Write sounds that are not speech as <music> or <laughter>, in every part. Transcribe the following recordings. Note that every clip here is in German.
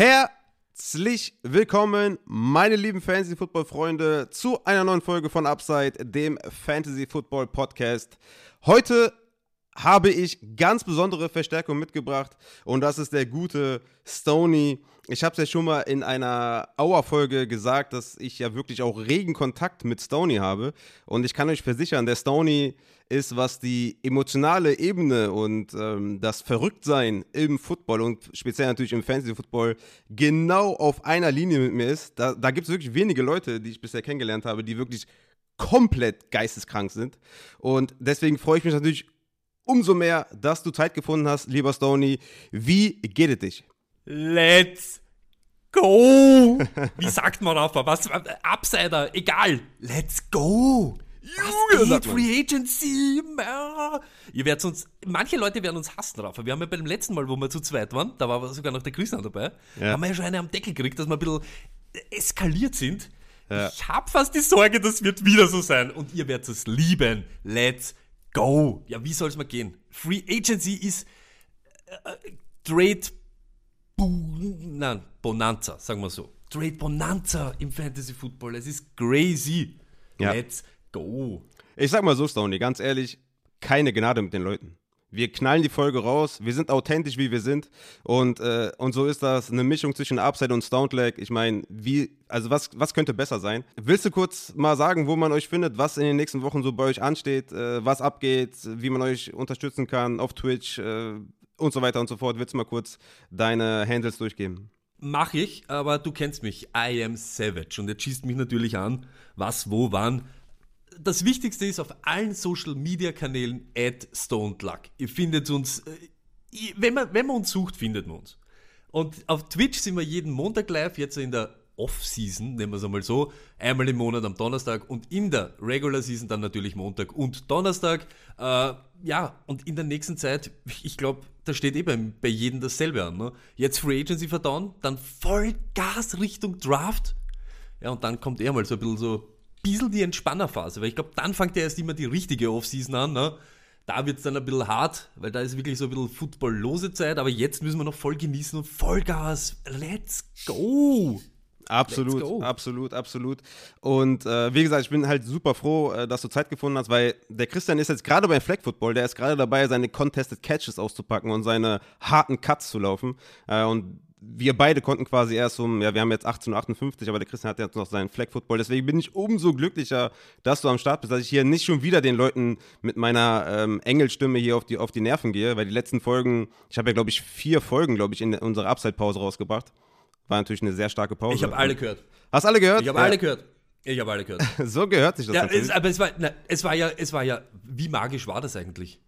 Herzlich willkommen, meine lieben Fantasy-Football-Freunde, zu einer neuen Folge von Upside, dem Fantasy-Football-Podcast. Heute habe ich ganz besondere Verstärkung mitgebracht und das ist der gute Stony. Ich habe es ja schon mal in einer Auer-Folge gesagt, dass ich ja wirklich auch regen Kontakt mit Stony habe und ich kann euch versichern, der Stony ist, was die emotionale Ebene und ähm, das Verrücktsein im Football und speziell natürlich im Fantasy-Football genau auf einer Linie mit mir ist. Da, da gibt es wirklich wenige Leute, die ich bisher kennengelernt habe, die wirklich komplett geisteskrank sind. Und deswegen freue ich mich natürlich umso mehr, dass du Zeit gefunden hast, lieber Stony. Wie geht es dich? Let's go! Wie sagt man auf? Was? Upsider, egal. Let's go! Junge, Was geht? Free Agency. Ihr werdet uns, manche Leute werden uns hassen drauf. Wir haben ja beim letzten Mal, wo wir zu zweit waren, da war sogar noch der Christian dabei, Ja. haben wir ja schon eine am Deckel gekriegt, dass wir ein bisschen eskaliert sind. Ja. Ich habe fast die Sorge, das wird wieder so sein. Und ihr werdet es lieben. Let's go. Ja, wie soll es mal gehen? Free Agency ist äh, äh, Trade Nein, Bonanza, sagen wir so. Trade Bonanza im Fantasy Football. Es ist crazy. Ja. Let's go. Ich sag mal so, Stony, ganz ehrlich, keine Gnade mit den Leuten. Wir knallen die Folge raus, wir sind authentisch, wie wir sind. Und, äh, und so ist das eine Mischung zwischen Upside und Stonelag. Ich meine, wie, also was, was könnte besser sein? Willst du kurz mal sagen, wo man euch findet, was in den nächsten Wochen so bei euch ansteht, äh, was abgeht, wie man euch unterstützen kann auf Twitch äh, und so weiter und so fort? Willst du mal kurz deine Handles durchgeben? Mach ich, aber du kennst mich. I am savage. Und jetzt schießt mich natürlich an, was, wo, wann. Das Wichtigste ist auf allen Social Media Kanälen at Stoned Luck. Ihr findet uns, äh, wenn man, wenn man uns sucht, findet man uns. Und auf Twitch sind wir jeden Montag live, jetzt in der Off-Season, nehmen wir es einmal so, einmal im Monat am Donnerstag und in der Regular Season dann natürlich Montag und Donnerstag. Äh, ja, und in der nächsten Zeit, ich glaube, da steht eh bei, jedem dasselbe an. Ne? Jetzt Free Agency verdauen, dann Vollgas Richtung Draft. Ja, und dann kommt eher mal so ein bisschen so, bisschen die Entspannerphase, weil ich glaube, dann fängt ja erst immer die richtige Off-Season an. Ne? Da wird es dann ein bisschen hart, weil da ist wirklich so ein bisschen footballlose Zeit, aber jetzt müssen wir noch voll genießen und Vollgas. Let's go! Absolut, absolut, absolut. Und äh, wie gesagt, ich bin halt super froh, äh, dass du Zeit gefunden hast, weil der Christian ist jetzt gerade beim Flag Football, der ist gerade dabei, seine Contested Catches auszupacken und seine harten Cuts zu laufen. Äh, und wir beide konnten quasi erst um, ja, wir haben jetzt 18.58 Uhr, aber der Christian hat jetzt noch seinen Flag Football. Deswegen bin ich umso glücklicher, dass du am Start bist, dass ich hier nicht schon wieder den Leuten mit meiner ähm, Engelstimme hier auf die, auf die Nerven gehe, weil die letzten Folgen, ich habe ja, glaube ich, vier Folgen, glaube ich, in unserer Upside-Pause rausgebracht. War natürlich eine sehr starke Pause. Ich habe alle gehört. Hast alle gehört? Ich habe Ja. alle gehört. Ich habe alle gehört. So gehört sich das ja, es, aber es war, na, es war ja, es war ja, wie magisch war das eigentlich?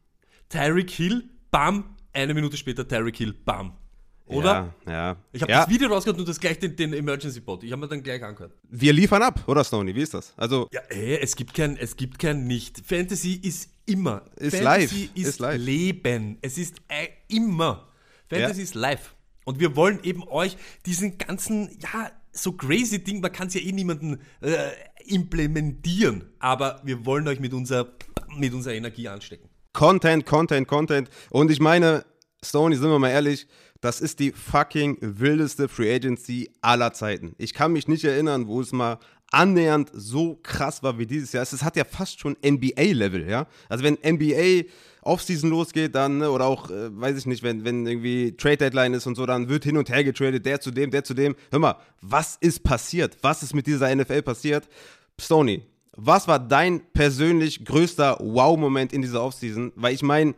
Tyreek Hill, bam, eine Minute später Tyreek Hill, bam. Oder? Ja, ja. Ich habe ja, das Video rausgehört und das gleich den, den Emergency Bot. Ich habe mir dann gleich angehört. Wir liefern ab, oder Stony? Wie ist das? Also, Ja, ey, es gibt kein, es gibt kein Nicht. Fantasy ist immer. Ist Fantasy live, ist, ist live. Leben. Es ist äh, immer. Fantasy Ja. ist live. Und wir wollen eben euch diesen ganzen, ja, so crazy Ding, man kann es ja eh niemanden äh, implementieren, aber wir wollen euch mit, unserer mit unserer Energie anstecken. Content, Content, Content. Und ich meine, Stony, sind wir mal ehrlich, das ist die fucking wildeste Free Agency aller Zeiten. Ich kann mich nicht erinnern, wo es mal annähernd so krass war wie dieses Jahr. Es hat ja fast schon NBA-Level, ja. Also wenn NBA Offseason losgeht, dann, ne, oder auch, äh, weiß ich nicht, wenn, wenn irgendwie Trade Deadline ist und so, dann wird hin und her getradet, der zu dem, der zu dem. Hör mal, was ist passiert? Was ist mit dieser NFL passiert? Stony, was war dein persönlich größter Wow-Moment in dieser Offseason? Weil ich meine,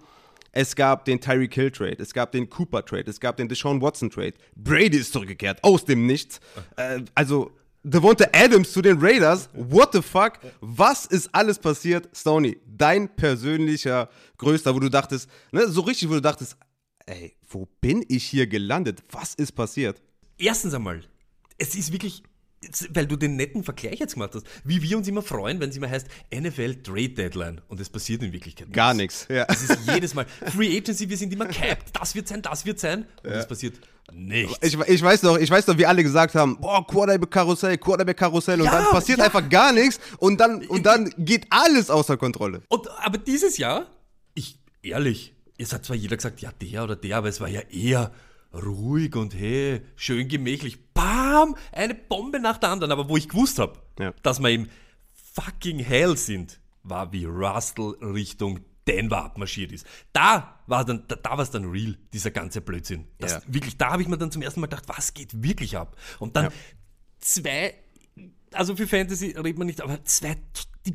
es gab den Tyreek Hill Trade, es gab den Cooper Trade, es gab den Deshaun Watson Trade. Brady ist zurückgekehrt, aus dem Nichts. Äh, also, Devonta Adams zu den Raiders. What the fuck? Was ist alles passiert? Stony, dein persönlicher größter, wo du dachtest, ne, so richtig, wo du dachtest, ey, wo bin ich hier gelandet? Was ist passiert? Erstens einmal, es ist wirklich, weil du den netten Vergleich jetzt gemacht hast, wie wir uns immer freuen, wenn es immer heißt NFL Trade Deadline und es passiert in Wirklichkeit Gar nichts. Ja. Es ist jedes Mal Free Agency, wir sind immer capped, das wird sein, das wird sein und es passiert nichts. Ich, ich weiß noch, ich weiß noch, wie alle gesagt haben, boah, Quarterback-Karussell, Quarterback-Karussell und Ja, dann passiert ja. einfach gar nichts und dann, und dann geht alles außer Kontrolle. Und, aber dieses Jahr, ich, ehrlich, es hat zwar jeder gesagt, ja, der oder der, aber es war ja eher ruhig und hey, schön gemächlich. Bam! Eine Bombe nach der anderen. Aber wo ich gewusst habe, Ja. dass wir im fucking Hell sind, war wie Rustle Richtung Denver abmarschiert ist. Da war dann, da, da war es dann real, dieser ganze Blödsinn. Das, Ja. Wirklich, da habe ich mir dann zum ersten Mal gedacht, was geht wirklich ab? Und dann Ja. zwei, also für Fantasy redet man nicht, aber zwei, die,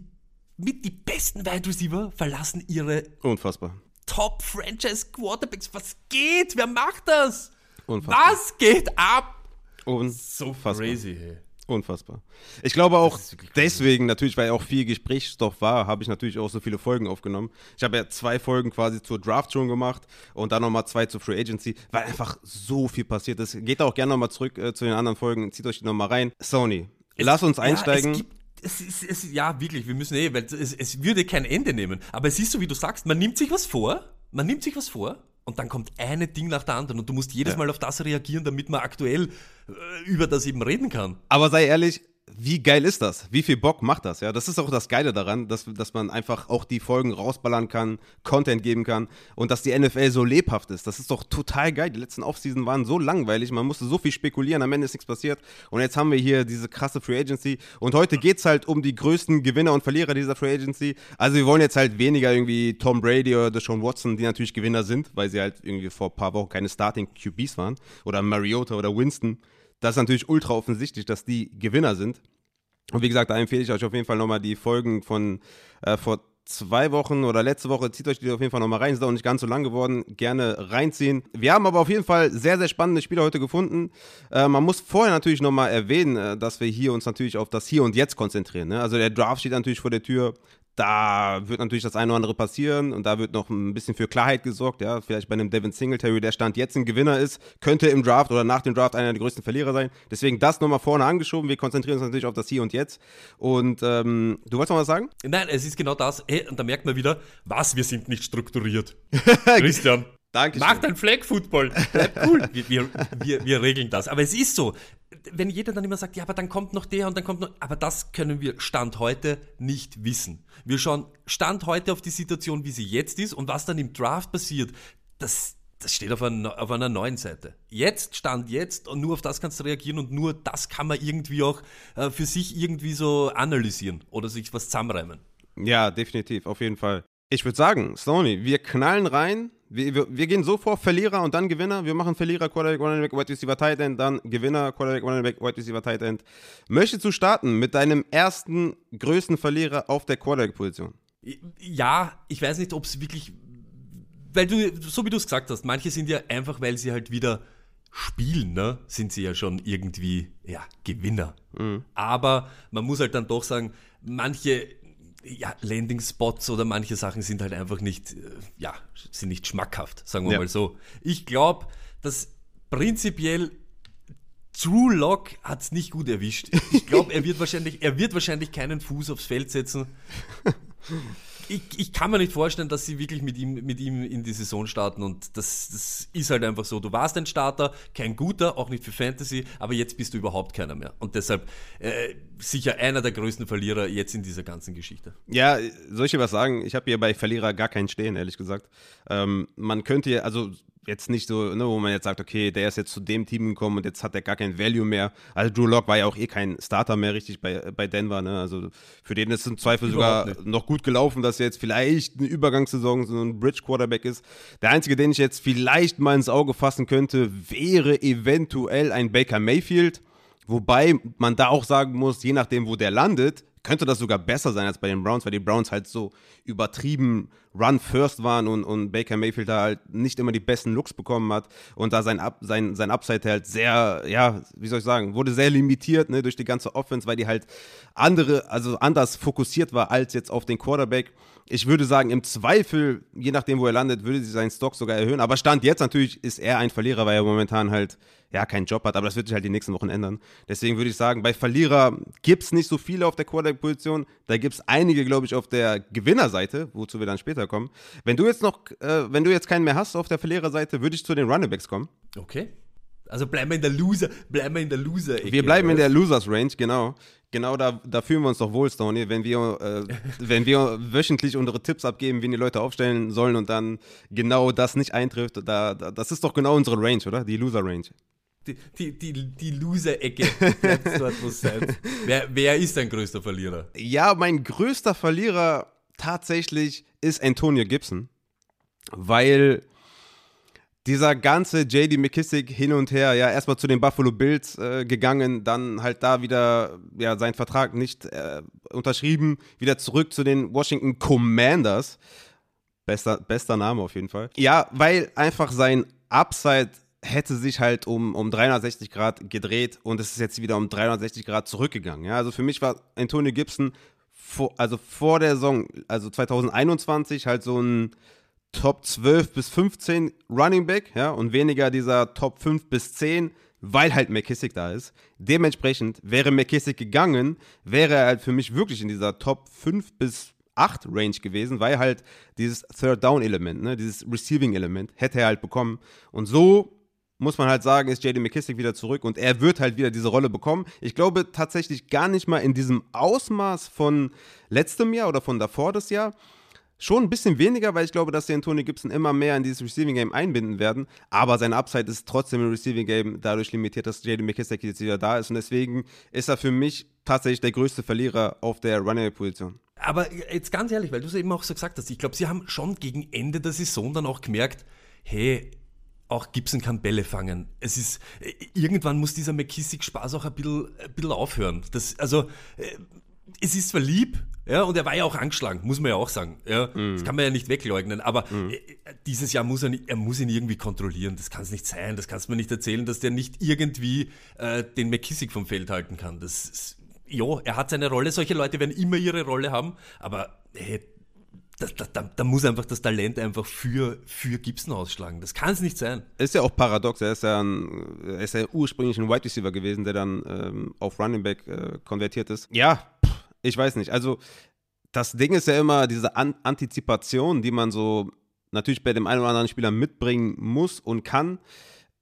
mit die besten Wide Receiver verlassen ihre Unfassbar. Top-Franchise-Quarterbacks. Was geht? Wer macht das? Unfassbar. Was geht ab? Unfassbar. crazy, hey. Unfassbar. Ich glaube auch deswegen, natürlich, weil auch viel Gesprächsstoff war, habe ich natürlich auch so viele Folgen aufgenommen. Ich habe ja zwei Folgen quasi zur Draft schon gemacht und dann nochmal zwei zur Free Agency, weil einfach so viel passiert ist. Geht auch gerne nochmal zurück äh, zu den anderen Folgen, zieht euch die nochmal rein. Sony, lass uns einsteigen. Ja, es gibt, es ist, es, ja, wirklich, wir müssen eh, weil es, es würde kein Ende nehmen. Aber es ist so, wie du sagst, man nimmt sich was vor, man nimmt sich was vor und dann kommt eine Ding nach der anderen und du musst jedes Ja. Mal auf das reagieren, damit man aktuell äh, über das eben reden kann. Aber sei ehrlich, wie geil ist das? Wie viel Bock macht das? Ja, das ist auch das Geile daran, dass, dass man einfach auch die Folgen rausballern kann, Content geben kann und dass die NFL so lebhaft ist. Das ist doch total geil. Die letzten Offseason waren so langweilig, man musste so viel spekulieren, am Ende ist nichts passiert. Und jetzt haben wir hier diese krasse Free Agency. Und heute geht es halt um die größten Gewinner und Verlierer dieser Free Agency. Also wir wollen jetzt halt weniger irgendwie Tom Brady oder Deshaun Watson, die natürlich Gewinner sind, weil sie halt irgendwie vor ein paar Wochen keine Starting QBs waren. Oder Mariota oder Winston. Das ist natürlich ultra offensichtlich, dass die Gewinner sind. Und wie gesagt, da empfehle ich euch auf jeden Fall nochmal die Folgen von äh, vor zwei Wochen oder letzte Woche. Zieht euch die auf jeden Fall nochmal rein. Ist auch nicht ganz so lang geworden. Gerne reinziehen. Wir haben aber auf jeden Fall sehr, sehr spannende Spieler heute gefunden. Äh, man muss vorher natürlich nochmal erwähnen, äh, dass wir hier uns natürlich auf das Hier und Jetzt konzentrieren. Ne? Also der Draft steht natürlich vor der Tür. Da wird natürlich das eine oder andere passieren und da wird noch ein bisschen für Klarheit gesorgt. Ja, vielleicht bei einem Devin Singletary, der Stand jetzt ein Gewinner ist, könnte im Draft oder nach dem Draft einer der größten Verlierer sein. Deswegen das nochmal vorne angeschoben. Wir konzentrieren uns natürlich auf das Hier und Jetzt. Und ähm, du wolltest noch was sagen? Nein, es ist genau das. Hey, und da merkt man wieder, was, wir sind nicht strukturiert. <laughs> Christian, Dankeschön. mach dein Flag Football. Bleib cool. Wir, wir, wir, wir regeln das. Aber es ist so. Wenn jeder dann immer sagt, ja, aber dann kommt noch der und dann kommt noch. Aber das können wir Stand heute nicht wissen. Wir schauen Stand heute auf die Situation, wie sie jetzt ist und was dann im Draft passiert. Das, das steht auf, einer, auf einer neuen Seite. Jetzt, Stand jetzt und nur auf das kannst du reagieren und nur das kann man irgendwie auch äh, für sich irgendwie so analysieren oder sich was zusammenreimen. Ja, definitiv, auf jeden Fall. Ich würde sagen, Stoney, wir knallen rein. Wir, wir, wir gehen so vor, Verlierer und dann Gewinner. Wir machen Verlierer, Quarterback, Running Back, Wide Receiver, Tight End, dann Gewinner, Quarterback, Running Back, Wide Receiver, Tight End. Möchtest du starten mit deinem ersten größten Verlierer auf der Quarterback-Position? Ja, ich weiß nicht, ob es wirklich, weil du, so wie du es gesagt hast, manche sind ja einfach, weil sie halt wieder spielen, ne, sind sie ja schon irgendwie, ja, Gewinner. Aber man muss halt dann doch sagen, manche, ja, Landing-Spots oder manche Sachen sind halt einfach nicht, äh, ja, sind nicht schmackhaft, sagen wir Ja. mal so. Ich glaube, dass prinzipiell True Lock hat es nicht gut erwischt. Ich glaube, er wird wahrscheinlich, er wird wahrscheinlich keinen Fuß aufs Feld setzen. <laughs> Ich, ich kann mir nicht vorstellen, dass sie wirklich mit ihm, mit ihm in die Saison starten und das, das ist halt einfach so. Du warst ein Starter, kein guter, auch nicht für Fantasy, aber jetzt bist du überhaupt keiner mehr. Und deshalb äh, sicher einer der größten Verlierer jetzt in dieser ganzen Geschichte. Ja, soll ich dir was sagen? Ich habe hier bei Verlierer gar keinen stehen, ehrlich gesagt. Ähm, man könnte also jetzt nicht so, ne, wo man jetzt sagt, okay, der ist jetzt zu dem Team gekommen und jetzt hat er gar kein Value mehr. Also Drew Lock war ja auch eh kein Starter mehr richtig bei, bei Denver, ne? Also für den ist es im Zweifel Überhaupt sogar noch gut gelaufen, dass er jetzt vielleicht eine Übergangssaison so ein Bridge Quarterback ist. Der einzige, den ich jetzt vielleicht mal ins Auge fassen könnte, wäre eventuell ein Baker Mayfield. Wobei man da auch sagen muss, je nachdem, wo der landet, könnte das sogar besser sein als bei den Browns, weil die Browns halt so übertrieben Run First waren und, und Baker Mayfield da halt nicht immer die besten Looks bekommen hat und da sein, Up, sein, sein Upside halt sehr, ja, wie soll ich sagen, wurde sehr limitiert ne, durch die ganze Offense, weil die halt andere, also anders fokussiert war als jetzt auf den Quarterback. Ich würde sagen, im Zweifel, je nachdem, wo er landet, würde sich sein Stock sogar erhöhen. Aber Stand jetzt natürlich ist er ein Verlierer, weil er momentan halt ja keinen Job hat. Aber das wird sich halt die nächsten Wochen ändern. Deswegen würde ich sagen, bei Verlierer gibt es nicht so viele auf der Quarterback-Position. Da gibt es einige, glaube ich, auf der Gewinnerseite, wozu wir dann später kommen. Wenn du jetzt noch, äh, wenn du jetzt keinen mehr hast auf der Verliererseite, würde ich zu den Runningbacks kommen. Okay. Also bleiben wir in der Loser, bleiben wir in der Loser. -Ecke, wir bleiben in der Losers Range, genau. Genau da, da fühlen wir uns doch wohl, Stoney, wenn wir, äh, wenn wir wöchentlich unsere Tipps abgeben, wie die Leute aufstellen sollen und dann genau das nicht eintrifft. Da, da, das ist doch genau unsere Range, oder? Die Loser Range. Die, die, die, die Loser-Ecke. <laughs> Wer, wer ist dein größter Verlierer? Ja, mein größter Verlierer tatsächlich ist Antonio Gibson, weil dieser ganze JD McKissick hin und her, ja, erstmal zu den Buffalo Bills äh, gegangen, dann halt da wieder, ja, seinen Vertrag nicht äh, unterschrieben, wieder zurück zu den Washington Commanders. Bester, bester Name auf jeden Fall. Ja, weil einfach sein Upside hätte sich halt um, um 360 Grad gedreht und es ist jetzt wieder um 360 Grad zurückgegangen. Ja, also für mich war Antonio Gibson vor, also vor der Saison, also 2021, halt so ein Top 12 bis 15 Running Back, ja, und weniger dieser Top 5 bis 10, weil halt McKissick da ist. Dementsprechend wäre McKissick gegangen, wäre er halt für mich wirklich in dieser Top 5 bis 8 Range gewesen, weil halt dieses Third Down Element, ne, dieses Receiving Element hätte er halt bekommen. Und so muss man halt sagen, ist JD McKissick wieder zurück und er wird halt wieder diese Rolle bekommen. Ich glaube tatsächlich gar nicht mal in diesem Ausmaß von letztem Jahr oder von davor das Jahr. Schon ein bisschen weniger, weil ich glaube, dass sie Antonio Gibson immer mehr in dieses Receiving Game einbinden werden. Aber sein Upside ist trotzdem im Receiving Game dadurch limitiert, dass JD McKissick jetzt wieder da ist. Und deswegen ist er für mich tatsächlich der größte Verlierer auf der Running-Position. Aber jetzt ganz ehrlich, weil du es eben auch so gesagt hast, ich glaube, sie haben schon gegen Ende der Saison dann auch gemerkt, hey, auch Gibson kann Bälle fangen. Es ist, irgendwann muss dieser McKissick-Spaß auch ein bisschen, ein bisschen aufhören. Das, also, äh, es ist zwar lieb, ja, und er war ja auch angeschlagen, muss man ja auch sagen. Ja, mm. Das kann man ja nicht wegleugnen, aber mm. dieses Jahr muss er, er muss ihn irgendwie kontrollieren. Das kann es nicht sein, das kannst du mir nicht erzählen, dass der nicht irgendwie äh, den McKissick vom Feld halten kann. Das ist, ja, er hat seine Rolle, solche Leute werden immer ihre Rolle haben, aber hey, da, da, da, muss einfach das Talent einfach für, für Gibson ausschlagen. Das kann es nicht sein. Ist ja auch paradox. Er ist ja, ein, er ist ja ursprünglich ein Wide Receiver gewesen, der dann ähm, auf Running Back äh, konvertiert ist. Ja, ich weiß nicht. Also, das Ding ist ja immer diese An Antizipation, die man so natürlich bei dem einen oder anderen Spieler mitbringen muss und kann,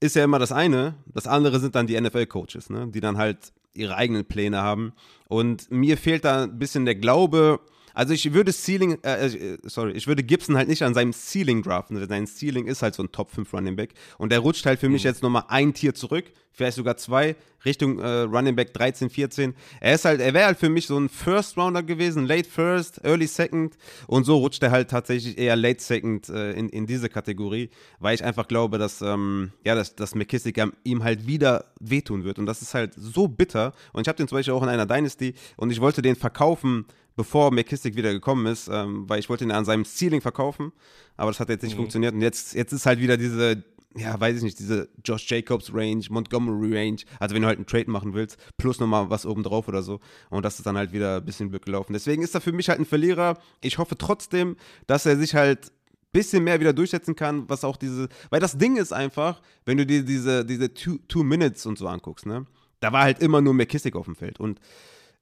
ist ja immer das eine. Das andere sind dann die NFL-Coaches, ne? die dann halt ihre eigenen Pläne haben. Und mir fehlt da ein bisschen der Glaube, also ich würde Ceiling, äh, äh, sorry, ich würde Gibson halt nicht an seinem Ceiling draften. Sein Ceiling ist halt so ein Top 5 Running Back. Und der rutscht halt für mhm. mich jetzt nochmal ein Tier zurück, vielleicht sogar zwei, Richtung äh, Running Back 13, 14. Er ist halt, er wäre halt für mich so ein First Rounder gewesen, Late First, Early Second. Und so rutscht er halt tatsächlich eher Late Second äh, in, in diese Kategorie, weil ich einfach glaube, dass, ähm, ja, dass, dass McKissick ihm halt wieder wehtun wird. Und das ist halt so bitter. Und ich habe den zum Beispiel auch in einer Dynasty und ich wollte den verkaufen bevor McKissick wieder gekommen ist, ähm, weil ich wollte ihn an seinem Ceiling verkaufen, aber das hat jetzt nicht mhm. funktioniert und jetzt, jetzt ist halt wieder diese, ja, weiß ich nicht, diese Josh Jacobs Range, Montgomery Range, also wenn du halt einen Trade machen willst, plus nochmal was oben drauf oder so und das ist dann halt wieder ein bisschen Glück gelaufen. Deswegen ist er für mich halt ein Verlierer. Ich hoffe trotzdem, dass er sich halt bisschen mehr wieder durchsetzen kann, was auch diese, weil das Ding ist einfach, wenn du dir diese, diese two, two Minutes und so anguckst, ne, da war halt immer nur McKissick auf dem Feld und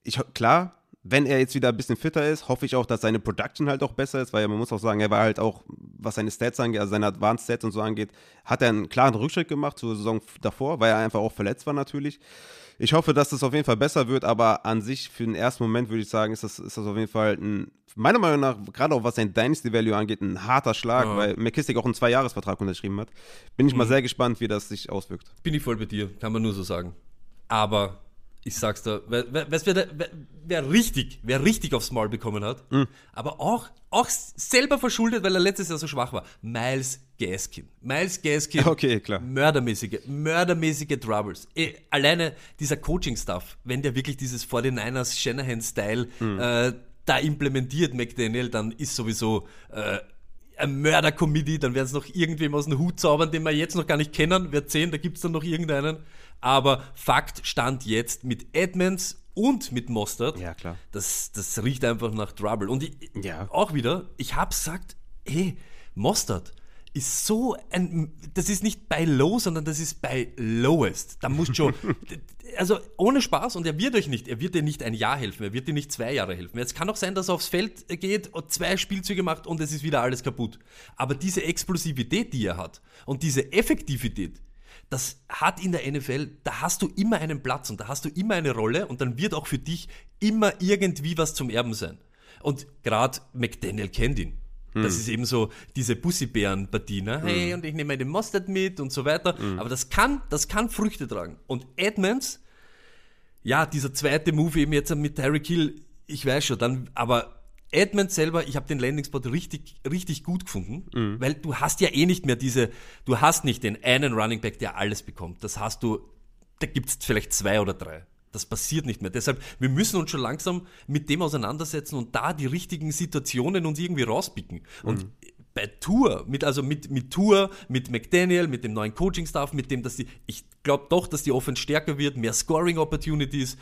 ich, klar, wenn er jetzt wieder ein bisschen fitter ist, hoffe ich auch, dass seine Production halt auch besser ist, weil man muss auch sagen, er war halt auch, was seine Stats angeht, also seine Advanced Stats und so angeht, hat er einen klaren Rückschritt gemacht zur Saison davor, weil er einfach auch verletzt war natürlich. Ich hoffe, dass das auf jeden Fall besser wird, aber an sich für den ersten Moment würde ich sagen, ist das, ist das auf jeden Fall ein, meiner Meinung nach, gerade auch was sein Dynasty Value angeht, ein harter Schlag, ja. weil McKissick auch einen Zwei-Jahres-Vertrag unterschrieben hat. Bin ich mhm. mal sehr gespannt, wie das sich auswirkt. Bin ich voll bei dir, kann man nur so sagen. Aber ich sag's da, weißt wer, wer, wer richtig, wer richtig aufs Maul bekommen hat, mhm. aber auch, auch selber verschuldet, weil er letztes Jahr so schwach war. Miles Gaskin. Miles Gaskin. <laughs> Okay, klar. Mördermäßige, mördermäßige Troubles. Eh, alleine dieser Coaching-Stuff, wenn der wirklich dieses 49ers Shanahan-Style mhm. äh, da implementiert, McDaniel, dann ist sowieso äh, ein Mörder-Committee, dann werden sie noch irgendwem aus dem Hut zaubern, den wir jetzt noch gar nicht kennen. Wer sehen, da gibt's dann noch irgendeinen. Aber Fakt stand jetzt mit Edmonds und mit Mostert. Ja, klar. Das, das riecht einfach nach Trouble. Und ich, ja. auch wieder, ich habe gesagt, hey, Mostert ist so ein, das ist nicht bei Low, sondern das ist bei Lowest. Da muss schon, <laughs> also ohne Spaß und er wird euch nicht, er wird dir nicht ein Jahr helfen, er wird dir nicht zwei Jahre helfen. Jetzt kann auch sein, dass er aufs Feld geht und zwei Spielzüge macht und es ist wieder alles kaputt. Aber diese Explosivität, die er hat und diese Effektivität, das hat in der NFL, da hast du immer einen Platz und da hast du immer eine Rolle und dann wird auch für dich immer irgendwie was zum Erben sein. Und gerade McDaniel kennt ihn. Das ist eben so diese Pussybären-Partie, ne? Hey, und ich nehme den Mustard mit und so weiter. Aber das kann, das kann Früchte tragen. Und Edmonds, ja, dieser zweite Move eben jetzt mit Tyreek Hill, ich weiß schon, dann, aber Edmonds selber, ich habe den Landing-Spot richtig, richtig gut gefunden, weil du hast ja eh nicht mehr diese, du hast nicht den einen Running Back, der alles bekommt. Das hast du, da gibt es vielleicht zwei oder drei. Das passiert nicht mehr. Deshalb, wir müssen uns schon langsam mit dem auseinandersetzen und da die richtigen Situationen uns irgendwie rauspicken. Und bei Tour, mit, also mit, mit Tour, mit McDaniel, mit dem neuen Coaching-Staff, mit dem, dass die, ich glaube doch, dass die Offense stärker wird, mehr Scoring-Opportunities,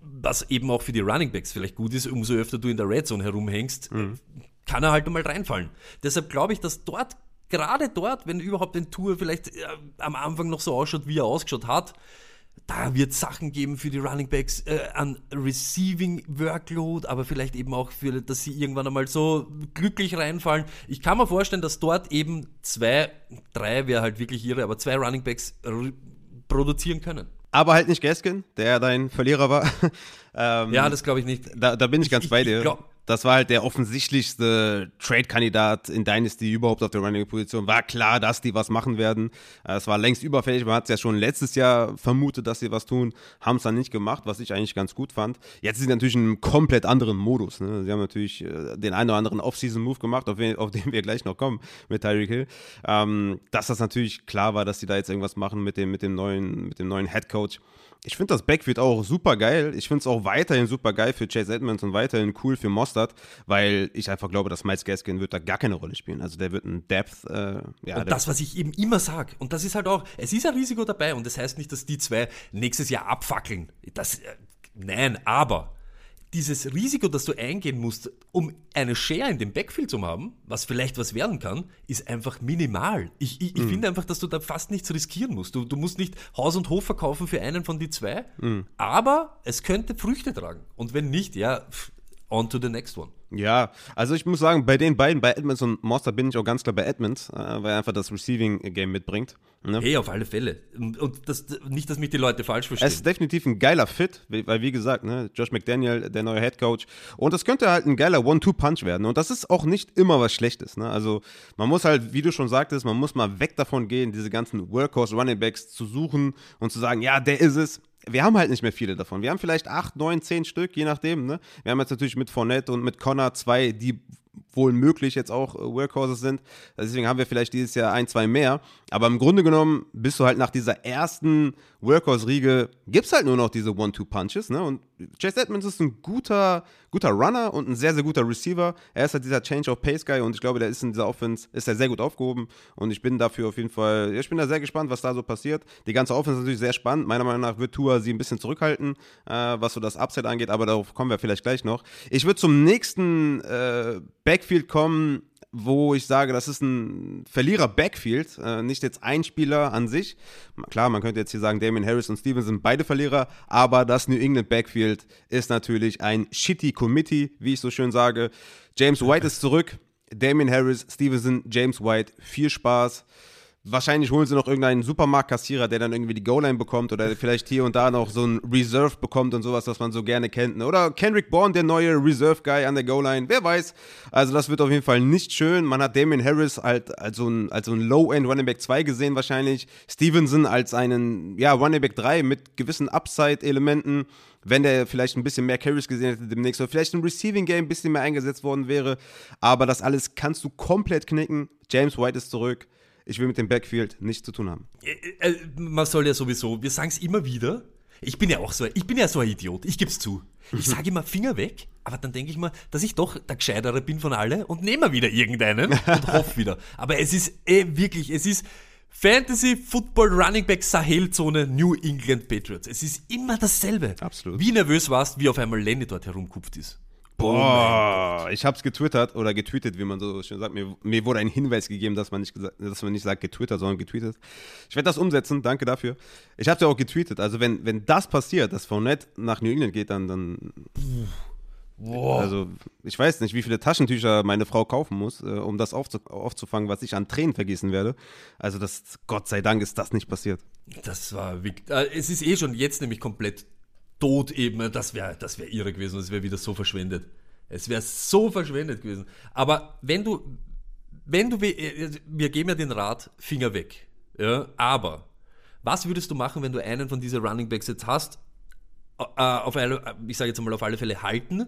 was eben auch für die Running Backs vielleicht gut ist, umso öfter du in der Red Zone herumhängst, kann er halt mal reinfallen. Deshalb glaube ich, dass dort, gerade dort, wenn überhaupt ein Tour vielleicht äh, am Anfang noch so ausschaut, wie er ausgeschaut hat, da wird Sachen geben für die Running Backs äh, an Receiving Workload, aber vielleicht eben auch für, dass sie irgendwann einmal so glücklich reinfallen. Ich kann mir vorstellen, dass dort eben zwei, drei wäre halt wirklich ihre, aber zwei Running Backs produzieren können. Aber halt nicht Gaskin, der dein Verlierer war. <laughs> ähm, Ja, das glaube ich nicht. da, da bin ich ganz ich- bei ich dir. glaub- das war halt der offensichtlichste Trade-Kandidat in Dynasty überhaupt auf der Running-Position. War klar, dass die was machen werden. Äh, Es war längst überfällig. Man hat es ja schon letztes Jahr vermutet, dass sie was tun. Haben es dann nicht gemacht, was ich eigentlich ganz gut fand. Jetzt sind sie natürlich in einem komplett anderen Modus. Ne? Sie haben natürlich äh, den einen oder anderen Off-Season-Move gemacht, auf, auf den wir gleich noch kommen mit Tyreek Hill. Ähm, dass das natürlich klar war, dass sie da jetzt irgendwas machen mit dem, mit dem neuen, mit neuen Head-Coach. Ich finde das Backfield auch super geil. Ich finde es auch weiterhin super geil für Chase Edmonds und weiterhin cool für Mostert, weil ich einfach glaube, dass Miles Gaskin wird da gar keine Rolle spielen. Also der wird ein Depth, äh, ja, Und das, was ich eben immer sage, und das ist halt auch, es ist ein Risiko dabei und das heißt nicht, dass die zwei nächstes Jahr abfackeln. Das, äh, nein, aber dieses Risiko, das du eingehen musst, um eine Share in dem Backfield zu haben, was vielleicht was werden kann, ist einfach minimal. Ich, ich, ich finde einfach, dass du da fast nichts riskieren musst. Du, du musst nicht Haus und Hof verkaufen für einen von die zwei, aber es könnte Früchte tragen. Und wenn nicht, ja, on to the next one. Ja, also ich muss sagen, bei den beiden, bei Edmonds und Monster, bin ich auch ganz klar bei Edmonds, äh, weil er einfach das Receiving-Game mitbringt. Ne? Hey, auf alle Fälle. Und das, nicht, dass mich die Leute falsch verstehen. Es ist definitiv ein geiler Fit, weil wie gesagt, ne, Josh McDaniel, der neue Head Coach. Und das könnte halt ein geiler One-Two-Punch werden. Und das ist auch nicht immer was Schlechtes. Ne? Also man muss halt, wie du schon sagtest, man muss mal weg davon gehen, diese ganzen Workhorse Running Backs zu suchen und zu sagen, ja, der ist es. Wir haben halt nicht mehr viele davon. Wir haben vielleicht acht, neun, zehn Stück, je nachdem. Ne? Wir haben jetzt natürlich mit Fournette und mit Connor zwei, die wohl möglich jetzt auch äh, Workhorses sind. Deswegen haben wir vielleicht dieses Jahr ein, zwei mehr. Aber im Grunde genommen bist du halt nach dieser ersten Workhorse-Riege, gibt es halt nur noch diese One-Two-Punches. Ne? Und Chase Edmonds ist ein guter, guter Runner und ein sehr, sehr guter Receiver. Er ist halt dieser Change-of-Pace-Guy und ich glaube, der ist in dieser Offense, ist er sehr gut aufgehoben. Und ich bin dafür auf jeden Fall, ich bin da sehr gespannt, was da so passiert. Die ganze Offense ist natürlich sehr spannend. Meiner Meinung nach wird Tua sie ein bisschen zurückhalten, äh, was so das Upset angeht, aber darauf kommen wir vielleicht gleich noch. Ich würde zum nächsten äh, Backfield kommen, wo ich sage, das ist ein Verlierer-Backfield, äh, nicht jetzt ein Spieler an sich. Klar, man könnte jetzt hier sagen, Damien Harris und Stevens sind beide Verlierer, aber das New England Backfield ist natürlich ein shitty Committee, wie ich so schön sage. James White ist zurück, Damien Harris, Stevenson, James White, viel Spaß. Wahrscheinlich holen sie noch irgendeinen Supermarktkassierer, der dann irgendwie die Goal-Line bekommt oder vielleicht hier und da noch so ein Reserve bekommt und sowas, was man so gerne kennt. ne? Oder Kendrick Bourne, der neue Reserve-Guy an der Goal-Line, wer weiß. Also das wird auf jeden Fall nicht schön. Man hat Damien Harris halt als so ein, so ein Low-End Running Back 2 gesehen wahrscheinlich. Stevenson als einen, ja, Running Back 3 mit gewissen Upside-Elementen wenn der vielleicht ein bisschen mehr Carries gesehen hätte demnächst oder vielleicht im Receiving Game ein bisschen mehr eingesetzt worden wäre. Aber das alles kannst du komplett knicken. James White ist zurück. Ich will mit dem Backfield nichts zu tun haben. Äh, äh, man soll ja sowieso, wir sagen es immer wieder. Ich bin ja auch so, ich bin ja so ein Idiot, ich geb's zu. Ich <laughs> sage immer Finger weg, aber dann denke ich mal, dass ich doch der Gescheitere bin von alle und nehme wieder irgendeinen und <laughs> hoffe wieder. Aber es ist eh wirklich, es ist Fantasy Football Running Back Sahelzone New England Patriots. Es ist immer dasselbe. Absolut. Wie nervös warst, wie auf einmal Lenny dort herumkupft ist. Boah, ich hab's getwittert oder getweetet, wie man so schön sagt. Mir, mir wurde ein Hinweis gegeben, dass man nicht gesagt, dass man nicht sagt getwittert, sondern getweetet. Ich werde das umsetzen, danke dafür. Ich hab's ja auch getweetet. Also wenn, wenn das passiert, dass Fournette nach New England geht, dann, dann Boah. Also, ich weiß nicht, wie viele Taschentücher meine Frau kaufen muss, äh, um das aufzu aufzufangen, was ich an Tränen vergießen werde. Also, das, Gott sei Dank ist das nicht passiert. Das war wirklich. Äh, es ist eh schon jetzt nämlich komplett tot eben. Das wäre das wär irre gewesen. Das wäre wieder so verschwendet. Es wäre so verschwendet gewesen. Aber wenn du, wenn du, äh, wir geben ja den Rat, Finger weg. Ja, aber was würdest du machen, wenn du einen von diesen Running Backs jetzt hast, äh, auf alle, ich sage jetzt mal auf alle Fälle halten?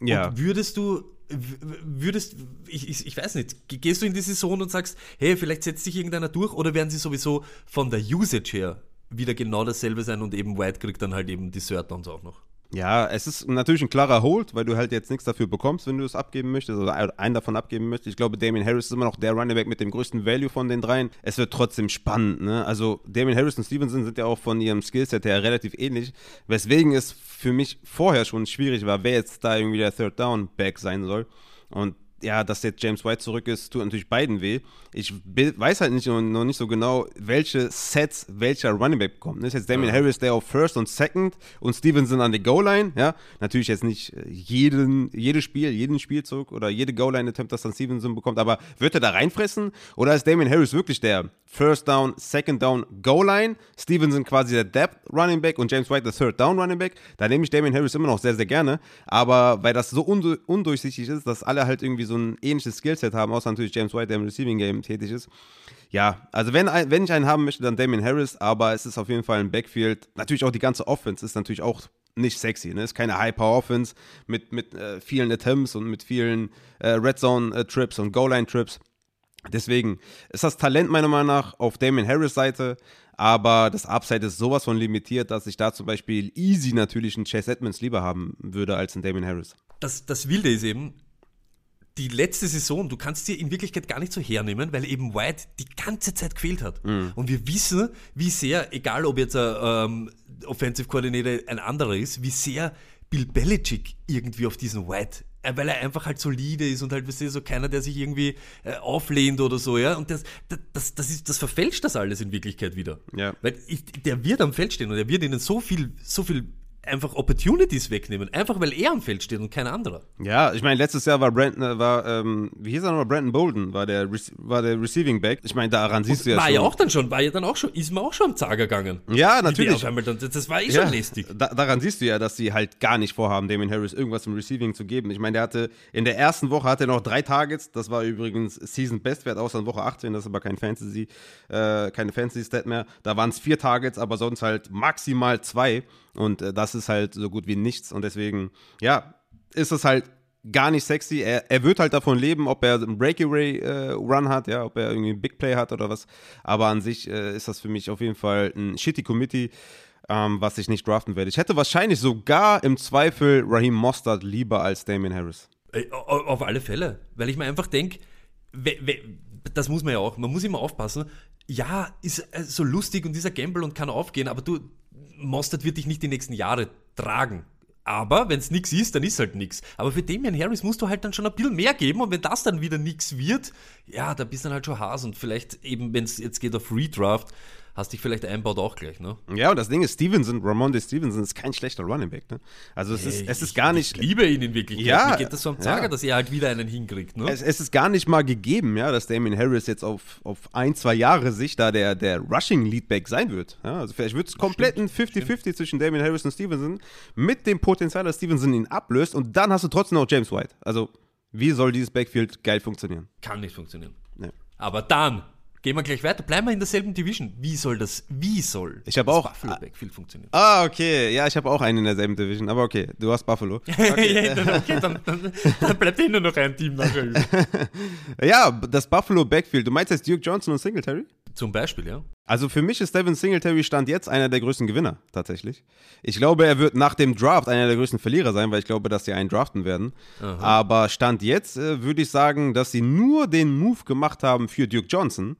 Ja. Und würdest du, würdest, ich, ich, ich weiß nicht, gehst du in die Saison und sagst, hey, vielleicht setzt sich irgendeiner durch oder werden sie sowieso von der Usage her wieder genau dasselbe sein und eben White kriegt dann halt eben die Third Downs auch noch? Ja, es ist natürlich ein klarer Hold, weil du halt jetzt nichts dafür bekommst, wenn du es abgeben möchtest oder einen davon abgeben möchtest. Ich glaube, Damien Harris ist immer noch der Running Back mit dem größten Value von den dreien. Es wird trotzdem spannend, ne? Also Damien Harris und Stevenson sind ja auch von ihrem Skillset her relativ ähnlich, weswegen es für mich vorher schon schwierig war, wer jetzt da irgendwie der Third Down Back sein soll. Und ja, dass jetzt James White zurück ist, tut natürlich beiden weh. Ich weiß halt nicht, noch nicht so genau, welche Sets welcher Running Back bekommt. Das ist jetzt Damien ja. Harris, der auf First und Second und Stevenson an der Goal-Line. Ja, natürlich jetzt nicht äh, jeden, jedes Spiel, jeden Spielzug oder jede Goal-Line-Attempt, das dann Stevenson bekommt, aber wird er da reinfressen? Oder ist Damien Harris wirklich der First Down, Second Down, Goal-Line? Stevenson quasi der Depth Running Back und James White der Third Down Running Back? Da nehme ich Damien Harris immer noch sehr, sehr gerne. Aber weil das so undurchsichtig ist, dass alle halt irgendwie so ein ähnliches Skillset haben, außer natürlich James White, der im Receiving Game tätig ist. Ja, also wenn, wenn ich einen haben möchte, dann Damien Harris, aber es ist auf jeden Fall ein Backfield. Natürlich auch die ganze Offense ist natürlich auch nicht sexy. Ne? Ist keine High-Power-Offense mit, mit äh, vielen Attempts und mit vielen äh, Red Zone-Trips und Goal-Line-Trips. Deswegen ist das Talent meiner Meinung nach auf Damien Harris Seite, aber das Upside ist sowas von limitiert, dass ich da zum Beispiel easy natürlich einen Chase Edmonds lieber haben würde als einen Damien Harris. Das, das Wilde ist eben, die letzte Saison, du kannst dir in Wirklichkeit gar nicht so hernehmen, weil eben White die ganze Zeit gefehlt hat. Mhm. Und wir wissen, wie sehr, egal ob jetzt ein ähm, Offensive Coordinator ein anderer ist, wie sehr Bill Belichick irgendwie auf diesen White äh, weil er einfach halt solide ist und halt, weißt du, so keiner, der sich irgendwie äh, auflehnt oder so, ja. Und das, das, das, ist, das verfälscht das alles in Wirklichkeit wieder. Ja. Weil ich, der wird am Feld stehen und er wird ihnen so viel, so viel einfach Opportunities wegnehmen, einfach weil er am Feld steht und kein anderer. Ja, ich meine, letztes Jahr war Brandon, äh, war, ähm, wie hieß er nochmal, Brandon Bolden, war der, war der Receiving Back. Ich meine, daran siehst und du ja war schon. War ja auch dann schon, war ja dann auch schon, ist mir auch schon am Zager gegangen. Ja, natürlich. Dann, das war eh ja, schon lästig. Da, daran siehst du ja, dass sie halt gar nicht vorhaben, Damien Harris irgendwas im Receiving zu geben. Ich meine, der hatte, in der ersten Woche hatte er noch drei Targets, das war übrigens Season Bestwert, außer in Woche 18, das ist aber kein Fantasy, äh, keine Fantasy-Stat mehr. Da waren es vier Targets, aber sonst halt maximal zwei. Und äh, das ist halt so gut wie nichts. Und deswegen, ja, ist es halt gar nicht sexy. Er, er wird halt davon leben, ob er einen Breakaway-Run äh, hat, ja, ob er irgendwie einen Big Play hat oder was. Aber an sich äh, ist das für mich auf jeden Fall ein shitty Committee, ähm, was ich nicht draften werde. Ich hätte wahrscheinlich sogar im Zweifel Raheem Mostert lieber als Damien Harris. Auf alle Fälle. Weil ich mir einfach denke, das muss man ja auch, man muss immer aufpassen. Ja, ist äh, so lustig und dieser Gamble und kann aufgehen, aber du, Mostert wird dich nicht die nächsten Jahre tragen. Aber wenn es nichts ist, dann ist halt nichts. Aber für Damian Harris musst du halt dann schon ein bisschen mehr geben und wenn das dann wieder nichts wird, ja, da bist du dann halt schon Has und vielleicht eben, wenn es jetzt geht auf Redraft, hast dich vielleicht einbaut auch gleich, ne? Ja, und das Ding ist, Stevenson, Ramonde Stevenson ist kein schlechter Running Back, ne? Also es ist, es ist gar nicht. Ich liebe ihn in Wirklichkeit. Ja, Mir geht das so am Zager, ja. dass er halt wieder einen hinkriegt, ne? Es, es, ist gar nicht mal gegeben, ja, dass Damien Harris jetzt auf, auf ein, zwei Jahre Sicht da der, der Rushing Leadback sein wird. Ja, also vielleicht wird es komplett ein 50-50 zwischen Damien Harris und Stevenson mit dem Potenzial, dass Stevenson ihn ablöst und dann hast du trotzdem noch James White. Also, wie soll dieses Backfield geil funktionieren? Kann nicht funktionieren. Nee. Aber dann Gehen wir gleich weiter. Bleiben wir in derselben Division. Wie soll das, wie soll ich habe auch Buffalo Backfield funktionieren? Ah, okay. Ja, ich habe auch einen in derselben Division. Aber okay, du hast Buffalo. <laughs> Okay, ja, dann, okay dann, dann, dann, bleibt eh nur noch ein Team nachher <laughs> ja, das Buffalo Backfield. Du meinst jetzt Duke Johnson und Singletary? Zum Beispiel, ja. Also für mich ist Devin Singletary Stand jetzt einer der größten Gewinner, tatsächlich. Ich glaube, er wird nach dem Draft einer der größten Verlierer sein, weil ich glaube, dass sie einen draften werden. Aha. Aber Stand jetzt äh, würde ich sagen, dass sie nur den Move gemacht haben für Duke Johnson.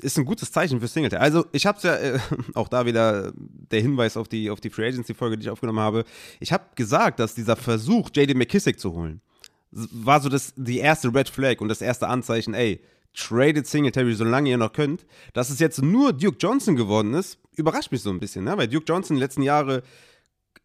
Ist ein gutes Zeichen für Singletary. Also, ich habe es ja, äh, <laughs> auch da wieder der Hinweis auf die, auf die Free Agency-Folge, die ich aufgenommen habe. Ich habe gesagt, dass dieser Versuch, J.D. McKissick zu holen, war so das, die erste Red Flag und das erste Anzeichen, ey, tradet Singletary, solange ihr noch könnt. Dass es jetzt nur Duke Johnson geworden ist, überrascht mich so ein bisschen, ne? weil Duke Johnson in den letzten Jahren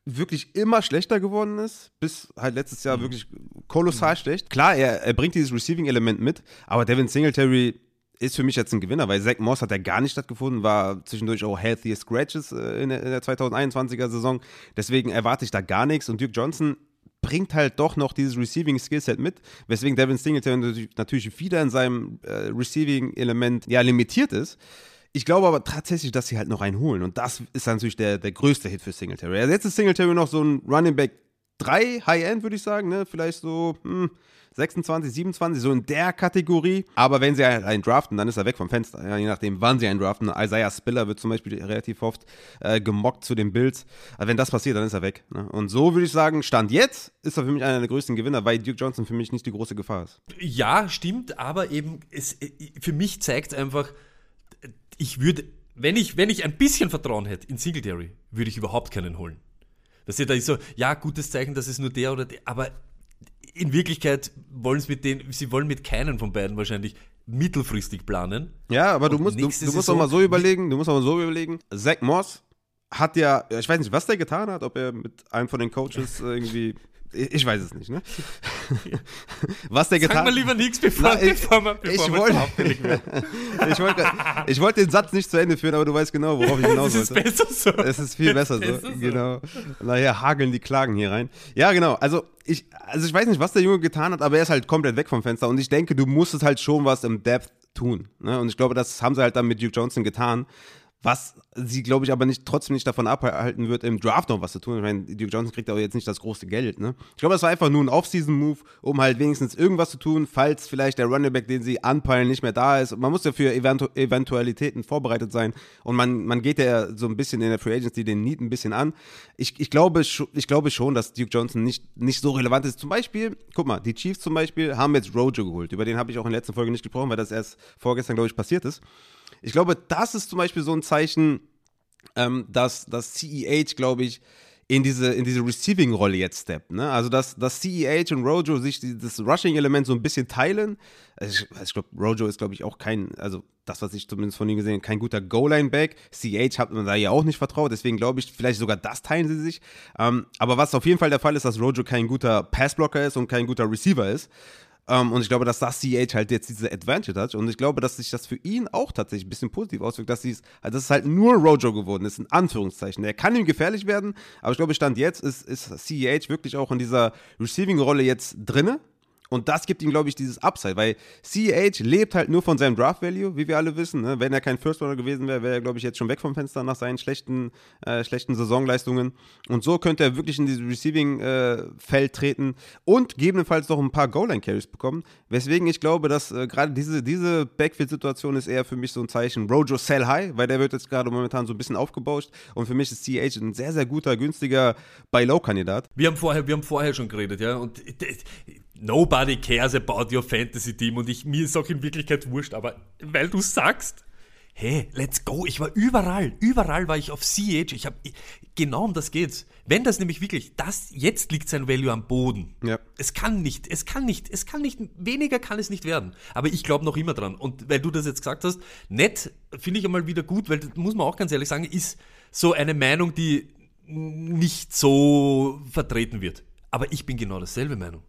wirklich immer schlechter geworden ist, bis halt letztes Jahr mhm. wirklich kolossal mhm. schlecht. Klar, er, er bringt dieses Receiving-Element mit, aber Devin Singletary ist für mich jetzt ein Gewinner, weil Zach Moss hat ja gar nicht stattgefunden, war zwischendurch auch Healthy Scratches äh, in der 2021er Saison. Deswegen erwarte ich da gar nichts. Und Duke Johnson bringt halt doch noch dieses Receiving Skillset mit, weswegen Devin Singletary natürlich wieder in seinem äh, Receiving Element ja limitiert ist. Ich glaube aber tatsächlich, dass sie halt noch einen holen und das ist natürlich der, der größte Hit für Singletary. Also jetzt ist Singletary noch so ein Running Back 3 High-End, würde ich sagen, ne? Vielleicht so hm, 26, 27, so in der Kategorie. Aber wenn sie einen draften, dann ist er weg vom Fenster. Ja, je nachdem, wann sie einen draften. Isaiah Spiller wird zum Beispiel relativ oft äh, gemockt zu den Bills. Aber wenn das passiert, dann ist er weg. Ne? Und so würde ich sagen, Stand jetzt ist er für mich einer der größten Gewinner, weil Duke Johnson für mich nicht die große Gefahr ist. Ja, stimmt, aber eben, es, äh, für mich zeigt es einfach, ich würde, wenn ich, wenn ich ein bisschen Vertrauen hätte in Singletary, würde ich überhaupt keinen holen. Das ist da so, ja, gutes Zeichen, das ist nur der oder der, aber in Wirklichkeit wollen es mit denen, sie wollen mit keinen von beiden wahrscheinlich mittelfristig planen. Ja, aber du musst, du, du musst auch mal so überlegen, du musst auch mal so überlegen. Zach Moss hat ja, ich weiß nicht, was der getan hat, ob er mit einem von den Coaches irgendwie ich weiß es nicht, ne? <laughs> Was der getan hat. Sag mal lieber nichts, bevor, Na, ich, bevor man, bevor ich wollte, <laughs> ich, wollte, ich wollte den Satz nicht zu Ende führen, aber du weißt genau, worauf ich <laughs> hinaus wollte. Es ist besser so. Es ist viel besser, besser so. so. Genau. Nachher hageln die Klagen hier rein. Ja, genau. Also ich, also ich weiß nicht, was der Junge getan hat, aber er ist halt komplett weg vom Fenster. Und ich denke, du musstest halt schon was im Depth tun. Ne? Und ich glaube, das haben sie halt dann mit Duke Johnson getan was sie, glaube ich, aber nicht, trotzdem nicht davon abhalten wird, im Draft noch was zu tun. Ich meine, Duke Johnson kriegt aber jetzt nicht das große Geld. Ne? Ich glaube, das war einfach nur ein Off-Season-Move, um halt wenigstens irgendwas zu tun, falls vielleicht der Running Back, den sie anpeilen, nicht mehr da ist. Man muss ja für Eventu Eventualitäten vorbereitet sein und man, man geht ja so ein bisschen in der Free Agency den Need ein bisschen an. Ich, ich, glaube, ich glaube schon, dass Duke Johnson nicht, nicht so relevant ist. Zum Beispiel, guck mal, die Chiefs zum Beispiel haben jetzt Rojo geholt. Über den habe ich auch in der letzten Folge nicht gesprochen, weil das erst vorgestern, glaube ich, passiert ist. Ich glaube, das ist zum Beispiel so ein Zeichen, ähm, dass, dass CEH, glaube ich, in diese, in diese Receiving-Rolle jetzt steppt. Ne? Also, dass, dass CEH und Rojo sich das Rushing-Element so ein bisschen teilen. Also ich, ich glaube, Rojo ist, glaube ich, auch kein, also das, was ich zumindest von ihm gesehen habe, kein guter Goal-Line-Back. CEH hat man da ja auch nicht vertraut, deswegen glaube ich, vielleicht sogar das teilen sie sich. Ähm, aber was auf jeden Fall der Fall ist, dass Rojo kein guter Passblocker ist und kein guter Receiver ist. Ähm, und ich glaube, dass das CH halt jetzt diese Advantage hat. Und ich glaube, dass sich das für ihn auch tatsächlich ein bisschen positiv auswirkt, dass, also dass es halt nur Rojo geworden ist, in Anführungszeichen. Er kann ihm gefährlich werden, aber ich glaube, Stand jetzt ist, ist CH wirklich auch in dieser Receiving-Rolle jetzt drinne. Und das gibt ihm, glaube ich, dieses Upside, weil CH lebt halt nur von seinem Draft Value, wie wir alle wissen. Ne? Wenn er kein First Runner gewesen wäre, wäre er, glaube ich, jetzt schon weg vom Fenster nach seinen schlechten, äh, schlechten Saisonleistungen. Und so könnte er wirklich in dieses Receiving-Feld äh, treten und gegebenenfalls noch ein paar Goal-Line-Carries bekommen. Weswegen ich glaube, dass äh, gerade diese, diese Backfield-Situation ist eher für mich so ein Zeichen Rojo Sell High, weil der wird jetzt gerade momentan so ein bisschen aufgebauscht. Und für mich ist CH ein sehr, sehr guter, günstiger Buy-Low-Kandidat. Wir haben vorher, wir haben vorher schon geredet, ja. Und nobody cares about your fantasy team und ich, mir ist auch in Wirklichkeit wurscht, aber weil du sagst, hey, let's go, ich war überall, überall war ich auf CH, ich habe, genau um das geht's. Wenn das nämlich wirklich, das, jetzt liegt sein Value am Boden. Ja. Es kann nicht, es kann nicht, es kann nicht, weniger kann es nicht werden. Aber ich glaube noch immer dran. Und weil du das jetzt gesagt hast, nett, finde ich einmal wieder gut, weil das muss man auch ganz ehrlich sagen, ist so eine Meinung, die nicht so vertreten wird. Aber ich bin genau dasselbe Meinung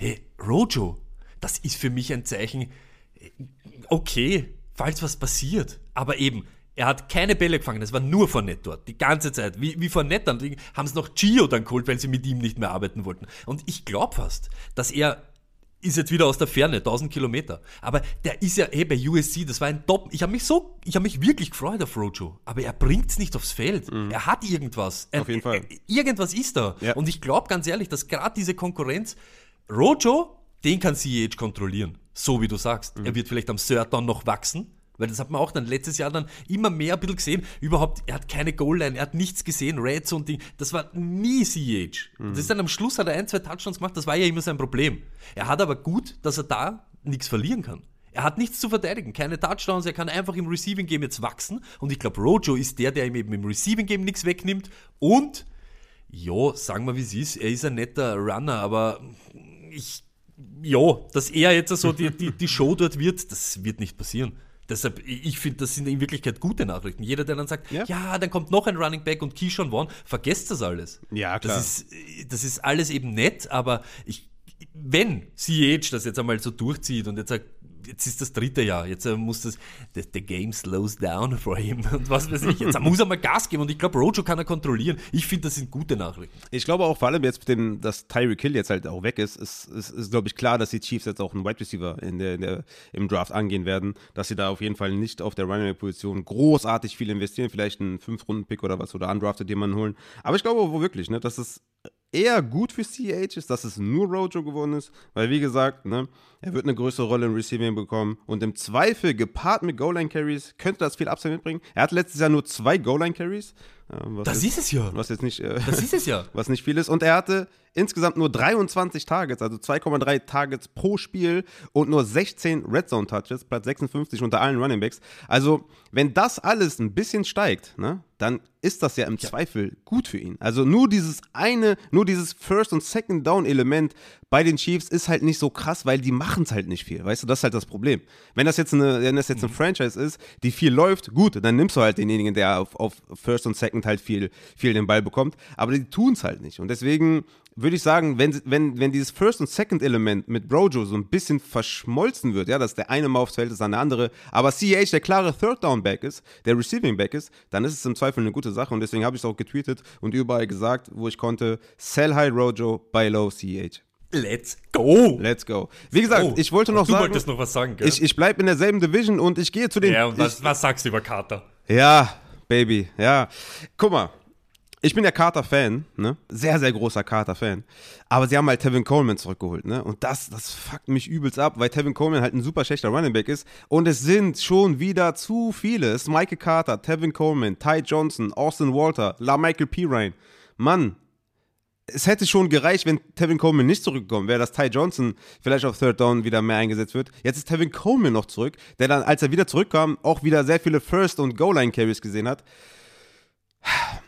hey, Rojo, das ist für mich ein Zeichen, okay, falls was passiert. Aber eben, er hat keine Bälle gefangen, es war nur Fournette dort, die ganze Zeit. Wie, wie Fournette dann, haben es noch Gio dann geholt, weil sie mit ihm nicht mehr arbeiten wollten. Und ich glaube fast, dass er ist jetzt wieder aus der Ferne, 1000 Kilometer. Aber der ist ja, hey, bei USC, das war ein Top. Ich habe mich so, ich habe mich wirklich gefreut auf Rojo. Aber er bringt's nicht aufs Feld. Mhm. Er hat irgendwas. Auf jeden Fall. irgendwas ist da. Ja. Und ich glaube ganz ehrlich, dass gerade diese Konkurrenz Rojo, den kann CEH kontrollieren. So wie du sagst. Mhm. Er wird vielleicht am Third Down noch wachsen. Weil das hat man auch dann letztes Jahr dann immer mehr ein bisschen gesehen. Überhaupt, er hat keine Goal-Line, er hat nichts gesehen, Red Zone Ding. Das war nie CEH. Mhm. Das ist dann am Schluss hat er ein, zwei Touchdowns gemacht, das war ja immer sein Problem. Er hat aber gut, dass er da nichts verlieren kann. Er hat nichts zu verteidigen, keine Touchdowns, er kann einfach im Receiving Game jetzt wachsen. Und ich glaube, Rojo ist der, der ihm eben im Receiving Game nichts wegnimmt. Und, ja, sagen wir wie es ist, er ist ein netter Runner, aber ich, ja, dass er jetzt so die, die, die Show dort wird, das wird nicht passieren. Deshalb, ich finde, das sind in Wirklichkeit gute Nachrichten. Jeder, der dann sagt, Ja. ja, dann kommt noch ein Running Back und Keyshawn Vaughn, vergesst das alles. Ja, klar. Das ist, das ist alles eben nett, aber ich, wenn CH das jetzt einmal so durchzieht und jetzt sagt, jetzt ist das dritte Jahr, jetzt äh, muss das, the, the game slows down for him und was weiß ich, jetzt muss er mal Gas geben und ich glaube, Rojo kann er kontrollieren. Ich finde, das sind gute Nachrichten. Ich glaube auch vor allem jetzt, mit dem, dass Tyreek Hill jetzt halt auch weg ist, ist, ist, ist glaube ich, klar, dass die Chiefs jetzt auch einen Wide Receiver in der, in der, im Draft angehen werden, dass sie da auf jeden Fall nicht auf der Running Position großartig viel investieren, vielleicht einen Fünf-Runden-Pick oder was oder undrafted jemanden holen. Aber ich glaube wo wirklich, ne, dass es eher gut für CH ist, dass es nur Rojo geworden ist, weil wie gesagt, ne, er wird eine größere Rolle im Receiving bekommen und im Zweifel gepaart mit Goal-Line-Carries könnte das viel Upside mitbringen. Er hat letztes Jahr nur zwei Goal-Line-Carries. Äh, was Das ist es ja. was jetzt nicht äh, Das ist es ja. <laughs> was nicht viel ist. Und er hatte insgesamt nur 23 Targets, also 2,3 Targets pro Spiel und nur 16 Red Zone Touches, Platz 56 unter allen Running Backs. Also, wenn das alles ein bisschen steigt, ne, dann ist das ja im Zweifel gut für ihn. Also nur dieses eine, nur dieses First und Second Down Element bei den Chiefs ist halt nicht so krass, weil die machen es halt nicht viel. Weißt du, das ist halt das Problem. Wenn das jetzt eine, wenn das jetzt eine Franchise ist, die viel läuft, gut, dann nimmst du halt denjenigen, der auf, auf First und Second halt viel, viel den Ball bekommt. Aber die tun es halt nicht. Und deswegen würde ich sagen, wenn, wenn, wenn dieses First und Second Element mit Brojo so ein bisschen verschmolzen wird, ja, dass der eine mal aufs Feld ist, dann der andere, aber CH der klare Third Down Back ist, der Receiving Back ist, dann ist es im Zweifel eine gute Sache und deswegen habe ich es auch getweetet und überall gesagt, wo ich konnte, sell high Rojo, buy low CH. Let's go. Let's go. Wie gesagt, Oh, ich wollte noch du sagen, wolltest noch was sagen, gell? ich, ich bleibe in derselben Division und ich gehe zu den ja, und ich, was, was sagst du über Carter? ja, Baby, ja. Guck mal, ich bin ja Carter-Fan, ne? Sehr, sehr großer Carter-Fan. Aber sie haben halt Tevin Coleman zurückgeholt, ne? Und das, das fuckt mich übelst ab, weil Tevin Coleman halt ein super schlechter Running Back ist. Und es sind schon wieder zu viele. Es ist Michael Carter, Tevin Coleman, Ty Johnson, Austin Walter, Michael Pirine. Mann, es hätte schon gereicht, wenn Tevin Coleman nicht zurückgekommen wäre, dass Ty Johnson vielleicht auf Third Down wieder mehr eingesetzt wird. Jetzt ist Tevin Coleman noch zurück, der dann, als er wieder zurückkam, auch wieder sehr viele First- und Goal-Line-Carries gesehen hat.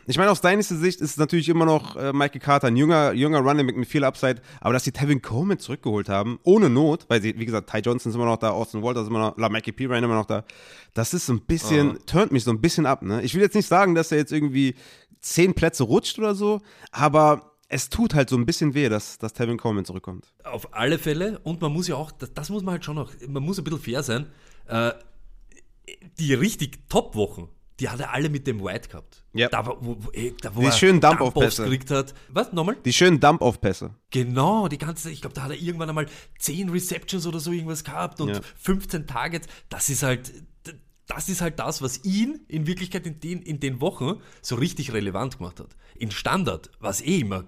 Ich meine, aus deiner Sicht ist es natürlich immer noch äh, Michael Carter, ein junger, junger Running Back mit viel Upside, aber dass sie Tevin Coleman zurückgeholt haben, ohne Not, weil sie, wie gesagt, Ty Johnson ist immer noch da, Austin Walter ist immer noch, La Mikey Pirine immer noch da, das ist so ein bisschen, turnt mich so ein bisschen ab, ne? Ich will jetzt nicht sagen, dass er jetzt irgendwie zehn Plätze rutscht oder so, aber es tut halt so ein bisschen weh, dass, dass Tevin Coleman zurückkommt. Auf alle Fälle. Und man muss ja auch, das, das muss man halt schon noch, man muss ein bisschen fair sein. Äh, die richtig Top-Wochen, die hat er alle mit dem White gehabt. Ja. Da, wo, wo, ey, da, wo Die er schönen Dump-Off-Pässe. gekriegt hat. Was, nochmal? Die schönen Dump-Off-Pässe. Genau, die ganze, ich glaube, da hat er irgendwann einmal 10 Receptions oder so irgendwas gehabt und Ja. 15 Targets. Das ist halt, das ist halt das, was ihn in Wirklichkeit in den, in den Wochen so richtig relevant gemacht hat. In Standard war es eh immer,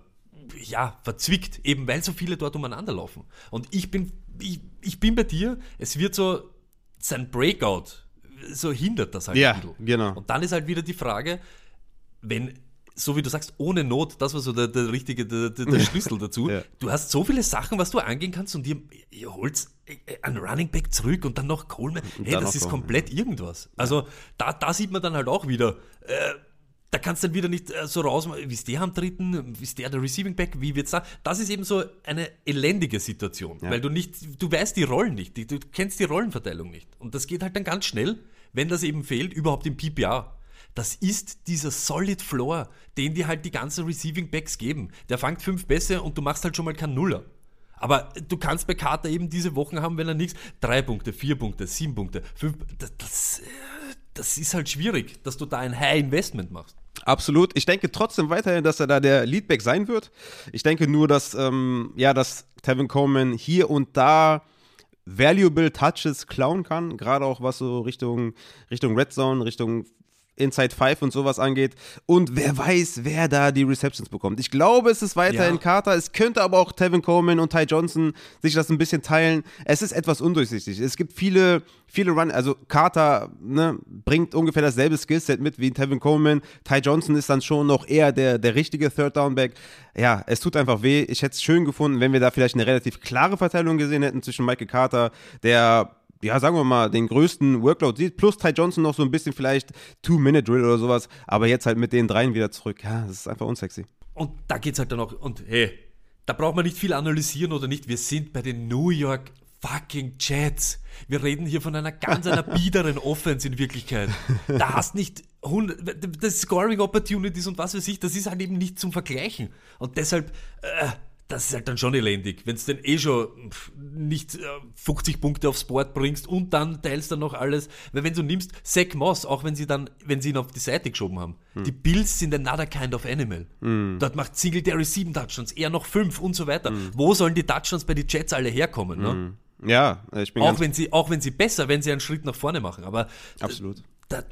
ja, verzwickt, eben weil so viele dort umeinander laufen. Und ich bin, ich, ich bin bei dir, es wird so, sein Breakout, so hindert das halt Ja, bisschen. genau. Und dann ist halt wieder die Frage, wenn, so wie du sagst, ohne Not, das war so der, der richtige, der, der, <laughs> Schlüssel dazu. Ja. Du hast so viele Sachen, was du angehen kannst und ihr, ihr holt einen Running Back zurück und dann noch Coleman. Hey, das ist Coleman, komplett irgendwas. Also da, da sieht man dann halt auch wieder, äh, da kannst du dann wieder nicht äh, so raus, wie ist der am dritten, wie ist der der Receiving Back, wie wird's da? Das ist eben so eine elendige Situation, weil du nicht, du weißt die Rollen nicht, du kennst die Rollenverteilung nicht. Und das geht halt dann ganz schnell, wenn das eben fehlt, überhaupt im PPR. Das ist dieser Solid Floor, den dir halt die ganzen Receiving Backs geben. Der fängt fünf Pässe und du machst halt schon mal keinen Nuller. Aber du kannst bei Carter eben diese Wochen haben, wenn er nichts, drei Punkte, vier Punkte, sieben Punkte, fünf, das, das, äh, das ist halt schwierig, dass du da ein High Investment machst. Absolut. Ich denke trotzdem weiterhin, dass er da der Leadback sein wird. Ich denke nur, dass, ähm, ja, dass Tevin Coleman hier und da valuable Touches klauen kann, gerade auch was so Richtung, Richtung Red Zone, Richtung Inside Five und sowas angeht. Und wer weiß, wer da die Receptions bekommt. Ich glaube, es ist weiterhin Ja. Carter. Es könnte aber auch Tevin Coleman und Ty Johnson sich das ein bisschen teilen. Es ist etwas undurchsichtig. Es gibt viele, viele Run, also Carter ne, bringt ungefähr dasselbe Skillset mit wie Tevin Coleman. Ty Johnson ist dann schon noch eher der, der richtige Third Down Back. Ja, es tut einfach weh. Ich hätte es schön gefunden, wenn wir da vielleicht eine relativ klare Verteilung gesehen hätten zwischen Michael Carter, der ja, sagen wir mal, den größten Workload sieht, plus Ty Johnson noch so ein bisschen vielleicht Two-Minute-Drill oder sowas, aber jetzt halt mit den dreien wieder zurück. Ja, das ist einfach unsexy. Und da geht's halt dann auch, und hey, da braucht man nicht viel analysieren oder nicht. Wir sind bei den New York fucking Jets. Wir reden hier von einer ganz einer <laughs> biederen Offense in Wirklichkeit. Da hast nicht 100, das Scoring Opportunities und was weiß ich, das ist halt eben nicht zum Vergleichen. Und deshalb, äh, das ist halt dann schon elendig, wenn du denn eh schon nicht 50 Punkte aufs Board bringst und dann teilst dann noch alles. Weil wenn du nimmst, Zach Moss, auch wenn sie dann, wenn sie ihn auf die Seite geschoben haben, hm. die Bills sind another kind of animal. Hm. Dort macht Singletary sieben Touchdowns, er noch fünf und so weiter. Hm. Wo sollen die Touchdowns bei den Jets alle herkommen? Ne? Hm. Ja, ich bin auch wenn sie Auch wenn sie besser, wenn sie einen Schritt nach vorne machen. Aber Absolut. Da,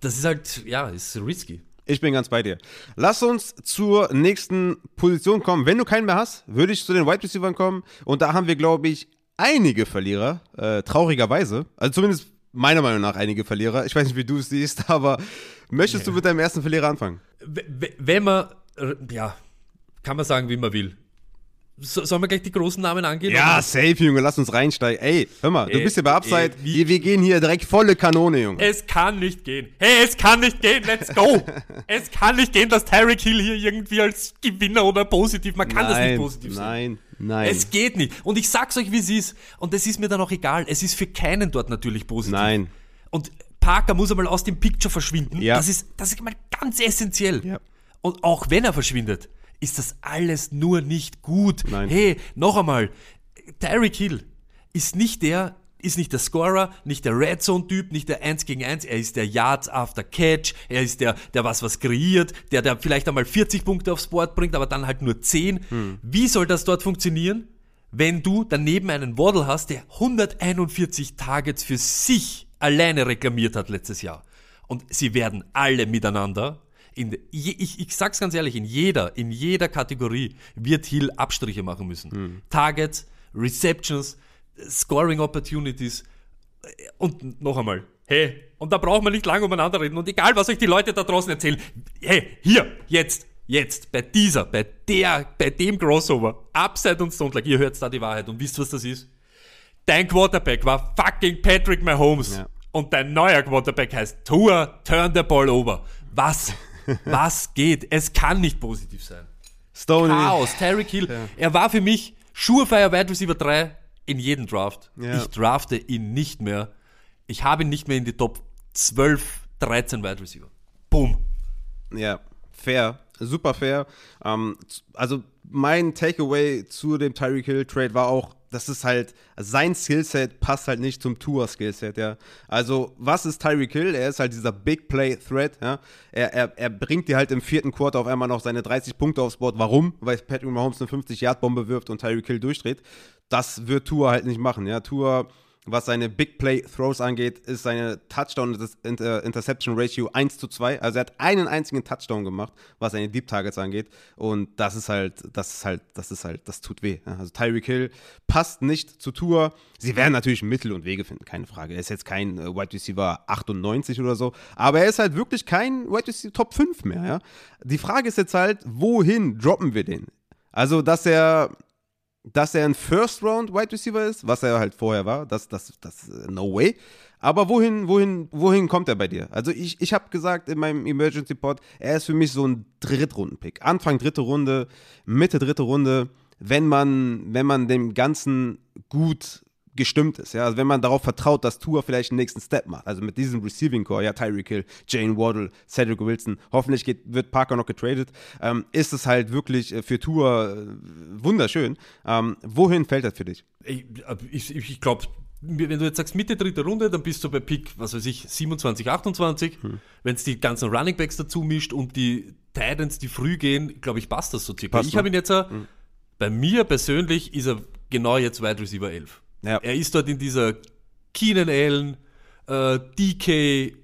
das ist halt, ja, ist risky. Ich bin ganz bei dir. Lass uns zur nächsten Position kommen. Wenn du keinen mehr hast, würde ich zu den Wide Receivers kommen. Und da haben wir, glaube ich, einige Verlierer, äh, traurigerweise. Also zumindest meiner Meinung nach einige Verlierer. Ich weiß nicht, wie du es siehst, <laughs> aber möchtest ja. du mit deinem ersten Verlierer anfangen? Wenn man, äh, ja, kann man sagen, wie man will. So, sollen wir gleich die großen Namen angehen? Ja, oder? safe, Junge, lass uns reinsteigen. Ey, hör mal, du ey, bist hier bei Upside. Ey, wir, wir, gehen hier direkt volle Kanone, Junge. Es kann nicht gehen. Hey, es kann nicht gehen, let's go. <laughs> es kann nicht gehen, dass Tyreek Hill hier irgendwie als Gewinner oder positiv, man kann nein, das nicht positiv nein, sehen. Nein, nein. Es geht nicht. Und ich sag's euch, wie es ist. Und es ist mir dann auch egal. Es ist für keinen dort natürlich positiv. Nein. Und Parker muss einmal aus dem Picture verschwinden. Ja. Das ist, das ist mal ganz essentiell. Ja. Und auch wenn er verschwindet, ist das alles nur nicht gut. Nein. Hey, noch einmal, Tyreek Hill ist nicht der, ist nicht der Scorer, nicht der Red Zone Typ, nicht der 1 gegen 1, er ist der Yards after Catch, er ist der, der was was kreiert, der, der vielleicht einmal 40 Punkte aufs Board bringt, aber dann halt nur 10. Hm. Wie soll das dort funktionieren, wenn du daneben einen Waddle hast, der 141 Targets für sich alleine reklamiert hat letztes Jahr? Und sie werden alle miteinander in, ich, ich sag's ganz ehrlich, in jeder, in jeder Kategorie wird Hill Abstriche machen müssen. Hm. Targets, Receptions, Scoring Opportunities und noch einmal, hey, und da braucht man nicht lange umeinander reden und egal, was euch die Leute da draußen erzählen, hey, hier, jetzt, jetzt, bei dieser, bei der, bei dem Crossover, Upside und Stone, like, ihr hört da die Wahrheit und wisst, was das ist? Dein Quarterback war fucking Patrick Mahomes. Ja. Und dein neuer Quarterback heißt Tour, turn the ball over. Was Was geht? Es kann nicht positiv sein. Stoney. Chaos, Terry Hill. Ja. Er war für mich Surefire Wide Receiver 3 in jedem Draft. Ja. Ich drafte ihn nicht mehr. Ich habe ihn nicht mehr in die Top 12, 13 Wide Receiver. Boom. Ja, fair. Super fair. Ähm, also mein Takeaway zu dem Tyreek Hill Trade war auch, das ist halt, sein Skillset passt halt nicht zum Tour-Skillset, ja. Also, was ist Tyreek Hill? Er ist halt dieser Big Play Threat, ja. Er, er, er bringt dir halt im vierten Quarter auf einmal noch seine 30 Punkte aufs Board. Warum? Weil Patrick Mahomes eine 50-Yard-Bombe wirft und Tyreek Hill durchdreht. Das wird Tour halt nicht machen, ja. Tour was seine Big Play Throws angeht, ist seine Touchdown-Interception Ratio 1 zu 2. Also er hat einen einzigen Touchdown gemacht, was seine Deep Targets angeht. Und das ist halt, das ist halt, das ist halt, das tut weh. Also Tyreek Hill passt nicht zu Tour. Sie werden natürlich Mittel und Wege finden, keine Frage. Er ist jetzt kein äh, Wide Receiver 98 oder so. Aber er ist halt wirklich kein Wide Receiver Top 5 mehr, ja. Die Frage ist jetzt halt, wohin droppen wir den? Also, dass er dass er ein First Round Wide Receiver ist, was er halt vorher war, das, das, das, no way. Aber wohin, wohin, wohin kommt er bei dir? Also ich, ich habe gesagt in meinem Emergency Pod, er ist für mich so ein Drittrunden-Pick. Anfang dritte Runde, Mitte dritte Runde, wenn man, wenn man dem Ganzen gut gestimmt ist. Ja? Also wenn man darauf vertraut, dass Tour vielleicht den nächsten Step macht. Also mit diesem Receiving Core, ja, Tyreek Hill, Jane Waddle, Cedric Wilson, hoffentlich geht, wird Parker noch getradet, ähm, ist es halt wirklich äh, für Tour äh, wunderschön. Ähm, wohin fällt das für dich? Ich, ich, ich glaube, wenn du jetzt sagst Mitte dritte Runde, dann bist du bei Pick, was weiß ich, 27, 28. Hm. Wenn es die ganzen Running Backs dazu mischt und die Titans, die früh gehen, glaube ich, passt das so circa. Passt ich habe ihn jetzt, äh, hm. bei mir persönlich ist er genau jetzt Wide Receiver 11. Ja. Er ist dort in dieser Keenan Allen, äh, DK,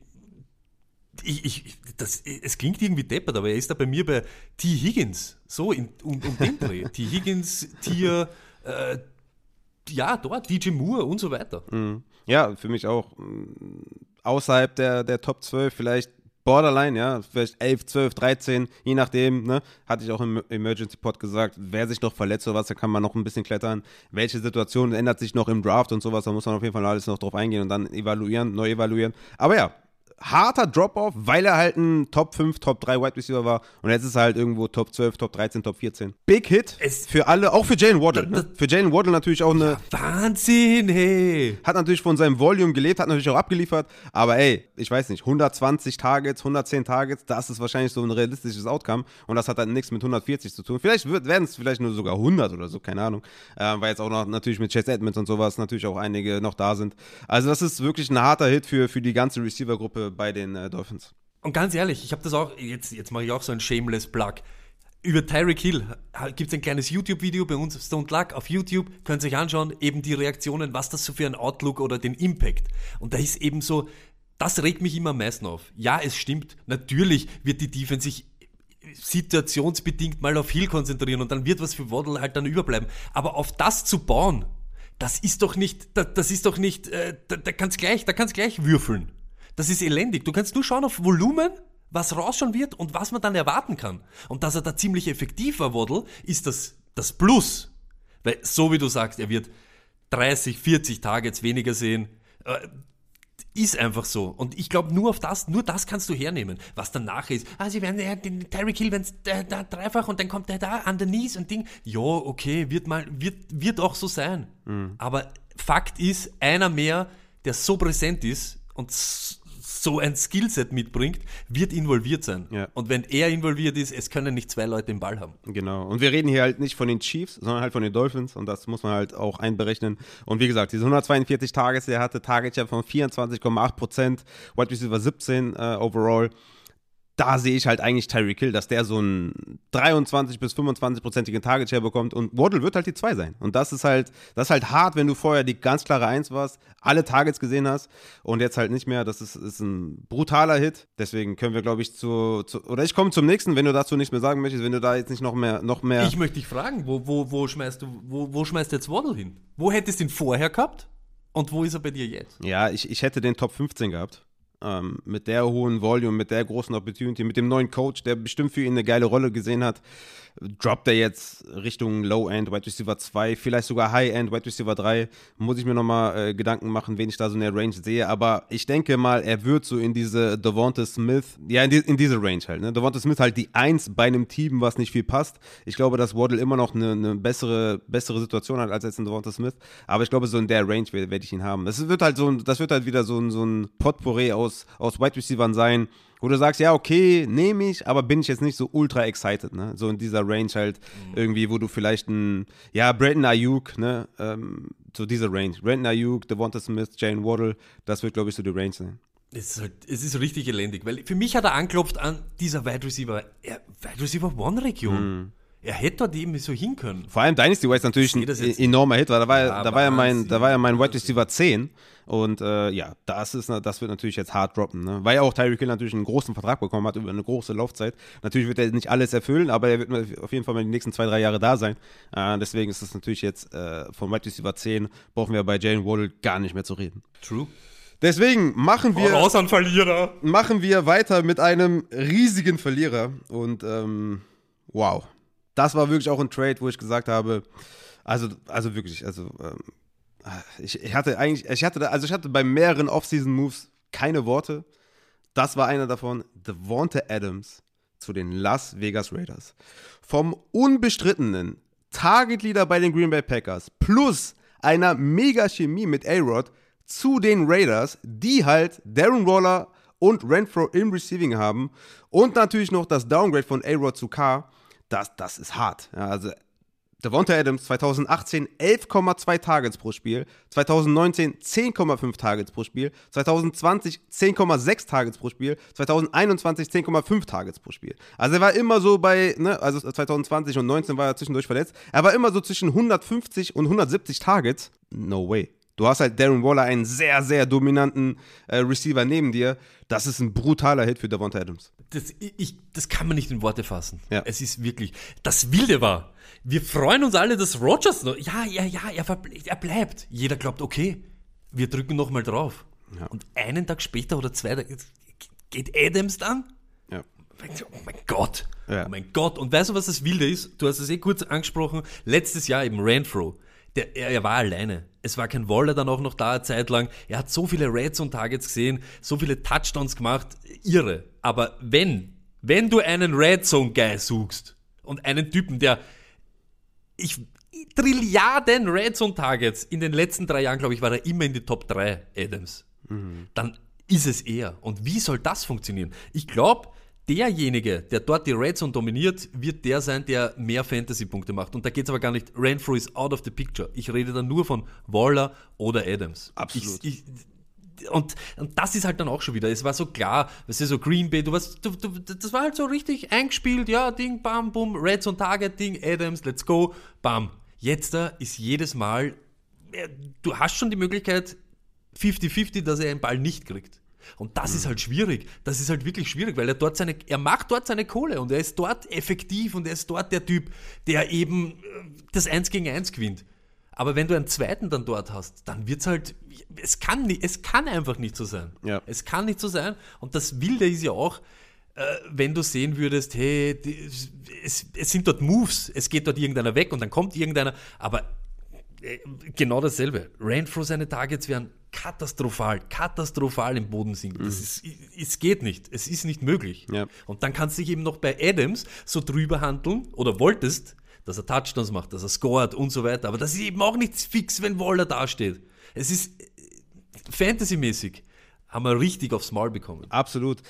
ich, ich, das, es klingt irgendwie deppert, aber er ist da bei mir bei T. Higgins, so in, um, um den Dreh. T. Higgins, Tier, äh, ja, dort, DJ Moore und so weiter. Mhm. Ja, für mich auch. Außerhalb der, der Top 12 vielleicht Borderline, ja, vielleicht 11, 12, 13, je nachdem, ne, hatte ich auch im Emergency Pod gesagt, wer sich noch verletzt oder was, da kann man noch ein bisschen klettern. Welche Situation ändert sich noch im Draft und sowas, da muss man auf jeden Fall alles noch drauf eingehen und dann evaluieren, neu evaluieren. Aber ja, harter Drop-Off, weil er halt ein Top 5, Top 3 Wide Receiver war. Und jetzt ist er halt irgendwo Top 12, Top 13, Top 14. Big Hit Es- für alle, auch für Jalen Waddle. Ne? Für Jalen Waddle natürlich auch eine, Wahnsinn, hey. hat natürlich von seinem Volume gelebt, hat natürlich auch abgeliefert. Aber ey, ich weiß nicht, 120 Targets, 110 Targets, das ist wahrscheinlich so ein realistisches Outcome. Und das hat dann nichts mit 140 zu tun. Vielleicht wird- werden es vielleicht nur sogar 100 oder so, keine Ahnung. Ähm, weil jetzt auch noch natürlich mit Chase Edmonds und sowas natürlich auch einige noch da sind. Also das ist wirklich ein harter Hit für, für die ganze Receiver-Gruppe bei den äh, Dolphins. Und ganz ehrlich, ich habe das auch, jetzt, jetzt mache ich auch so ein shameless Plug. Über Tyreek Hill gibt es ein kleines YouTube-Video bei uns, Stone Luck, auf YouTube, könnt ihr euch anschauen, eben die Reaktionen, was das so für ein Outlook oder den Impact. Und da ist eben so, das regt mich immer am meisten auf. Ja, es stimmt, natürlich wird die Defense sich situationsbedingt mal auf Hill konzentrieren und dann wird was für Waddle halt dann überbleiben. Aber auf das zu bauen, das ist doch nicht, das, das ist doch nicht, äh, da, da kannst gleich, da kannst gleich würfeln. Das ist elendig. Du kannst nur schauen auf Volumen, was rausschauen wird und was man dann erwarten kann. Und dass er da ziemlich effektiv war, Waddle, ist das, das Plus. Weil, so wie du sagst, er wird 30, 40 Targets weniger sehen. Äh, ist einfach so. Und ich glaube, nur auf das, nur das kannst du hernehmen. Was danach ist, ah, sie werden ja, den Tyreek Hill, wenn es da, da dreifach und dann kommt der da an der Knees und Ding. Ja, okay, wird mal, wird, wird auch so sein. Aber Fakt ist, einer mehr, der so präsent ist und so ein Skillset mitbringt, wird involviert sein. Ja. Und wenn er involviert ist, es können nicht zwei Leute den Ball haben. Genau. Und wir reden hier halt nicht von den Chiefs, sondern halt von den Dolphins. Und das muss man halt auch einberechnen. Und wie gesagt, diese 142 Tages, der hatte Target Share von 24,8 Prozent, Wide Receiver 17 äh, overall. Da sehe ich halt eigentlich Tyreek Hill, dass der so einen 23 bis 25-prozentigen Target Share bekommt und Waddle wird halt die 2 sein. Und das ist halt, das ist halt hart, wenn du vorher die ganz klare 1 warst, alle Targets gesehen hast und jetzt halt nicht mehr. Das ist, ist ein brutaler Hit. Deswegen können wir, glaube ich, zu, zu oder ich komme zum nächsten, wenn du dazu nichts mehr sagen möchtest, wenn du da jetzt nicht noch mehr, noch mehr. Ich möchte dich fragen, wo, wo, wo schmeißt du, wo, wo schmeißt jetzt Waddle hin? Wo hättest du ihn vorher gehabt? Und wo ist er bei dir jetzt? Ja, ich, ich hätte den Top 15 gehabt. Ähm, mit der hohen Volume, mit der großen Opportunity, mit dem neuen Coach, der bestimmt für ihn eine geile Rolle gesehen hat, droppt er jetzt Richtung Low-End, Wide Receiver 2, vielleicht sogar High-End, Wide Receiver 3. Muss ich mir nochmal äh, Gedanken machen, wen ich da so in der Range sehe. Aber ich denke mal, er wird so in diese Devonta Smith, ja, in, die, in diese Range halt. Ne? Devonta Smith halt die 1 bei einem Team, was nicht viel passt. Ich glaube, dass Waddle immer noch eine, eine bessere, bessere Situation hat als jetzt ein Devonta Smith. Aber ich glaube, so in der Range werde werd ich ihn haben. Das wird halt so das wird halt wieder so ein, so ein Potpourri aus, aus Wide Receivern sein, wo du sagst, ja, okay, nehme ich, aber bin ich jetzt nicht so ultra excited, ne? So in dieser Range halt irgendwie, wo du vielleicht ein, ja, Brandon Ayuk, ne? Ähm, so diese Range. Brandon Ayuk, Devonta Smith, Jane Waddle, das wird, glaube ich, so die Range sein. Es ist, halt, es ist richtig elendig, weil für mich hat er anklopft an dieser Wide Receiver, er, Wide Receiver One-Region. Er hätte dort eben so hin können. Vor allem Dynasty Wise natürlich ein enormer Hit, weil da war, Ja, da war ja mein, da war ja mein Wide Receiver 10 und äh, ja, das ist, das wird natürlich jetzt hart droppen, ne? weil ja auch Tyreek Hill natürlich einen großen Vertrag bekommen hat über eine große Laufzeit. Natürlich wird er nicht alles erfüllen, aber er wird auf jeden Fall mal die nächsten zwei, drei Jahre da sein. Äh, deswegen ist es natürlich jetzt äh, von Wide Receiver 10 brauchen wir bei Jalen Waddle gar nicht mehr zu reden. True. Deswegen machen wir Raus an Verlierer. machen wir weiter mit einem riesigen Verlierer. Und ähm, wow. Das war wirklich auch ein Trade, wo ich gesagt habe, also, also wirklich, also ähm, ich, ich hatte eigentlich, ich hatte, also ich hatte bei mehreren Offseason-Moves keine Worte. Das war einer davon, Devonta Adams zu den Las Vegas Raiders. Vom unbestrittenen Target-Leader bei den Green Bay Packers plus einer Mega-Chemie mit A-Rod zu den Raiders, die halt Darren Waller und Renfro im Receiving haben und natürlich noch das Downgrade von A-Rod zu K, das, das ist hart. Ja, also Devonta Adams 2018 11,2 Targets pro Spiel, 2019 10,5 Targets pro Spiel, 2020 10,6 Targets pro Spiel, 2021 10,5 Targets pro Spiel. Also er war immer so bei, ne, also 2020 und 19 war er zwischendurch verletzt, er war immer so zwischen 150 und 170 Targets. No way. Du hast halt Darren Waller, einen sehr, sehr dominanten äh, Receiver neben dir. Das ist ein brutaler Hit für Devonta Adams. Das, ich, das kann man nicht in Worte fassen. Ja. Es ist wirklich. Das Wilde war, wir freuen uns alle, dass Rogers noch. Ja, ja, ja, er, er bleibt. Jeder glaubt, okay, wir drücken nochmal drauf. Und einen Tag später oder zwei Tage geht Adams dann? Ja. Oh mein Gott. Ja. Oh mein Gott. Und weißt du, was das Wilde ist? Du hast es eh kurz angesprochen. Letztes Jahr eben Renfro. Der, er, er war alleine. Es war kein Waller dann auch noch da eine Zeit lang. Er hat so viele Red Zone Targets gesehen, so viele Touchdowns gemacht. Irre. Aber wenn, wenn du einen Red Zone Guy suchst und einen Typen, der ich Trilliarden Red Zone Targets in den letzten drei Jahren, glaube ich, war er immer in die Top 3 Adams. Mhm. Dann ist es er. Und wie soll das funktionieren? Ich glaube, derjenige, der dort die Red Zone dominiert, wird der sein, der mehr Fantasy-Punkte macht. Und da geht es aber gar nicht, Renfro ist out of the picture. Ich rede dann nur von Waller oder Adams. Absolut. Ich, ich, und, und das ist halt dann auch schon wieder, es war so klar, weißt du, so Green Bay, du warst, du, du, das war halt so richtig eingespielt, ja, Ding, bam, bum, Red Zone Target, Ding, Adams, let's go, bam. Jetzt da ist jedes Mal, du hast schon die Möglichkeit, 50-50, dass er einen Ball nicht kriegt. Und das mhm. ist halt schwierig. Das ist halt wirklich schwierig, weil er dort seine, er macht dort seine Kohle und er ist dort effektiv und er ist dort der Typ, der eben äh, das Eins gegen Eins gewinnt. Aber wenn du einen zweiten dann dort hast, dann wird es halt, es kann, nicht, es kann einfach nicht so sein. Ja. Es kann nicht so sein. Und das Wilde ist ja auch, äh, wenn du sehen würdest, hey, es, es sind dort Moves, es geht dort irgendeiner weg und dann kommt irgendeiner, aber genau dasselbe. Renfro seine Targets wären katastrophal, katastrophal im Boden sinken. Mhm. ist, es geht nicht. Es ist nicht möglich. Ja. Und dann kannst du dich eben noch bei Adams so drüber handeln oder wolltest, dass er Touchdowns macht, dass er scored und so weiter. Aber das ist eben auch nichts fix, wenn Waller dasteht. Es ist äh, fantasymäßig haben wir richtig aufs Maul bekommen. Absolut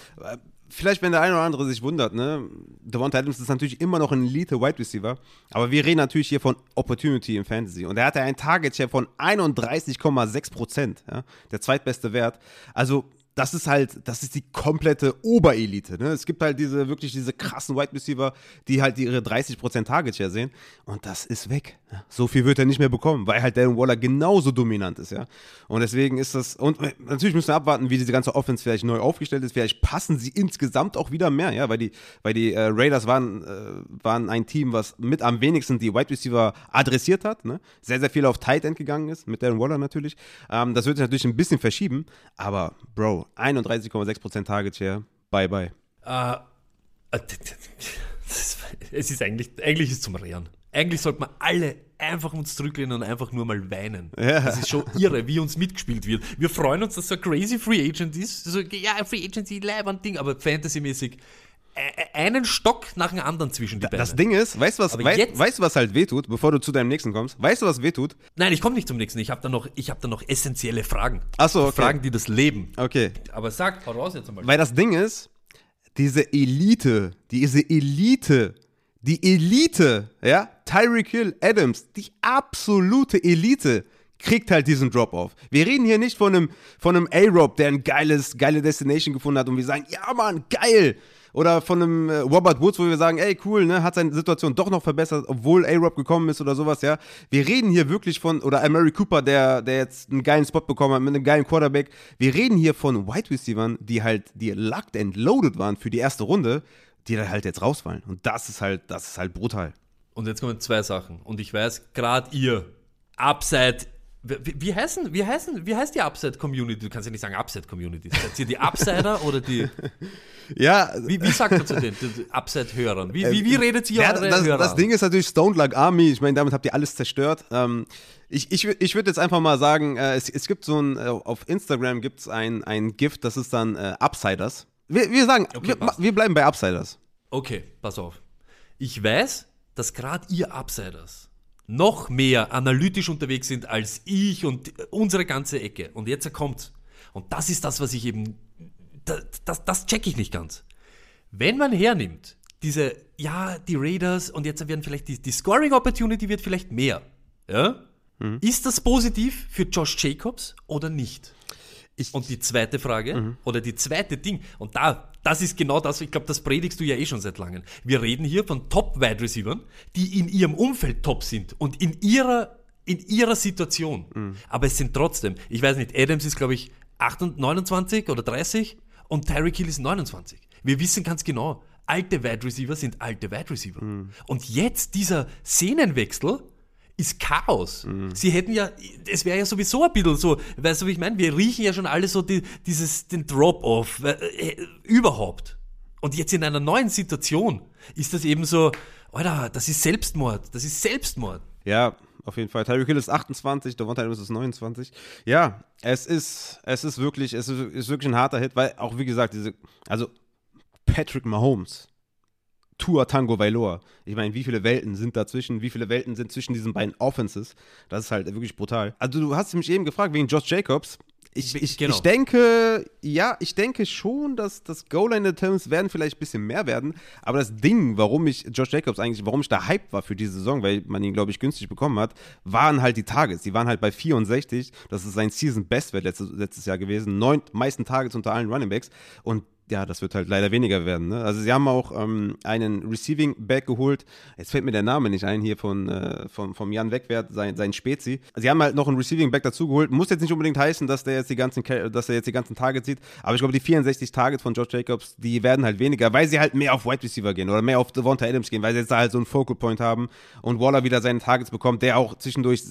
vielleicht, wenn der eine oder andere sich wundert, ne, Devonta Adams ist natürlich immer noch ein Elite Wide Receiver, aber wir reden natürlich hier von Opportunity im Fantasy und er hatte einen Target Share von 31,6 Prozent, ja, der zweitbeste Wert. Also das ist halt, das ist die komplette Oberelite. Ne? Es gibt halt diese, wirklich diese krassen Wide Receiver, die halt ihre 30% Target Share sehen. Und das ist weg. So viel wird er nicht mehr bekommen, weil halt Darren Waller genauso dominant ist, ja. Und deswegen ist das, und natürlich müssen wir abwarten, wie diese ganze Offense vielleicht neu aufgestellt ist. Vielleicht passen sie insgesamt auch wieder mehr, ja, weil die, weil die äh, Raiders waren, äh, waren ein Team, was mit am wenigsten die Wide Receiver adressiert hat, ne? Sehr, sehr viel auf Tight End gegangen ist, mit Darren Waller natürlich. Ähm, das wird sich natürlich ein bisschen verschieben, aber Bro, 31,6% Target Share. Bye, bye. Uh, es ist eigentlich, eigentlich ist zum Rehren. Eigentlich sollte man alle einfach uns zurücklehnen und einfach nur mal weinen. Ja. Das ist schon irre, wie uns mitgespielt wird. Wir freuen uns, dass so ein crazy Free Agent ist. So, ja, Free Agency, leibend Ding, aber Fantasy-mäßig einen Stock nach dem anderen zwischen die Beine. Das Ding ist, weißt du, was, wei weißt, was halt wehtut, bevor du zu deinem nächsten kommst? Weißt du, was wehtut? Nein, ich komme nicht zum nächsten. Ich habe da, noch, hab da noch essentielle Fragen. Achso, okay. Fragen, die das Leben. Okay. Aber sag, voraus jetzt mal. Weil das Ding ist, diese Elite, diese Elite, die Elite, ja, Tyreek Hill, Adams, die absolute Elite, kriegt halt diesen Drop-Off. Wir reden hier nicht von einem, von einem A-Rob, der ein geiles, geile Destination gefunden hat und wir sagen, ja Mann, geil, oder von einem äh, Robert Woods, wo wir sagen, ey, cool, ne, hat seine Situation doch noch verbessert, obwohl A-Rob gekommen ist oder sowas, ja. Wir reden hier wirklich von, oder Mary Cooper, der, der jetzt einen geilen Spot bekommen hat mit einem geilen Quarterback. Wir reden hier von Wide Receivers, die halt, die locked and loaded waren für die erste Runde, die da halt jetzt rausfallen. Und das ist halt, das ist halt brutal. Und jetzt kommen zwei Sachen. Und ich weiß, gerade ihr, Upside wie, wie, heißen, wie, heißen, wie heißt die Upside-Community? Du kannst ja nicht sagen Upside-Community. Seid ihr die Upsider <laughs> oder die. Ja. Wie, wie sagt man zu den, den Upside-Hörern? Wie, wie, wie äh, redet ihr ja, eure das, Hörer? Das Ding ist natürlich Stone Like Army. Ich meine, damit habt ihr alles zerstört. Ähm, ich ich, ich würde jetzt einfach mal sagen, äh, es, es gibt so ein, äh, auf Instagram gibt es ein, ein Gift, das ist dann äh, Upsiders. Wir, wir sagen, okay, wir, wir bleiben bei Upsiders. Okay, pass auf. Ich weiß, dass gerade ihr Upsiders noch mehr analytisch unterwegs sind als ich und unsere ganze Ecke. Und jetzt kommt, und das ist das, was ich eben, das, das, das check ich nicht ganz. Wenn man hernimmt, diese, ja, die Raiders und jetzt werden vielleicht die, die Scoring Opportunity wird vielleicht mehr, ja? Mhm. Ist das positiv für Josh Jacobs oder nicht? Ich, und die zweite Frage, mhm. oder die zweite Ding, und da, das ist genau das, ich glaube, das predigst du ja eh schon seit langem. Wir reden hier von Top-Wide Receivers, die in ihrem Umfeld top sind und in ihrer, in ihrer Situation. Mhm. Aber es sind trotzdem, ich weiß nicht, Adams ist, glaube ich, 28, 29 oder 30 und Tyreek Hill ist 29. Wir wissen ganz genau, alte Wide Receiver sind alte Wide Receiver. Mhm. Und jetzt dieser Szenenwechsel, ist Chaos. Mhm. Sie hätten ja, es wäre ja sowieso ein bisschen so, weißt du, wie ich meine? Wir riechen ja schon alle so die, dieses, den Drop-off äh, äh, überhaupt. Und jetzt in einer neuen Situation ist das eben so, Alter, das ist Selbstmord, das ist Selbstmord. Ja, auf jeden Fall. Tyreek Hill ist 28, Devonta Adams ist 29. Ja, es ist, es ist wirklich, es ist, ist wirklich ein harter Hit, weil auch wie gesagt, diese, also Patrick Mahomes, Tua Tango Vailoa. Ich meine, wie viele Welten sind dazwischen? Wie viele Welten sind zwischen diesen beiden Offenses? Das ist halt wirklich brutal. Also du hast mich eben gefragt wegen Josh Jacobs. Ich, ich, genau. ich denke, ja, ich denke schon, dass das Goal-Line-Attempts werden vielleicht ein bisschen mehr werden. Aber das Ding, warum ich Josh Jacobs eigentlich, warum ich da hyped war für diese Saison, weil man ihn, glaube ich, günstig bekommen hat, waren halt die Targets. Die waren halt bei 64. Das ist sein Season-Bestwert letztes, letztes Jahr gewesen. Neun meisten Targets unter allen Running Backs. Und ja, das wird halt leider weniger werden. Ne? Also sie haben auch ähm, einen Receiving Back geholt. Jetzt fällt mir der Name nicht ein hier von, äh, von vom Jan Wegwert, sein, sein Spezi. Sie haben halt noch einen Receiving Back dazu geholt. Muss jetzt nicht unbedingt heißen, dass der jetzt die ganzen, dass er jetzt die ganzen Targets sieht. Aber ich glaube, die 64 Targets von George Jacobs, die werden halt weniger, weil sie halt mehr auf Wide Receiver gehen oder mehr auf Devonta Adams gehen, weil sie jetzt da halt so einen Focal Point haben und Waller wieder seine Targets bekommt, der auch zwischendurch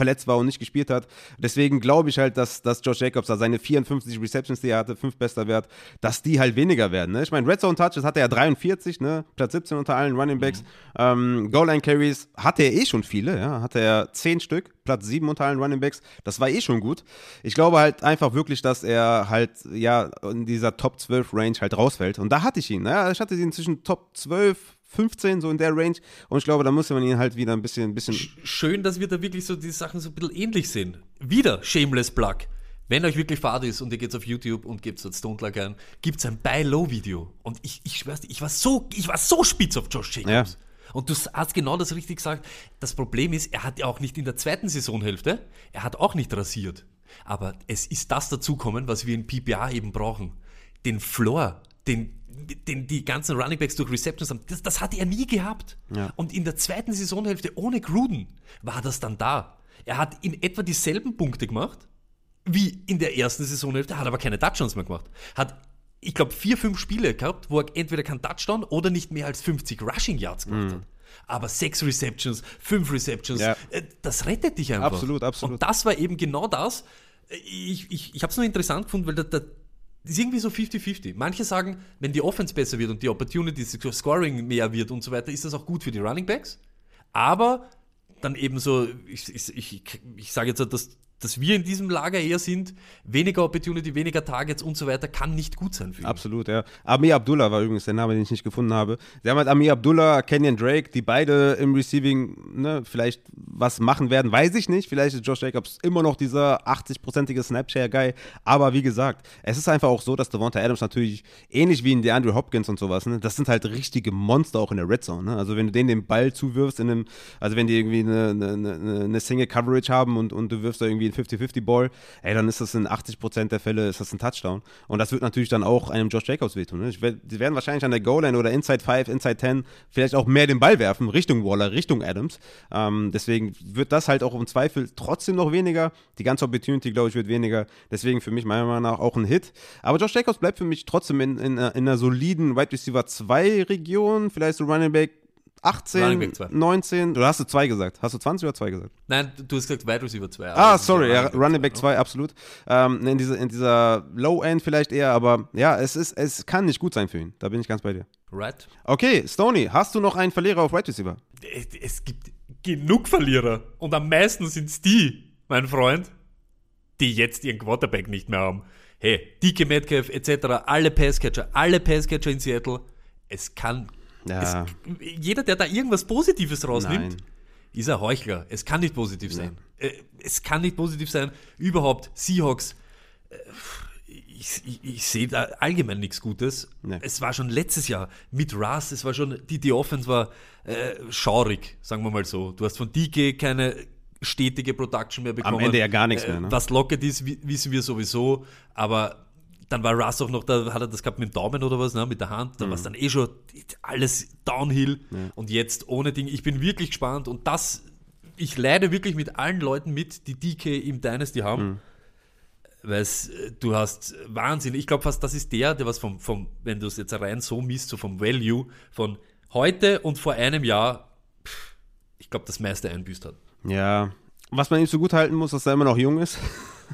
verletzt war und nicht gespielt hat. Deswegen glaube ich halt, dass, dass Josh Jacobs da seine 54 Receptions, die er hatte, fünf bester Wert, dass die halt weniger werden. Ne? Ich meine, Red Zone Touches hatte er 43, ne? Platz 17 unter allen Running Backs. Mhm. Ähm, Goal Line Carries hatte er eh schon viele, ja? hatte er 10 Stück, Platz 7 unter allen Running Backs. Das war eh schon gut. Ich glaube halt einfach wirklich, dass er halt ja in dieser Top 12 Range halt rausfällt. Und da hatte ich ihn. Ne? Ich hatte ihn zwischen Top 12 15, so in der Range. Und ich glaube, da muss man ihn halt wieder ein bisschen. Ein bisschen Schön, dass wir da wirklich so die Sachen so ein bisschen ähnlich sehen. Wieder Shameless Plug. Wenn euch wirklich fad ist und ihr geht auf YouTube und gebt so Stone Luck ein, gibt es ein Buy-Low-Video. Und ich, ich schwör's dir, ich war so, ich war so spitz auf Josh Jacobs. Ja. Und du hast genau das richtig gesagt. Das Problem ist, er hat ja auch nicht in der zweiten Saisonhälfte, er hat auch nicht rasiert. Aber es ist das dazukommen, was wir in PPA eben brauchen. Den Floor, den, den die ganzen Runningbacks durch Receptions haben, das, das hat er nie gehabt. Ja. Und in der zweiten Saisonhälfte ohne Gruden war das dann da. Er hat in etwa dieselben Punkte gemacht wie in der ersten Saisonhälfte, hat aber keine Touchdowns mehr gemacht. Hat, ich glaube, vier, fünf Spiele gehabt, wo er entweder keinen Touchdown oder nicht mehr als 50 Rushing Yards gemacht mhm. hat. Aber sechs Receptions, fünf Receptions, ja. Äh, das rettet dich einfach. Absolut, absolut. Und das war eben genau das. Ich, ich, ich habe es nur interessant gefunden, weil der, der, ist irgendwie so 50-50. Manche sagen, wenn die Offense besser wird und die Opportunities, Scoring mehr wird und so weiter, ist das auch gut für die Running Backs. Aber dann eben so, ich, ich, ich, ich sage jetzt, dass dass wir in diesem Lager eher sind, weniger Opportunity, weniger Targets und so weiter, kann nicht gut sein für ihn. Absolut, ja. Amir Abdullah war übrigens der Name, den ich nicht gefunden habe. Sie haben halt Amir Abdullah, Kenyon Drake, die beide im Receiving ne, vielleicht was machen werden, weiß ich nicht. Vielleicht ist Josh Jacobs immer noch dieser 80-prozentige Snapshare-Guy. Aber wie gesagt, es ist einfach auch so, dass Devonta Adams natürlich ähnlich wie in DeAndre Hopkins und sowas, ne, das sind halt richtige Monster auch in der Red Zone. Ne? Also wenn du denen den Ball zuwirfst, in einem, also wenn die irgendwie eine, eine, eine Single-Coverage haben und, und du wirfst da irgendwie 50-50-Ball, ey, dann ist das in 80% der Fälle ist das ein Touchdown. Und das wird natürlich dann auch einem Josh Jacobs wehtun. Ne? Die werden wahrscheinlich an der Goal-Line oder Inside 5, Inside 10 vielleicht auch mehr den Ball werfen, Richtung Waller, Richtung Adams. Ähm, deswegen wird das halt auch im Zweifel trotzdem noch weniger. Die ganze Opportunity, glaube ich, wird weniger. Deswegen für mich meiner Meinung nach auch ein Hit. Aber Josh Jacobs bleibt für mich trotzdem in, in, in einer soliden Wide Receiver 2 Region, vielleicht so Running Back 18, 19, oder hast du 2 gesagt? Hast du 20 oder 2 gesagt? Nein, du hast gesagt Wide Receiver 2. Ah, sorry, ja, Running Back 2, absolut. Ähm, in, diese, in dieser Low-End vielleicht eher, aber ja, es, ist, es kann nicht gut sein für ihn. Da bin ich ganz bei dir. Right. Okay, Stony, hast du noch einen Verlierer auf Wide Receiver? Es, es gibt genug Verlierer und am meisten sind es die, mein Freund, die jetzt ihren Quarterback nicht mehr haben. Hey, Dicke Metcalf etc., alle Passcatcher, alle Passcatcher in Seattle. Es kann ja. Es, jeder, der da irgendwas Positives rausnimmt, Nein. ist ein Heuchler. Es kann nicht positiv sein. Nein. Äh, es kann nicht positiv sein. Überhaupt, Seahawks. Äh, ich, ich, ich sehe da allgemein nichts Gutes. Nee. Es war schon letztes Jahr mit Russ, es war schon, die, die Offense war äh, schaurig, sagen wir mal so. Du hast von DK keine stetige Production mehr bekommen. Am Ende ja gar nichts mehr. Ne? Was Lockett ist, wissen wir sowieso, aber dann war Russ auch noch, da hat er das gehabt mit dem Daumen oder was, ne, mit der Hand. Da mhm. war es dann eh schon alles Downhill. Ja. Und jetzt ohne Ding. Ich bin wirklich gespannt und das, ich leide wirklich mit allen Leuten mit, die DK im Dynasty haben. Mhm. Weil äh, du hast Wahnsinn. Ich glaube fast, das ist der, der was vom, vom wenn du es jetzt rein so misst, so vom Value von heute und vor einem Jahr, ich glaube, das meiste einbüßt hat. Ja, was man ihm so gut halten muss, dass er immer noch jung ist. <laughs>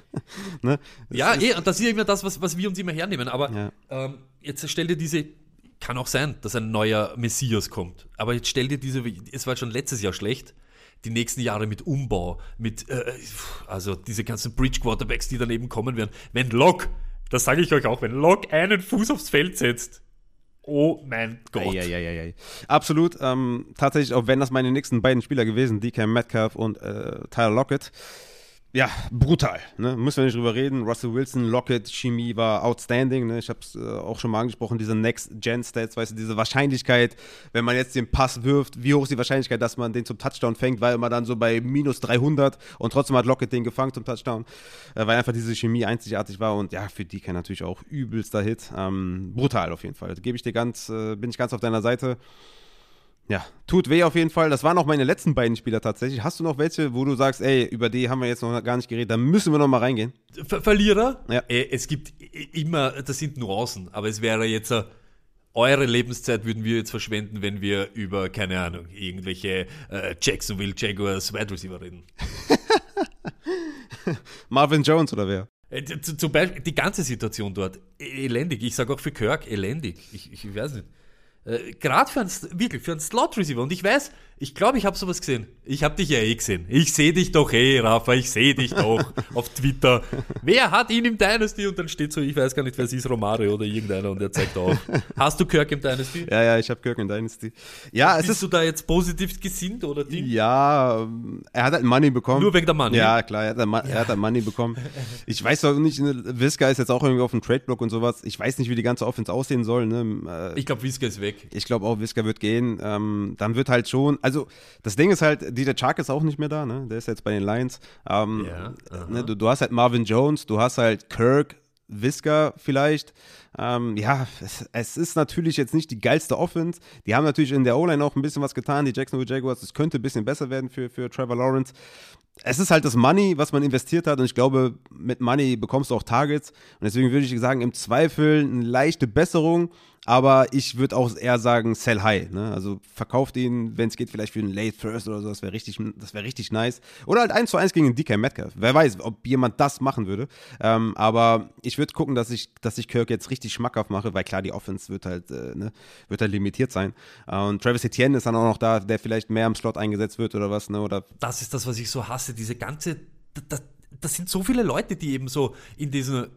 <laughs> ne? Ja, eh, und das ist immer das, was, was wir uns immer hernehmen. Aber ja. ähm, jetzt stell dir diese, kann auch sein, dass ein neuer Messias kommt. Aber jetzt stell dir diese, es war schon letztes Jahr schlecht. die nächsten Jahre mit Umbau, mit, äh, also diese ganzen Bridge Quarterbacks, die daneben kommen werden. Wenn Locke, das sage ich euch auch, wenn Locke einen Fuß aufs Feld setzt, Oh mein Gott. Ja, ja, ja, ja. Absolut. Ähm, tatsächlich, auch wenn das meine nächsten beiden Spieler gewesen, DK Metcalf und äh, Tyler Lockett, ja, brutal. Ne? Müssen wir nicht drüber reden. Russell Wilson, Lockett, Chemie war outstanding. Ne? Ich habe es äh, auch schon mal angesprochen, diese Next-Gen-Stats, weißt du, diese Wahrscheinlichkeit, wenn man jetzt den Pass wirft, wie hoch ist die Wahrscheinlichkeit, dass man den zum Touchdown fängt, weil man dann so bei minus 300 und trotzdem hat Lockett den gefangen zum Touchdown, äh, weil einfach diese Chemie einzigartig war und ja, für die kann natürlich auch übelster Hit. Ähm, brutal auf jeden Fall. Gebe ich dir ganz, äh, bin ich ganz auf deiner Seite. Ja, tut weh auf jeden Fall. Das waren auch meine letzten beiden Spieler tatsächlich. Hast du noch welche, wo du sagst, ey, über die haben wir jetzt noch gar nicht geredet, da müssen wir noch mal reingehen? Ver Verlierer? Ja. Äh, es gibt immer, das sind Nuancen, aber es wäre jetzt, uh, eure Lebenszeit würden wir jetzt verschwenden, wenn wir über, keine Ahnung, irgendwelche äh, Jacksonville Jaguars Wide Receiver reden. <laughs> Marvin Jones oder wer? Äh, zum Beispiel die ganze Situation dort, e-, elendig. Ich sage auch für Kirk, elendig. Ich, ich weiß nicht. Äh, Gerade für einen, wirklich, für einen Slot-Receiver. Und ich weiß, ich glaube, ich habe sowas gesehen. Ich habe dich ja eh gesehen. Ich sehe dich doch eh, Rafa, ich sehe dich doch <laughs> auf Twitter. Wer hat ihn im Dynasty? Und dann steht so, ich weiß gar nicht, wer es ist, Romario oder irgendeiner und er zeigt auf. Hast du Kirk im Dynasty? Ja, ja, ich habe Kirk im Dynasty. Ja, Bist du da jetzt positiv gesinnt oder Ding? Ja, er hat halt Money bekommen. Nur wegen der Money? Ja, klar, er hat, er hat halt Money bekommen. <laughs> Ich weiß doch nicht, ne, Visca ist jetzt auch irgendwie auf dem Trade-Block und sowas. Ich weiß nicht, wie die ganze Offense aussehen soll. Ne? Äh, ich glaube, Visca ist weg. Ich glaube auch, Visca wird gehen. Ähm, dann wird halt schon, also das Ding ist halt, DJ Chark ist auch nicht mehr da, ne? Der ist jetzt bei den Lions. Ähm, ja, ne, du, du, hast halt Marvin Jones, du hast halt Kirk, Visca vielleicht. Ähm, ja, es, es, ist natürlich jetzt nicht die geilste Offense. Die haben natürlich in der O-Line auch ein bisschen was getan, die Jacksonville Jaguars. Es könnte ein bisschen besser werden für, für Trevor Lawrence. Es ist halt das Money, was man investiert hat und ich glaube, mit Money bekommst du auch Targets. Und deswegen würde ich sagen, im Zweifel eine leichte Besserung aber ich würde auch eher sagen, sell high. Ne? Also verkauft ihn, wenn es geht, vielleicht für einen Late First oder so. Das wäre richtig, das richtig nice. Oder halt 1 zu 1 gegen DK Metcalf. Wer weiß, ob jemand das machen würde. Ähm, aber ich würde gucken, dass ich, dass ich Kirk jetzt richtig schmackhaft mache, weil klar, die Offense wird halt, äh, ne, wird halt limitiert sein. Äh, und Travis Etienne ist dann auch noch da, der vielleicht mehr im Slot eingesetzt wird oder was. Ne? Oder das ist das, was ich so hasse. Diese ganze. Das, das sind so viele Leute, die eben so in diesen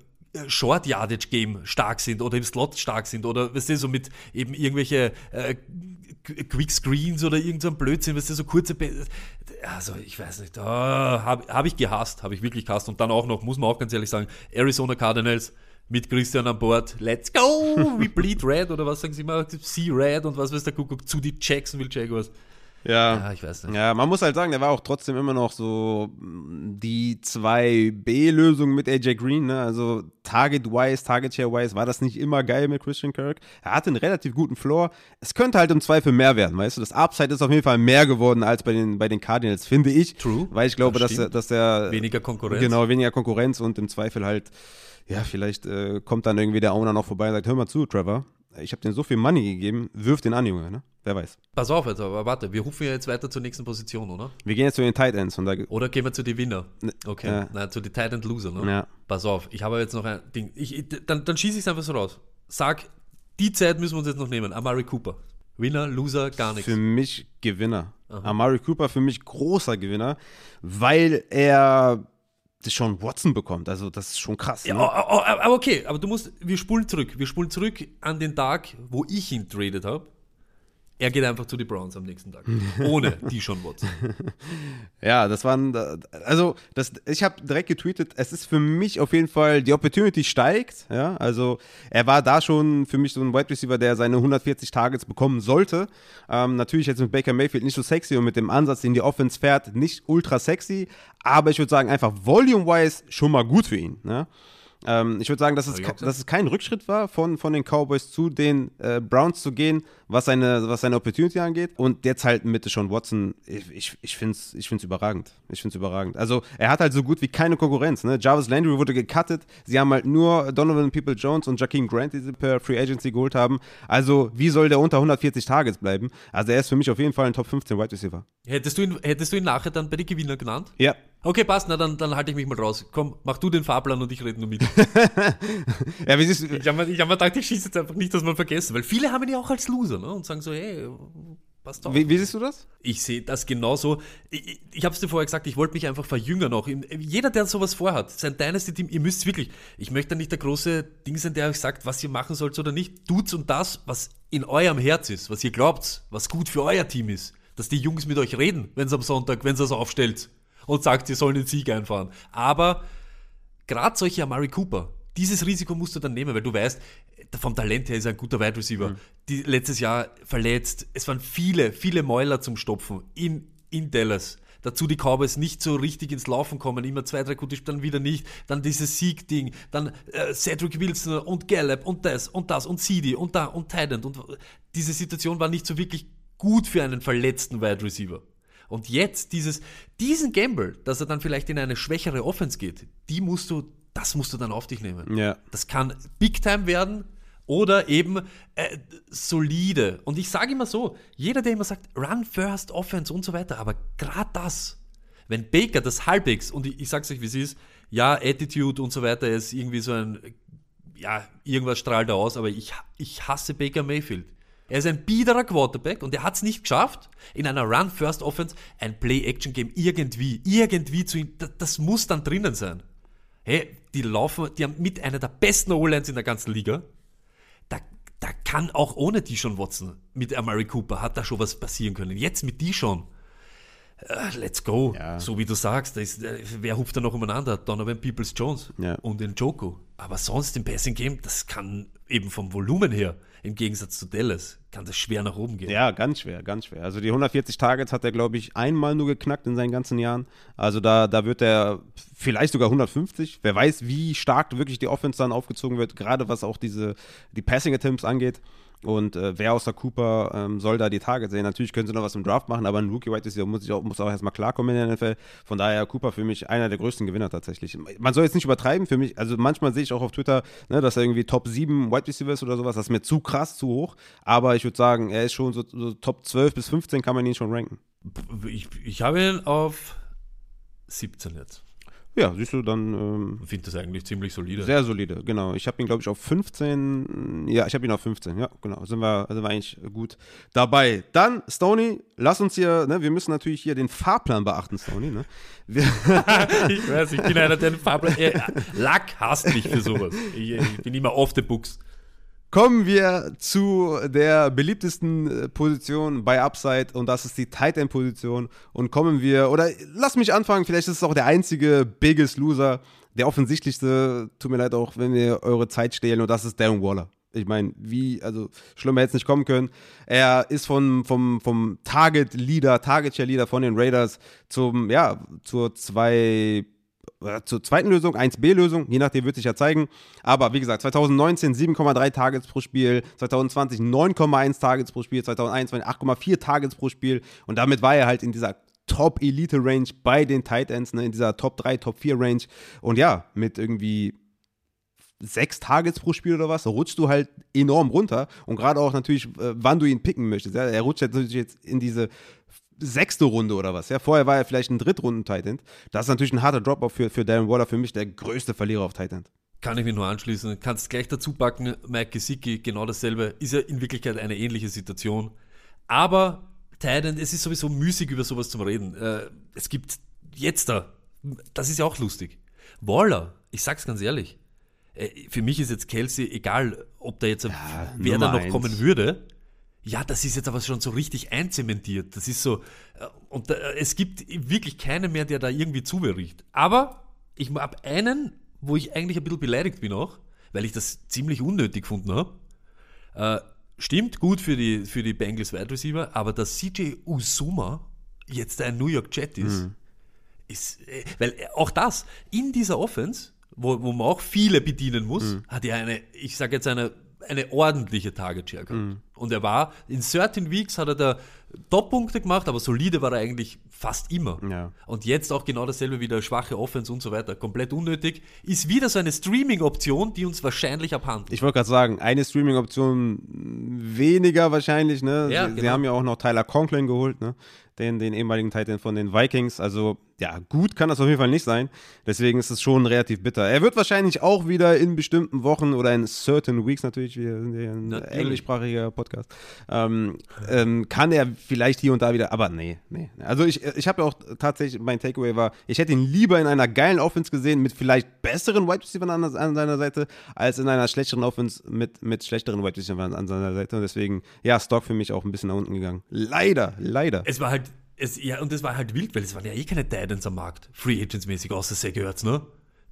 Short Yardage Game stark sind oder im Slot stark sind oder weißt du, so mit eben irgendwelche äh, Quick Screens oder irgendein so Blödsinn, weißt du, so kurze Be also ich weiß nicht, oh, habe hab ich gehasst, habe ich wirklich gehasst. Und dann auch noch, muss man auch ganz ehrlich sagen, Arizona Cardinals mit Christian an Bord, let's go, we bleed red oder was sagen sie immer, see red und was weiß der Kuckuck. Zu die Jacksonville Jaguars. Ja. ja, ich weiß nicht. Ja, man muss halt sagen, der war auch trotzdem immer noch so die 2B-Lösung mit AJ Green. Ne? Also Target-wise, Target-Share-wise war das nicht immer geil mit Christian Kirk. Er hatte einen relativ guten Floor. Es könnte halt im Zweifel mehr werden, weißt du? Das Upside ist auf jeden Fall mehr geworden als bei den, bei den Cardinals, finde ich. True. Weil ich glaube, das dass, er, dass er. Weniger Konkurrenz. Genau, weniger Konkurrenz und im Zweifel halt, ja, vielleicht äh, kommt dann irgendwie der Owner noch vorbei und sagt: Hör mal zu, Trevor ich habe dir so viel Money gegeben, wirf den an, Junge, ne? Wer weiß. Pass auf jetzt, aber warte, wir rufen ja jetzt weiter zur nächsten Position, oder? Wir gehen jetzt zu den Tight Ends. Und da oder gehen wir zu den Winner? Ne, okay, ja. na, zu den Tight End Loser, ne? Ja. Pass auf, ich habe jetzt noch ein Ding. Ich, dann dann schieße ich es einfach so raus. Sag, die Zeit müssen wir uns jetzt noch nehmen. Amari Cooper. Winner, Loser, gar nichts. Für mich Gewinner. Aha. Amari Cooper für mich großer Gewinner, weil er Sean Watson bekommt. Also das ist schon krass. Ja, ne? aber okay, aber du musst, wir spulen zurück. Wir spulen zurück an den Tag, wo ich ihn traded habe. Er geht einfach zu den Browns am nächsten Tag. Ohne <laughs> die schon Watson. ja, das waren, also das, ich habe direkt getweetet, es ist für mich auf jeden Fall, die Opportunity steigt. Ja, also er war da schon für mich so ein Wide Receiver, der seine 140 Targets bekommen sollte. Ähm, natürlich jetzt mit Baker Mayfield nicht so sexy und mit dem Ansatz, den die Offense fährt, nicht ultra sexy. Aber ich würde sagen, einfach volume-wise schon mal gut für ihn. Ja? Ähm, ich würde sagen, dass es, dass es kein Rückschritt war, von, von den Cowboys zu den äh, Browns zu gehen, was seine, was seine Opportunity angeht. Und jetzt halt mit Sean Watson, ich, ich, ich finde es ich find's überragend. Ich finde es überragend. Also, er hat halt so gut wie keine Konkurrenz. Ne? Jarvis Landry wurde gecuttet. Sie haben halt nur Donovan People Jones und Jakeem Grant, die sie per Free Agency geholt haben. Also, wie soll der unter 140 Targets bleiben? Also, er ist für mich auf jeden Fall ein Top 15 Wide Receiver. Hättest du ihn, hättest du ihn nachher dann bei den Gewinner genannt? Ja. Okay, passt, na dann, dann halte ich mich mal raus. Komm, mach du den Fahrplan und ich rede nur mit. <laughs> ja, wie siehst du? Ich habe mir, hab mir gedacht, ich schieße jetzt einfach nicht, dass man vergessen, weil viele haben ihn ja auch als Loser ne? und sagen so, hey, passt auf. Wie, wie siehst du das? Ich sehe das genauso. Ich, ich, habe es dir vorher gesagt, ich wollte mich einfach verjüngern noch. Jeder, der sowas vorhat, sein Dynasty-Team, ihr müsst wirklich, ich möchte nicht der große Ding sein, der euch sagt, was ihr machen sollt oder nicht. Tut's und das, was in eurem Herz ist, was ihr glaubt, was gut für euer Team ist. Dass die Jungs mit euch reden, wenn es am Sonntag, wenn es das aufstellt und sagt, ihr sollen den Sieg einfahren. Aber gerade solche Amari Cooper, dieses Risiko musst du dann nehmen, weil du weißt, vom Talent her ist er ein guter Wide Receiver. Mhm. Die, letztes Jahr verletzt. Es waren viele, viele Mäuler zum Stopfen in, in Dallas. Dazu die Cowboys nicht so richtig ins Laufen kommen, immer zwei, drei gute dann wieder nicht. Dann dieses Sieg-Ding, dann äh, Cedric Wilson und Gallup und das und das und CD und da und Tident. Und diese Situation war nicht so wirklich gut für einen verletzten Wide Receiver. Und jetzt dieses, diesen Gamble, dass er dann vielleicht in eine schwächere Offense geht, die musst du das musst du dann auf dich nehmen. Ja. Das kann Big Time werden oder eben äh, solide. Und ich sage immer so, jeder, der immer sagt, Run First, Offense und so weiter, aber gerade das, wenn Baker das halbwegs, und ich, ich sage es euch, wie es ist, ja, Attitude und so weiter ist irgendwie so ein, ja, irgendwas strahlt er aus, aber ich, ich hasse Baker Mayfield. Er ist ein biederer Quarterback und er hat es nicht geschafft, in einer Run-First-Offense ein Play-Action-Game irgendwie, irgendwie zu, das, das muss dann drinnen sein hey, die laufen, die haben mit einer der besten O-Lines in der ganzen Liga. Da, da kann auch ohne die schon Watson mit Amari Cooper, hat da schon was passieren können. Jetzt mit die schon. Uh, let's go. Ja. So wie du sagst, ist, äh, wer hupft da noch umeinander? Donovan Peoples Jones ja. und den Joko. Aber sonst im Passing Game, das kann eben vom Volumen her im Gegensatz zu Dallas kann das schwer nach oben gehen. Ja, ganz schwer, ganz schwer. Also die 140 Targets hat er, glaube ich, einmal nur geknackt in seinen ganzen Jahren. Also da, da wird er vielleicht sogar 150. Wer weiß, wie stark wirklich die Offense dann aufgezogen wird, gerade was auch diese, die Passing Attempts angeht. Und äh, wer außer Cooper ähm, soll da die Targets sehen? Natürlich können sie noch was im Draft machen, aber ein Rookie White Receiver muss, auch, muss auch erstmal klarkommen in der NFL. Von daher Cooper für mich einer der größten Gewinner tatsächlich. Man soll jetzt nicht übertreiben für mich. Also manchmal sehe ich auch auf Twitter, ne, dass er irgendwie Top 7 White Receiver ist oder sowas. Das ist mir zu krass, zu hoch. Aber ich würde sagen, er ist schon so, so, Top 12 bis 15 kann man ihn schon ranken. Ich, ich habe ihn auf 17 jetzt. Ja, siehst du, dann. Ähm, ich finde das eigentlich ziemlich solide. Sehr solide, genau. Ich habe ihn, glaube ich, auf 15. Ja, ich habe ihn auf 15, ja, genau. Sind wir, sind wir eigentlich gut dabei. Dann, Stony, lass uns hier, ne, wir müssen natürlich hier den Fahrplan beachten, Stony, ne? <laughs> ich weiß, ich bin einer, der den Fahrplan. Äh, Lack hasst mich für sowas. Ich, ich bin immer off the books. Kommen wir zu der beliebtesten äh, Position bei Upside und das ist die Tight End Position. Und kommen wir, oder lass mich anfangen, vielleicht ist es auch der einzige Biggest Loser, der offensichtlichste, tut mir leid auch, wenn wir eure Zeit stehlen und das ist Darren Waller. Ich meine, wie, also schlimmer hätte es nicht kommen können. Er ist von, vom, vom Target Leader, Target Share Leader von den Raiders zum, ja, zur zwei zur zweiten Lösung, 1B-Lösung, je nachdem wird sich ja zeigen. Aber wie gesagt, 2019 7,3 Targets pro Spiel, 2020 9,1 Targets pro Spiel, 2021 8,4 Targets pro Spiel und damit war er halt in dieser Top-Elite-Range bei den Tight Ends, ne, in dieser Top 3, Top 4 Range. Und ja, mit irgendwie sechs Targets pro Spiel oder was, rutscht du halt enorm runter. Und gerade auch natürlich, äh, wann du ihn picken möchtest. Er rutscht natürlich jetzt in diese sechste Runde oder was. Ja, vorher war er vielleicht ein Drittrunden-Tight Das ist natürlich ein harter Drop-off für, für Darren Waller, für mich der größte Verlierer auf Tight Kann ich mich nur anschließen. Kannst gleich dazu packen, Mike Gesicki, genau dasselbe. Ist ja in Wirklichkeit eine ähnliche Situation. Aber Titan, es ist sowieso müßig, über sowas zu reden. Äh, es gibt jetzt da, das ist ja auch lustig. Waller, ich sag's ganz ehrlich, äh, für mich ist jetzt Kelsey, egal ob da jetzt, ja, wer da noch eins. kommen würde, ja, das ist jetzt aber schon so richtig einzementiert. Das ist so, äh, und da, es gibt wirklich keinen mehr, der da irgendwie zubericht. Aber ich habe einen, wo ich eigentlich ein bisschen beleidigt bin auch, weil ich das ziemlich unnötig gefunden habe. Äh, stimmt gut für die, für die Bengals Wide Receiver, aber dass CJ Usuma jetzt ein New York Jet ist, mhm. ist, äh, weil auch das in dieser Offense, wo, wo man auch viele bedienen muss, mhm. hat ja eine, ich sage jetzt eine eine ordentliche Target Share gehabt. Mhm. Und er war, in certain Weeks hat er da Top-Punkte gemacht, aber solide war er eigentlich fast immer. Ja. Und jetzt auch genau dasselbe wieder, schwache Offense und so weiter. Komplett unnötig. Ist wieder so eine Streaming-Option, die uns wahrscheinlich abhandelt. Ich wollte gerade sagen, eine Streaming-Option weniger wahrscheinlich. Ne? Ja, sie, genau. sie, haben ja auch noch Tyler Conklin geholt, ne? den, den ehemaligen Titan von den Vikings. Also ja, gut kann das auf jeden Fall nicht sein. Deswegen ist es schon relativ bitter. Er wird wahrscheinlich auch wieder in bestimmten Wochen oder in certain weeks natürlich, wir sind ja ein Natürlich. englischsprachiger Podcast, ähm, ähm, kann er vielleicht hier und da wieder, aber nee, nee. Also ich, ich habe ja auch tatsächlich, mein Takeaway war, ich hätte ihn lieber in einer geilen Offense gesehen mit vielleicht besseren Wide Receivers an, an seiner Seite, als in einer schlechteren Offense mit, mit schlechteren Wide Receivers an seiner Seite. Und deswegen, ja, Stock für mich auch ein bisschen nach unten gegangen. Leider, leider. Es war halt, es, ja, und es war halt wild, weil es waren ja eh keine Titans am Markt, Free Agents mäßig, außer Zach Ertz, ne?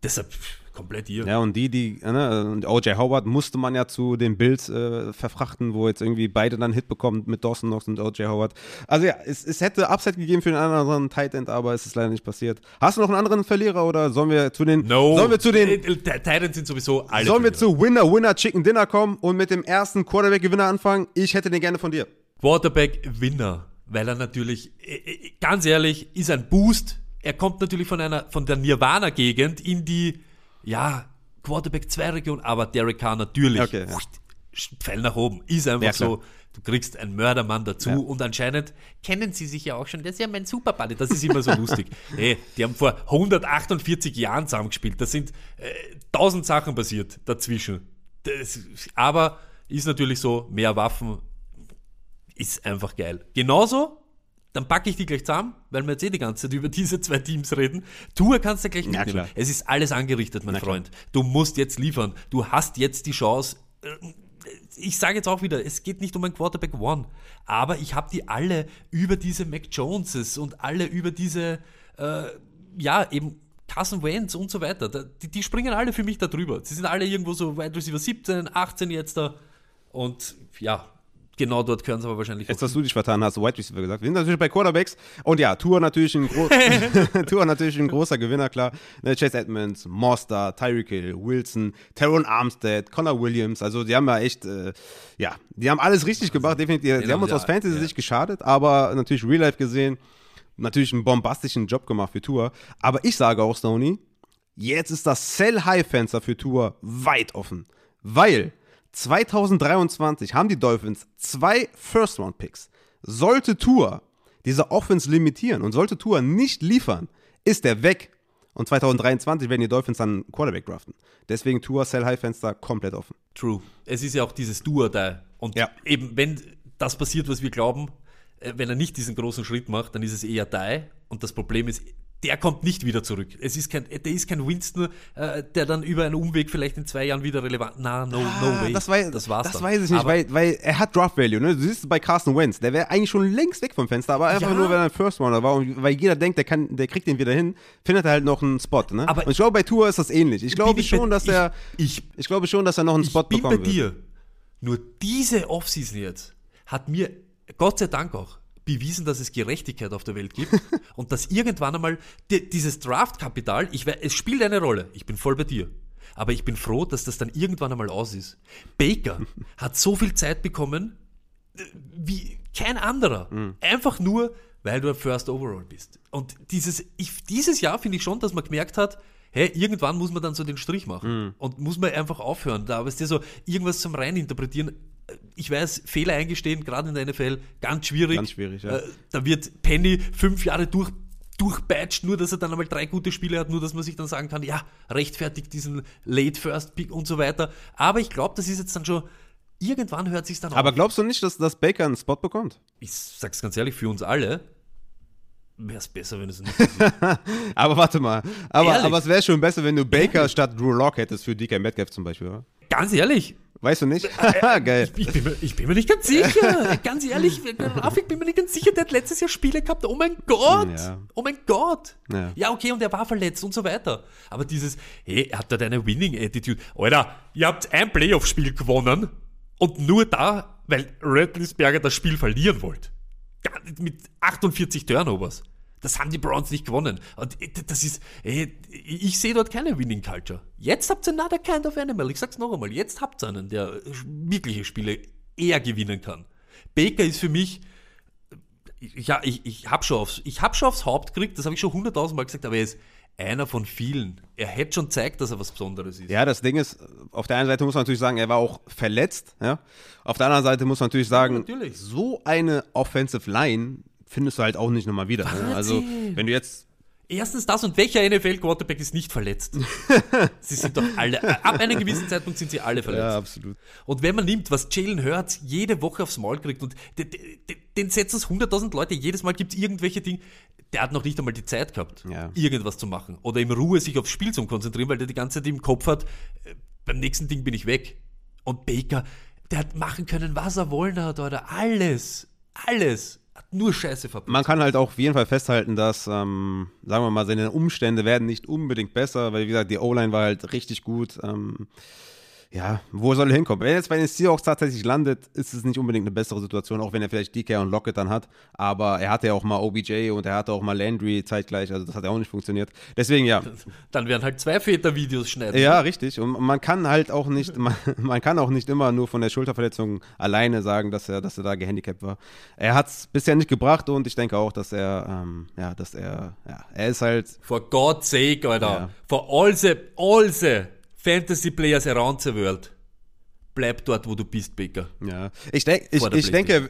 Deshalb komplett ihr. Ja, und die, die, ne, und OJ Howard musste man ja zu den Bills äh, verfrachten, wo jetzt irgendwie beide dann Hit bekommen mit Dawson Knox und OJ Howard. Also ja, es, es hätte Upset gegeben für den anderen Tight End, aber es ist leider nicht passiert. Hast du noch einen anderen Verlierer oder sollen wir zu den, No. sollen wir zu den, Äh, äh, Titans sind sowieso alle. sollen wir zu Winner, Winner, Chicken Dinner kommen und mit dem ersten Quarterback-Gewinner anfangen? Ich hätte den gerne von dir. Quarterback-Winner, weil er natürlich, äh, äh, ganz ehrlich, ist ein Boost. Er kommt natürlich von einer, von der Nirvana-Gegend in die, ja, Quarterback-2-Region, aber Derek Carr natürlich. Okay, ja. Pfeil nach oben. Ist einfach Ja, so. Du kriegst einen Mördermann dazu Ja. und anscheinend kennen sie sich ja auch schon. Das ist ja mein Superbuddy. Das ist immer so lustig. <laughs> Hey, die haben vor 148 Jahren zusammengespielt. Da sind äh, tausend Sachen passiert dazwischen. Das, aber ist natürlich so, mehr Waffen ist einfach geil. Genauso, dann packe ich die gleich zusammen, weil wir jetzt eh die ganze Zeit über <laughs> diese zwei Teams reden. Tour kannst du gleich Ja, mitnehmen. klar. es ist alles angerichtet, mein Na klar. Freund. Du musst jetzt liefern. Du hast jetzt die Chance. Ich sage jetzt auch wieder, es geht nicht um ein Quarterback One, aber ich habe die alle über diese Mac Joneses und alle über diese, äh, ja, eben Carson Wentz und so weiter. Die, die springen alle für mich da drüber. Sie sind alle irgendwo so Wide Receiver 17, 18 jetzt da. Und ja, genau dort gehören sie aber wahrscheinlich Jetzt, dass du dich vertan hast, Wide Receiver gesagt. Wir sind natürlich bei Quarterbacks. Und ja, Tour natürlich ein, gro <laughs> <laughs> Tour natürlich ein großer Gewinner, klar. Ne, Chase Edmonds, Monster, Tyreek Hill, Wilson, Teron Armstead, Connor Williams. Also, die haben ja echt, äh, ja, die haben alles richtig gemacht, definitiv. Die haben uns aus Fantasy ja. sich geschadet, aber natürlich Real Life gesehen, natürlich einen bombastischen Job gemacht für Tour. Aber ich sage auch, Stoney, Jetzt ist das Sell-High-Fenster für Tour weit offen, weil 2023 haben die Dolphins zwei First-Round-Picks. Sollte Tour diese Offense limitieren und sollte Tour nicht liefern, ist er weg. Und 2023 werden die Dolphins dann einen Quarterback draften. Deswegen Tour Sell-High-Fenster komplett offen. True. Es ist ja auch dieses Do da. Und Ja. eben, wenn das passiert, was wir glauben, äh, wenn er nicht diesen großen Schritt macht, dann ist es eher die. Und das Problem ist, der kommt nicht wieder zurück. Es ist kein, der ist kein Winston, äh, der dann über einen Umweg vielleicht in zwei Jahren wieder relevant. Na, no, no way. Ah, Das, wei das war's das dann. weiß ich nicht, Aber weil, weil er hat Draft Value. Ne? Du siehst es bei Carson Wentz, der wäre eigentlich schon längst weg vom Fenster, aber einfach Ja. nur, weil er ein First Runner war und weil jeder denkt, der, kann, der kriegt den wieder hin, findet er halt noch einen Spot. Ne? Aber- und ich glaube, bei Tour ist das ähnlich. Ich glaube ich schon, dass er, ich- ich glaube schon, dass er noch einen ich Spot bin bei wird. dir. Nur diese Offseason jetzt hat mir, Gott sei Dank auch, bewiesen, dass es Gerechtigkeit auf der Welt gibt <laughs> und dass irgendwann einmal di- dieses Draftkapital, ich wei- es spielt eine Rolle, ich bin voll bei dir. Aber ich bin froh, dass das dann irgendwann einmal aus ist. Baker <laughs> hat so viel Zeit bekommen äh, wie kein anderer. Einfach nur, weil du ein First Overall bist. Und dieses, ich, dieses Jahr finde ich schon, dass man gemerkt hat, hey, irgendwann muss man dann so den Strich machen. Und muss man einfach aufhören. Da ist dir so irgendwas zum Reininterpretieren. Ich weiß, Fehler eingestehen, gerade in der NFL, ganz schwierig. Ganz schwierig, ja. Äh, da wird Penny fünf Jahre durch durchbatcht, nur dass er dann einmal drei gute Spiele hat, nur dass man sich dann sagen kann, ja, rechtfertigt diesen Late First Pick und so weiter. Aber ich glaube, das ist jetzt dann schon, irgendwann hört sich dann Aber auf. glaubst du nicht, dass, dass Baker einen Spot bekommt? Ich sag's ganz ehrlich, für uns alle wäre es besser, wenn es nicht. <laughs> Aber warte mal. Aber, Ehrlich? aber es wäre schon besser, wenn du Baker statt Drew Lock hättest für DK Metcalf zum Beispiel, oder? Ganz ehrlich, Weißt du nicht? Äh, <laughs> Geil. ich bin, mir, ich bin mir nicht ganz sicher. <laughs> ganz ehrlich, ich bin mir nicht ganz sicher, der hat letztes Jahr Spiele gehabt. Oh mein Gott! Ja. Oh mein Gott! Ja. okay, und er war verletzt und so weiter. Aber dieses, hey, er hat dort eine Winning-Attitude. Alter, ihr habt ein Playoff-Spiel gewonnen und nur da, weil Redlisberger das Spiel verlieren wollte. Mit 48 Turnovers. Das haben die Browns nicht gewonnen. Und das ist, ey, ich sehe dort keine Winning Culture. Jetzt habt ihr another kind of animal. Ich sag's noch einmal. Jetzt habt ihr einen, der wirkliche Spiele eher gewinnen kann. Baker ist für mich, ja, ich, ich habe schon, aufs, ich hab schon aufs Haupt gekriegt, das habe ich schon hunderttausendmal gesagt, aber er ist einer von vielen. Er hätte schon gezeigt, dass er was Besonderes ist. Ja, das Ding ist, auf der einen Seite muss man natürlich sagen, er war auch verletzt. Ja? Auf der anderen Seite muss man natürlich sagen, natürlich. so eine Offensive Line findest du halt auch nicht nochmal wieder. Ne? Also, wenn du jetzt Erstens das und welcher NFL-Quarterback ist nicht verletzt? <laughs> sie sind doch alle, ab einem gewissen Zeitpunkt sind sie alle verletzt. Ja, absolut. Und wenn man nimmt, was Jalen Hurts jede Woche aufs Maul kriegt und den, den, den setzen es 100.000 Leute, jedes Mal gibt es irgendwelche Dinge, der hat noch nicht einmal die Zeit gehabt, Ja. irgendwas zu machen. Oder in Ruhe sich aufs Spiel zu konzentrieren, weil der die ganze Zeit im Kopf hat, äh, beim nächsten Ding bin ich weg. Und Baker, der hat machen können, was er wollen hat, oder alles, alles. Hat nur Scheiße verpasst. Man kann halt auch auf jeden Fall festhalten, dass, ähm, sagen wir mal, seine Umstände werden nicht unbedingt besser, weil wie gesagt, die O-Line war halt richtig gut. Ähm, ja, wo soll er hinkommen? Wenn er jetzt bei den Seahawks tatsächlich landet, ist es nicht unbedingt eine bessere Situation, auch wenn er vielleicht DK und Lockett dann hat. Aber er hatte ja auch mal OBJ und er hatte auch mal Landry zeitgleich, also das hat ja auch nicht funktioniert. Deswegen ja. <laughs> Dann werden halt zwei Väter-Videos schneiden. Ja, richtig. Und man kann halt auch nicht, <laughs> man, man kann auch nicht immer nur von der Schulterverletzung alleine sagen, dass er, dass er da gehandicapt war. Er hat es bisher nicht gebracht und ich denke auch, dass er, ähm, ja, dass er, ja, er ist halt, For God's sake, Alter. Ja. For all the, all the Fantasy Players around the world. Bleib dort, wo du bist, Baker. ja. Ich, denk, ich, ich denke,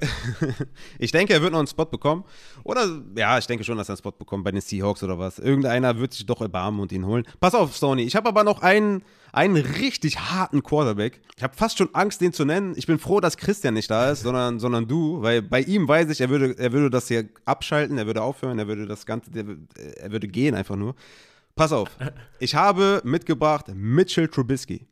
<laughs> ich denke, er wird noch einen Spot bekommen. Oder, ja, ich denke schon, dass er einen Spot bekommt bei den Seahawks oder was. Irgendeiner wird sich doch erbarmen und ihn holen. Pass auf, Sony. Ich habe aber noch einen, einen richtig harten Quarterback. Ich habe fast schon Angst, den zu nennen. Ich bin froh, dass Christian nicht da ist, sondern, sondern du, weil bei ihm weiß ich, er würde, er würde das hier abschalten, er würde aufhören, er würde das Ganze, er würde gehen einfach nur. Pass auf. Ich habe mitgebracht Mitchell Trubisky.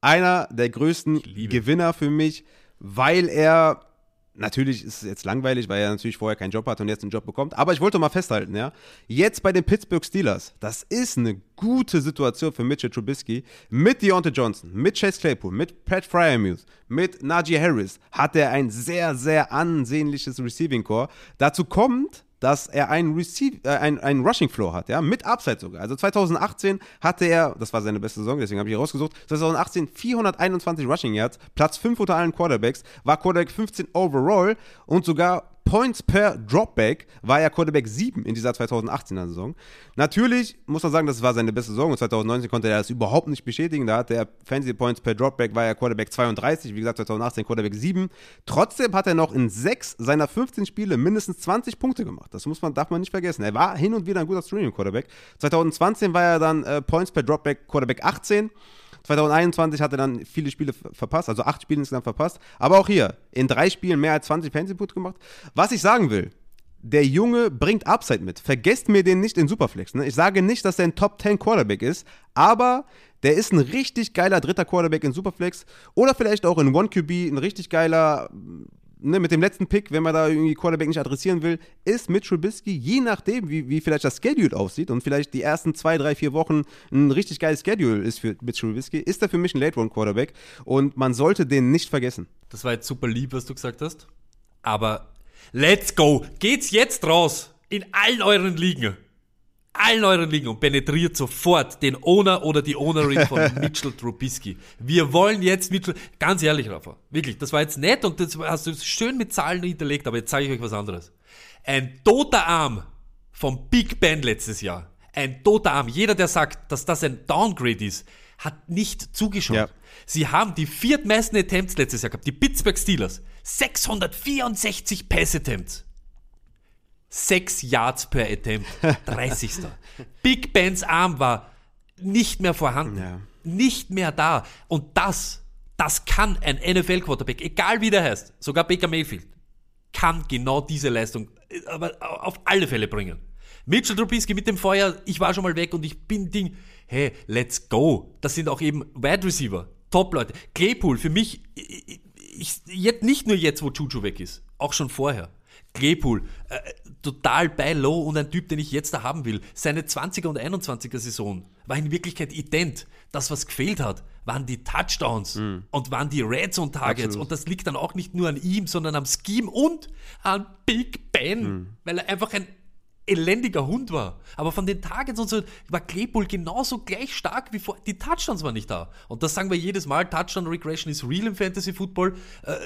Einer der größten. Gewinner für mich, weil er Natürlich ist es jetzt langweilig, weil er natürlich vorher keinen Job hat und jetzt einen Job bekommt. Aber ich wollte mal festhalten, ja. Jetzt bei den Pittsburgh Steelers, das ist eine gute Situation für Mitchell Trubisky. Mit Deontay Johnson, mit Chase Claypool, mit Pat Fryermuth, mit Najee Harris hat er ein sehr, sehr ansehnliches Receiving Core. Dazu kommt, dass er einen, Receive, äh, einen, einen Rushing Floor hat, ja, mit Upside sogar. Also 2018 hatte er, das war seine beste Saison, deswegen habe ich hier rausgesucht, 2018 421 Rushing Yards, Platz 5 unter allen Quarterbacks, war Quarterback 15 overall und sogar Points per Dropback war er Quarterback 7 in dieser 2018er Saison. Natürlich muss man sagen, das war seine beste Saison und 2019 konnte er das überhaupt nicht bestätigen. Da hatte er Fantasy Points per Dropback, war er Quarterback 32, wie gesagt 2018 Quarterback 7. Trotzdem hat er noch in 6 seiner 15 Spiele mindestens 20 Punkte gemacht. Das muss man, darf man nicht vergessen. Er war hin und wieder ein guter Streaming Quarterback. 2020 war er dann äh, Points per Dropback Quarterback 18. 2021 hat er dann viele Spiele ver- verpasst, also acht Spiele insgesamt verpasst. Aber auch hier, in drei Spielen mehr als 20 Fantasy-Punkte gemacht. Was ich sagen will, der Junge bringt Upside mit. Vergesst mir den nicht in Superflex. Ne? Ich sage nicht, dass er ein Top 10 Quarterback ist, aber der ist ein richtig geiler dritter Quarterback in Superflex oder vielleicht auch in 1QB ein richtig geiler ne, mit dem letzten Pick, wenn man da irgendwie Quarterback nicht adressieren will, ist mit Trubisky, je nachdem, wie, wie vielleicht das Schedule aussieht und vielleicht die ersten zwei, drei, vier Wochen ein richtig geiles Schedule ist für mit Trubisky, ist er für mich ein Late-Round-Quarterback und man sollte den nicht vergessen. Das war jetzt super lieb, was du gesagt hast. Aber let's go. Geht's jetzt raus in allen euren Ligen. Allen euren Ligen und penetriert sofort den Owner oder die Ownerin von <laughs> Mitchell Trubisky. Wir wollen jetzt Mitchell, ganz ehrlich, Rafa, wirklich, das war jetzt nett und das hast du schön mit Zahlen hinterlegt, aber jetzt zeige ich euch was anderes. Ein toter Arm vom Big Ben letztes Jahr. Ein toter Arm. Jeder, der sagt, dass das ein Downgrade ist, hat nicht zugeschaut. Ja. Sie haben die viertmeisten Attempts letztes Jahr gehabt. Die Pittsburgh Steelers. 664 Pass-Attempts. 6 Yards per Attempt. 30. Big Bens Arm war nicht mehr vorhanden. Ja. Nicht mehr da. Und das, das kann ein NFL-Quarterback, egal wie der heißt, sogar Baker Mayfield, kann genau diese Leistung äh, aber auf alle Fälle bringen. Mitchell Trubisky mit dem Feuer, ich war schon mal weg und ich bin Ding. Hey, let's go. Das sind auch eben Wide Receiver, Top-Leute. Claypool, für mich, ich, ich, jetzt, nicht nur jetzt, wo Juju weg ist, auch schon vorher. Claypool, äh, total bei Low und ein Typ, den ich jetzt da haben will. Seine 20er und 21er Saison war in Wirklichkeit ident. Das, was gefehlt hat, waren die Touchdowns und waren die Red Zone Targets. Absolut. Und das liegt dann auch nicht nur an ihm, sondern am Scheme und an Big Ben, weil er einfach ein elendiger Hund war. Aber von den Targets und so war Claypool genauso gleich stark wie vor. Die Touchdowns waren nicht da. Und das sagen wir jedes Mal. Touchdown Regression ist real im Fantasy Football. Äh,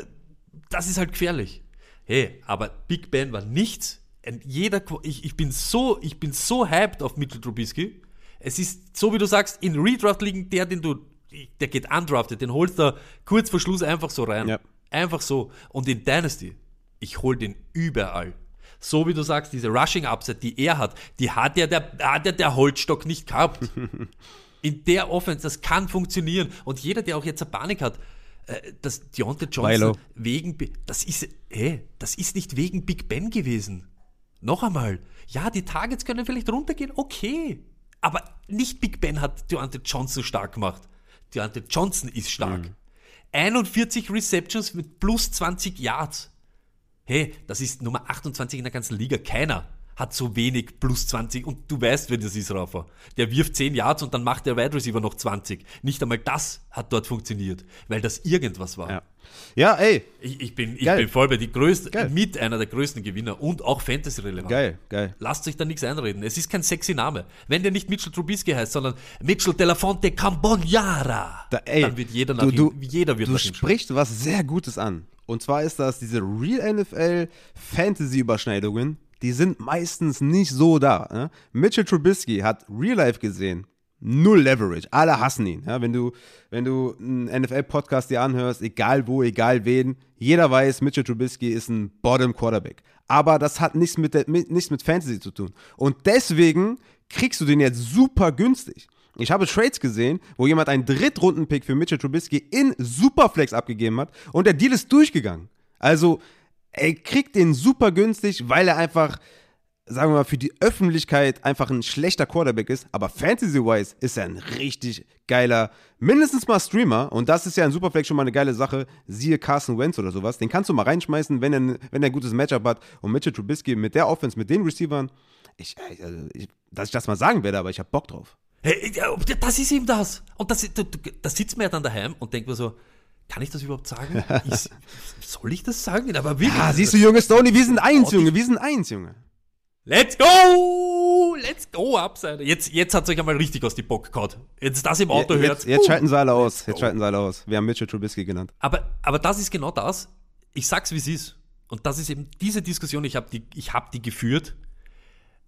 das ist halt gefährlich. Hey, aber Big Ben war nichts. Und jeder, ich, ich bin so, ich bin so hyped auf Mitchell Trubisky. Es ist so, wie du sagst, in Redraft liegen der, den du, der geht undrafted, den holst du kurz vor Schluss einfach so rein. Ja. Einfach so. Und in Dynasty, ich hol den überall. So wie du sagst, diese Rushing Upset, die er hat, die hat ja der, hat ja der Holzstock nicht gehabt. <laughs> In der Offense, das kann funktionieren. Und jeder, der auch jetzt eine Panik hat, dass Deontay Johnson Milo. wegen, das ist, hey, das ist nicht wegen Big Ben gewesen. Noch einmal, ja, die Targets können vielleicht runtergehen, okay. Aber nicht Big Ben hat Deontay Johnson stark gemacht. Deontay Johnson ist stark. 41 Receptions mit plus 20 Yards. Hey, das ist Nummer 28 in der ganzen Liga. Keiner hat so wenig plus 20 und du weißt, wer das ist, Rafa. Der wirft 10 Yards und dann macht der Wide Receiver noch 20. Nicht einmal das hat dort funktioniert, weil das irgendwas war. Ja. Ja, ey, Ich, ich, bin, ich Geil. bin voll bei die größten, Geil. mit einer der größten Gewinner und auch Fantasy-relevant. geil, geil. Lasst euch da nichts einreden. Es ist kein sexy Name. Wenn der nicht Mitchell Trubisky heißt, sondern Mitchell Delafonte Camboniara, Da, ey, dann wird jeder nach du, du, jeder wird du ihm schauen. sprichst was sehr Gutes an. Und zwar ist das diese Real NFL Fantasy Überschneidungen, die sind meistens nicht so da. Ne? Mitchell Trubisky hat Real Life gesehen null Leverage. Alle hassen ihn. Ja, wenn du wenn du einen NFL Podcast dir anhörst, egal wo, egal wen, jeder weiß, Mitchell Trubisky ist ein Bottom Quarterback. Aber das hat nichts mit, der, mit nichts mit Fantasy zu tun. Und deswegen kriegst du den jetzt super günstig. Ich habe Trades gesehen, wo jemand einen Drittrunden-Pick für Mitchell Trubisky in Superflex abgegeben hat und der Deal ist durchgegangen. Also, er kriegt den super günstig, weil er einfach, sagen wir mal, für die Öffentlichkeit einfach ein schlechter Quarterback ist. Aber Fantasy-wise ist er ein richtig geiler, mindestens mal Streamer. Und das ist ja in Superflex schon mal eine geile Sache. Siehe Carson Wentz oder sowas. Den kannst du mal reinschmeißen, wenn er, wenn er ein gutes Matchup hat. Und Mitchell Trubisky mit der Offense, mit den Receivern, ich, also ich, dass ich das mal sagen werde, aber ich habe Bock drauf. Hey, das ist ihm das. Und das, da, da sitzt man ja dann daheim und denkt mir so, kann ich das überhaupt sagen? Ich, soll ich das sagen? Aber wirklich. Ah, siehst du, Junge Stoney, wir sind eins, Junge, wir sind eins, Junge. Let's go! Let's go, Upside. Jetzt, jetzt hat es euch einmal richtig aus die Bock gehauen. Jetzt das im Auto hört. Jetzt, jetzt schalten sie alle aus. Jetzt schalten sie alle aus. Wir haben Mitchell Trubisky genannt. Aber, aber das ist genau das. Ich sag's, wie es ist. Und das ist eben diese Diskussion, ich habe die, ich hab die geführt.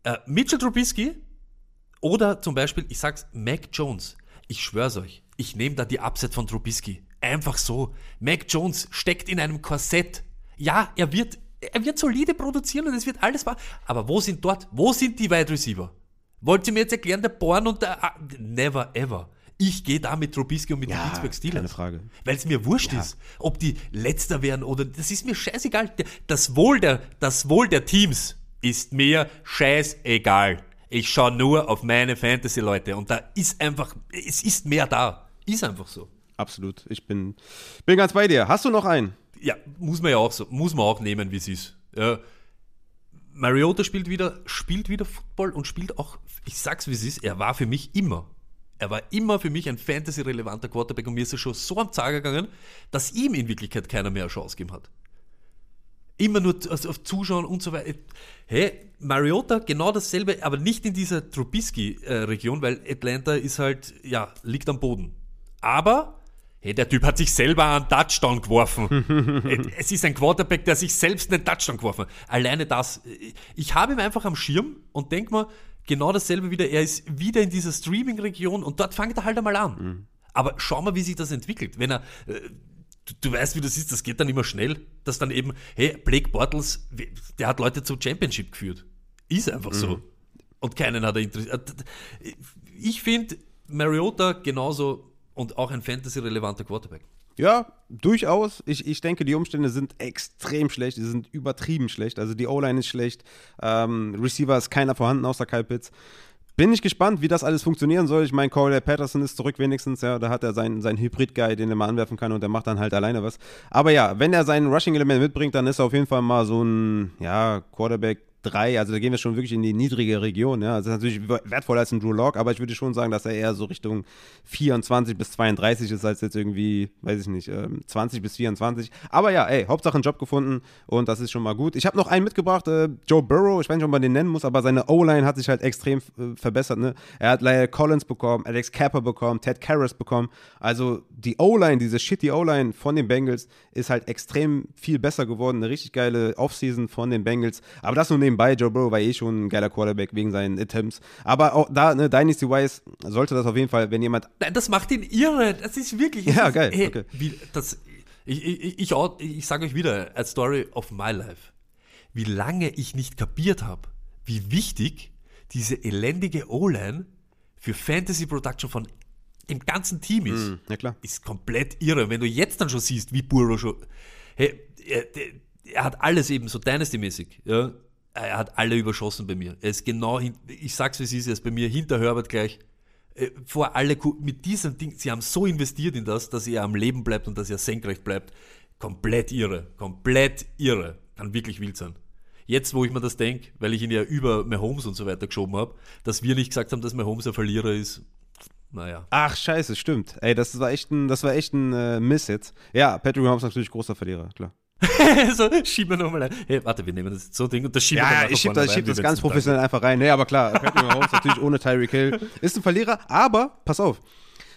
Äh, Mitchell Trubisky oder zum Beispiel, ich sag's, Mac Jones. Ich schwör's euch, ich nehme da die Upset von Trubisky. Einfach so. Mac Jones steckt in einem Korsett. Ja, er wird, er wird solide produzieren und es wird alles wahr. Aber wo sind dort, wo sind die Wide Receiver? Wollt ihr mir jetzt erklären, der Born und der. Ah, Never ever. Ich gehe da mit Trubisky und mit den Ja, Pittsburgh Steelers. keine Frage. Weil es mir wurscht ist, ob die letzter werden oder das ist mir scheißegal. Das Wohl der, das Wohl der Teams ist mir scheißegal. Ich schaue nur auf meine Fantasy-Leute und da ist einfach, es ist mehr da. Ist einfach so. Absolut. Ich bin, bin ganz bei dir. Hast du noch einen? Ja, muss man ja auch so, muss man auch nehmen, wie es ist. Ja. Mariota spielt wieder, spielt wieder Football und spielt auch, ich sag's wie es ist, er war für mich immer. Er war immer für mich ein Fantasy-relevanter Quarterback und mir ist er schon so am Zager gegangen, dass ihm in Wirklichkeit keiner mehr eine Chance gegeben hat. Immer nur also auf Zuschauen und so weiter. Hey, Mariota, genau dasselbe, aber nicht in dieser Trubisky-Region, weil Atlanta ist halt, ja, liegt am Boden. Aber, hey, der Typ hat sich selber einen Touchdown geworfen. <laughs> es ist ein Quarterback, der sich selbst einen Touchdown geworfen hat. Alleine das. Ich habe ihn einfach am Schirm und denke mir, genau dasselbe wieder. Er ist wieder in dieser Streaming-Region und dort fängt er halt einmal an. Aber schau mal, wie sich das entwickelt. Wenn er, äh, du, du weißt, wie das ist, das geht dann immer schnell, dass dann eben, hey, Blake Bortles, der hat Leute zur Championship geführt. Ist einfach so. Und keinen hat er interessiert. Ich finde Mariota genauso und auch ein Fantasy-relevanter Quarterback. Ja, durchaus. Ich, ich denke, die Umstände sind extrem schlecht. Die sind übertrieben schlecht. Also die O-Line ist schlecht. Ähm, Receiver ist keiner vorhanden außer Kyle Pitts. Bin ich gespannt, wie das alles funktionieren soll. Ich meine, Corey Patterson ist zurück wenigstens, ja. Da hat er seinen, seinen Hybrid-Guy, den er mal anwerfen kann und der macht dann halt alleine was. Aber ja, wenn er sein Rushing-Element mitbringt, dann ist er auf jeden Fall mal so ein, ja, Quarterback 3, also da gehen wir schon wirklich in die niedrige Region, ja. Also das ist natürlich wertvoller als ein Drew Lock, aber ich würde schon sagen, dass er eher so Richtung 24 bis 32 ist, als jetzt irgendwie, weiß ich nicht, ähm, 20 bis 24. Aber ja, ey, Hauptsache einen Job gefunden und das ist schon mal gut. Ich habe noch einen mitgebracht, äh, Joe Burrow, ich weiß nicht, ob man den nennen muss, aber seine O-Line hat sich halt extrem äh, verbessert, ne. Er hat Lyle Collins bekommen, Alex Capper bekommen, Ted Karras bekommen. Also die O-Line, diese shitty O-Line von den Bengals ist halt extrem viel besser geworden. Eine richtig geile Offseason von den Bengals. Aber das nur nebenbei. Joe Burrow war eh schon ein geiler Quarterback wegen seinen Attempts. Aber auch da, ne, Dynasty-wise sollte das auf jeden Fall, wenn jemand. Nein, das macht ihn irre. Das ist wirklich. Ja, das geil, Ist, hey, okay. wie, das, ich ich, ich, ich, sage euch wieder, a story of my life. wie lange ich nicht kapiert habe, wie wichtig diese elendige O-Line für Fantasy Production von dem ganzen Team ist. Mm, ja klar. Ist komplett irre. Wenn du jetzt dann schon siehst, wie Burrow schon. Hey, er, er hat alles eben so Dynasty-mäßig. Ja? Er hat alle überschossen bei mir. Er ist genau, ich sag's wie es ist, er ist bei mir hinter Herbert gleich. Äh, Vor alle mit diesem Ding, sie haben so investiert in das, dass er am Leben bleibt und dass er senkrecht bleibt. Komplett irre. Komplett irre. Kann wirklich wild sein. Jetzt, wo ich mir das denke, weil ich ihn ja über Mahomes und so weiter geschoben habe, dass wir nicht gesagt haben, dass Mahomes ein Verlierer ist, naja. Ach, scheiße, stimmt. Ey, das war echt ein, das war echt ein äh, Miss jetzt. Ja, Patrick Mahomes ist natürlich großer Verlierer, klar. <laughs> so, schieben wir nochmal ein. Hey, warte, wir nehmen das so Ding und das schieben wir Ja, dann ja, ich schieb das, ich schieb das ganz professionell einfach rein. Nee, aber klar, Patrick Mahomes natürlich ohne Tyreek Hill ist ein Verlierer, aber pass auf.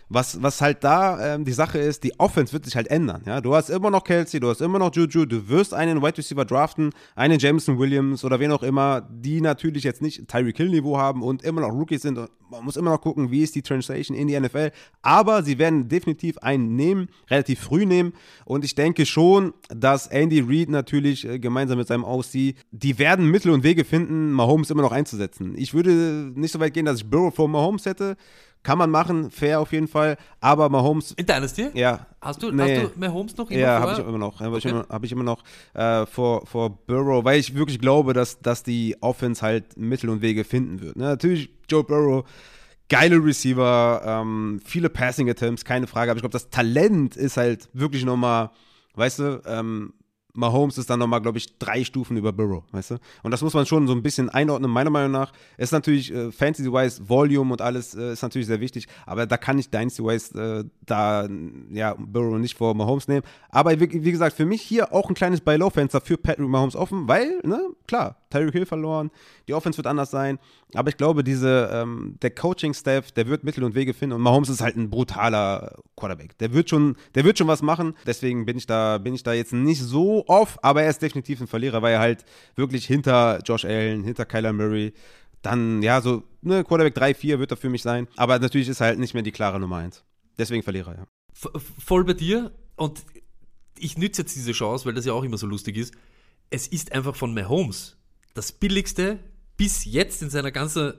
Was, was halt da ähm, die Sache ist, die Offense wird sich halt ändern. Ja? Du hast immer noch Kelsey, du hast immer noch Juju, du wirst einen Wide Receiver draften, einen Jameson Williams oder wen auch immer, die natürlich jetzt nicht Tyreek Hill-Niveau haben und immer noch Rookies sind. Und man muss immer noch gucken, wie ist die Translation in die NFL. Aber sie werden definitiv einen nehmen, relativ früh nehmen. Und ich denke schon, dass Andy Reid natürlich äh, gemeinsam mit seinem OC, die werden Mittel und Wege finden, Mahomes immer noch einzusetzen. Ich würde nicht so weit gehen, dass ich Burrow vor Mahomes hätte. Kann man machen, fair auf jeden Fall. Aber Mahomes, In Dynasty? ja. Hast du, Nee. hast du Mahomes noch immer Ja, habe ich immer noch. Habe ich, Okay. immer, hab ich immer noch äh, vor, vor Burrow, weil ich wirklich glaube, dass, dass die Offense halt Mittel und Wege finden wird. Ne? Natürlich Joe Burrow, geile Receiver, ähm, viele Passing Attempts, keine Frage. Aber ich glaube, das Talent ist halt wirklich nochmal, weißt du, ähm, Mahomes ist dann nochmal, glaube ich, drei Stufen über Burrow, weißt du? Und das muss man schon so ein bisschen einordnen, meiner Meinung nach. Es ist natürlich äh, Fantasy-wise, Volume und alles äh, ist natürlich sehr wichtig, aber da kann ich Dynasty-wise äh, da, ja, Burrow nicht vor Mahomes nehmen. Aber wie, wie gesagt, für mich hier auch ein kleines Buy-Low-Fenster für Patrick Mahomes offen, weil, ne, klar, Tyreek Hill verloren, die Offense wird anders sein, aber ich glaube, diese, ähm, der Coaching-Staff, der wird Mittel und Wege finden und Mahomes ist halt ein brutaler Quarterback. Der wird schon, der wird schon was machen, deswegen bin ich da, bin ich da jetzt nicht so off, aber er ist definitiv ein Verlierer, weil er halt wirklich hinter Josh Allen, hinter Kyler Murray, dann, ja, so, ne, Quarterback 3, 4 wird er für mich sein, aber natürlich ist er halt nicht mehr die klare Nummer 1. Deswegen Verlierer, ja. Voll bei dir und ich nütze jetzt diese Chance, weil das ja auch immer so lustig ist. Es ist einfach von Mahomes das billigste bis jetzt in seiner ganzen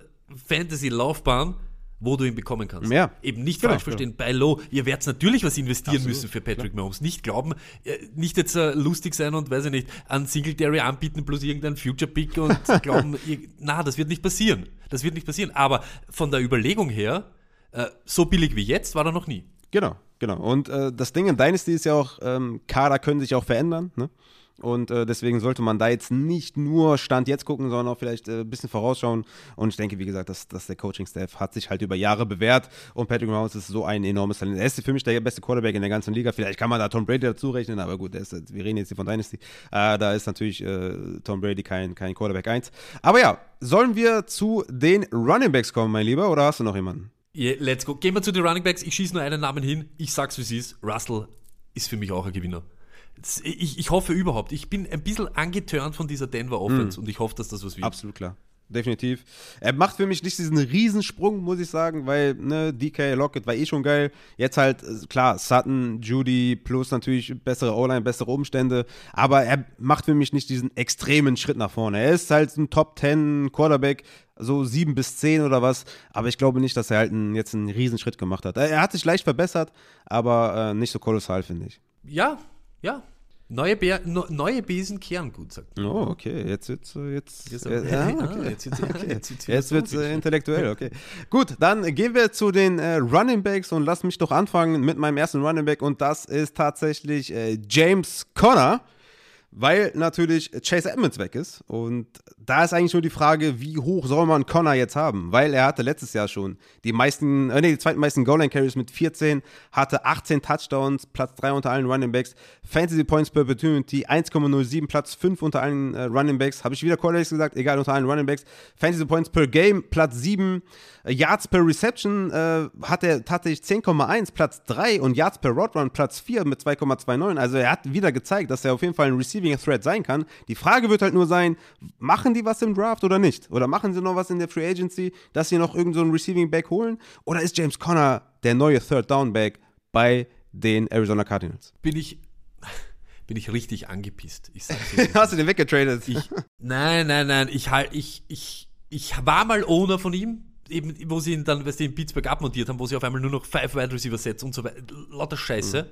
Fantasy-Laufbahn, wo du ihn bekommen kannst. Ja. Eben nicht Genau, falsch verstehen, bei Low, ihr werdet natürlich was investieren Absolut, müssen für Patrick Mahomes. Nicht glauben, äh, nicht jetzt äh, lustig sein und, weiß ich nicht, an Singletary anbieten plus irgendein Future-Pick und <laughs> glauben, ihr, na, das wird nicht passieren. Das wird nicht passieren. Aber von der Überlegung her, äh, so billig wie jetzt war er noch nie. Genau, genau. Und äh, das Ding in Dynasty ist ja auch, ähm, Kader können sich auch verändern, ne? Und äh, deswegen sollte man da jetzt nicht nur Stand jetzt gucken, sondern auch vielleicht äh, ein bisschen vorausschauen. Und ich denke, wie gesagt, dass, dass der Coaching-Staff hat sich halt über Jahre bewährt. Und Patrick Mahomes ist so ein enormes Talent. Er ist für mich der beste Quarterback in der ganzen Liga. Vielleicht kann man da Tom Brady dazu rechnen, aber gut, ist, wir reden jetzt hier von Dynasty. Äh, da ist natürlich äh, Tom Brady kein, kein Quarterback 1. Aber ja, sollen wir zu den Running Backs kommen, mein Lieber, oder hast du noch jemanden? Yeah, let's go. Gehen wir zu den Running Backs. Ich schieße nur einen Namen hin. Ich sag's, wie es ist. Russell ist für mich auch ein Gewinner. Ich, ich hoffe überhaupt. Ich bin ein bisschen angetörnt von dieser Denver Offense und ich hoffe, dass das was wird. Absolut klar. Definitiv. Er macht für mich nicht diesen Riesensprung, muss ich sagen, weil ne, DK Lockett war eh schon geil. Jetzt halt, äh, klar, Sutton, Judy plus natürlich bessere O-Line, bessere Umstände. Aber er macht für mich nicht diesen extremen Schritt nach vorne. Er ist halt ein Top 10 Quarterback, so 7 bis 10 oder was. Aber ich glaube nicht, dass er halt einen, jetzt einen Riesenschritt gemacht hat. Er hat sich leicht verbessert, aber äh, nicht so kolossal, finde ich. Ja, ja. Neue, Bär, no, neue Besen kehren gut, sagt man. Oh, okay. Jetzt wird's äh, jetzt. Jetzt- äh, Ah, okay. jetzt <laughs> okay. jetzt Jetzt wird's äh, intellektuell, okay. Gut, dann gehen wir zu den äh, Running Backs und lass mich doch anfangen mit meinem ersten Running Back und das ist tatsächlich äh, James Conner. Weil natürlich Chase Edmonds weg ist. Und da ist eigentlich nur die Frage, wie hoch soll man Connor jetzt haben? Weil er hatte letztes Jahr schon die meisten, äh, nee, die zweitmeisten Goal-Line-Carries mit 14, hatte 18 Touchdowns, Platz 3 unter allen Running Backs, Fantasy Points per Opportunity 1,07, Platz 5 unter allen äh, Running Backs. Habe ich wieder Quarterbacks gesagt, egal, unter allen Running Backs. Fantasy Points per Game, Platz 7, äh, Yards per Reception äh, hat er tatsächlich 10,1, Platz 3 und Yards per Road Run, Platz 4 mit 2,29. Also er hat wieder gezeigt, dass er auf jeden Fall ein Receiving Threat sein kann. Die Frage wird halt nur sein, machen die was im Draft oder nicht? Oder machen sie noch was in der Free Agency, dass sie noch irgendeinen so einen Receiving Back holen? Oder ist James Conner der neue Third Down Back bei den Arizona Cardinals? Bin ich, <laughs> bin ich richtig angepisst. Ich sag's dir. <laughs> Hast du den weggetradet? Ich, nein, nein, nein. Ich halt, ich, ich, ich war mal Owner von ihm, eben, wo sie ihn dann, was die in Pittsburgh abmontiert haben, wo sie auf einmal nur noch Five Wide Receiver setzen und so weiter. Lauter Scheiße. Mhm.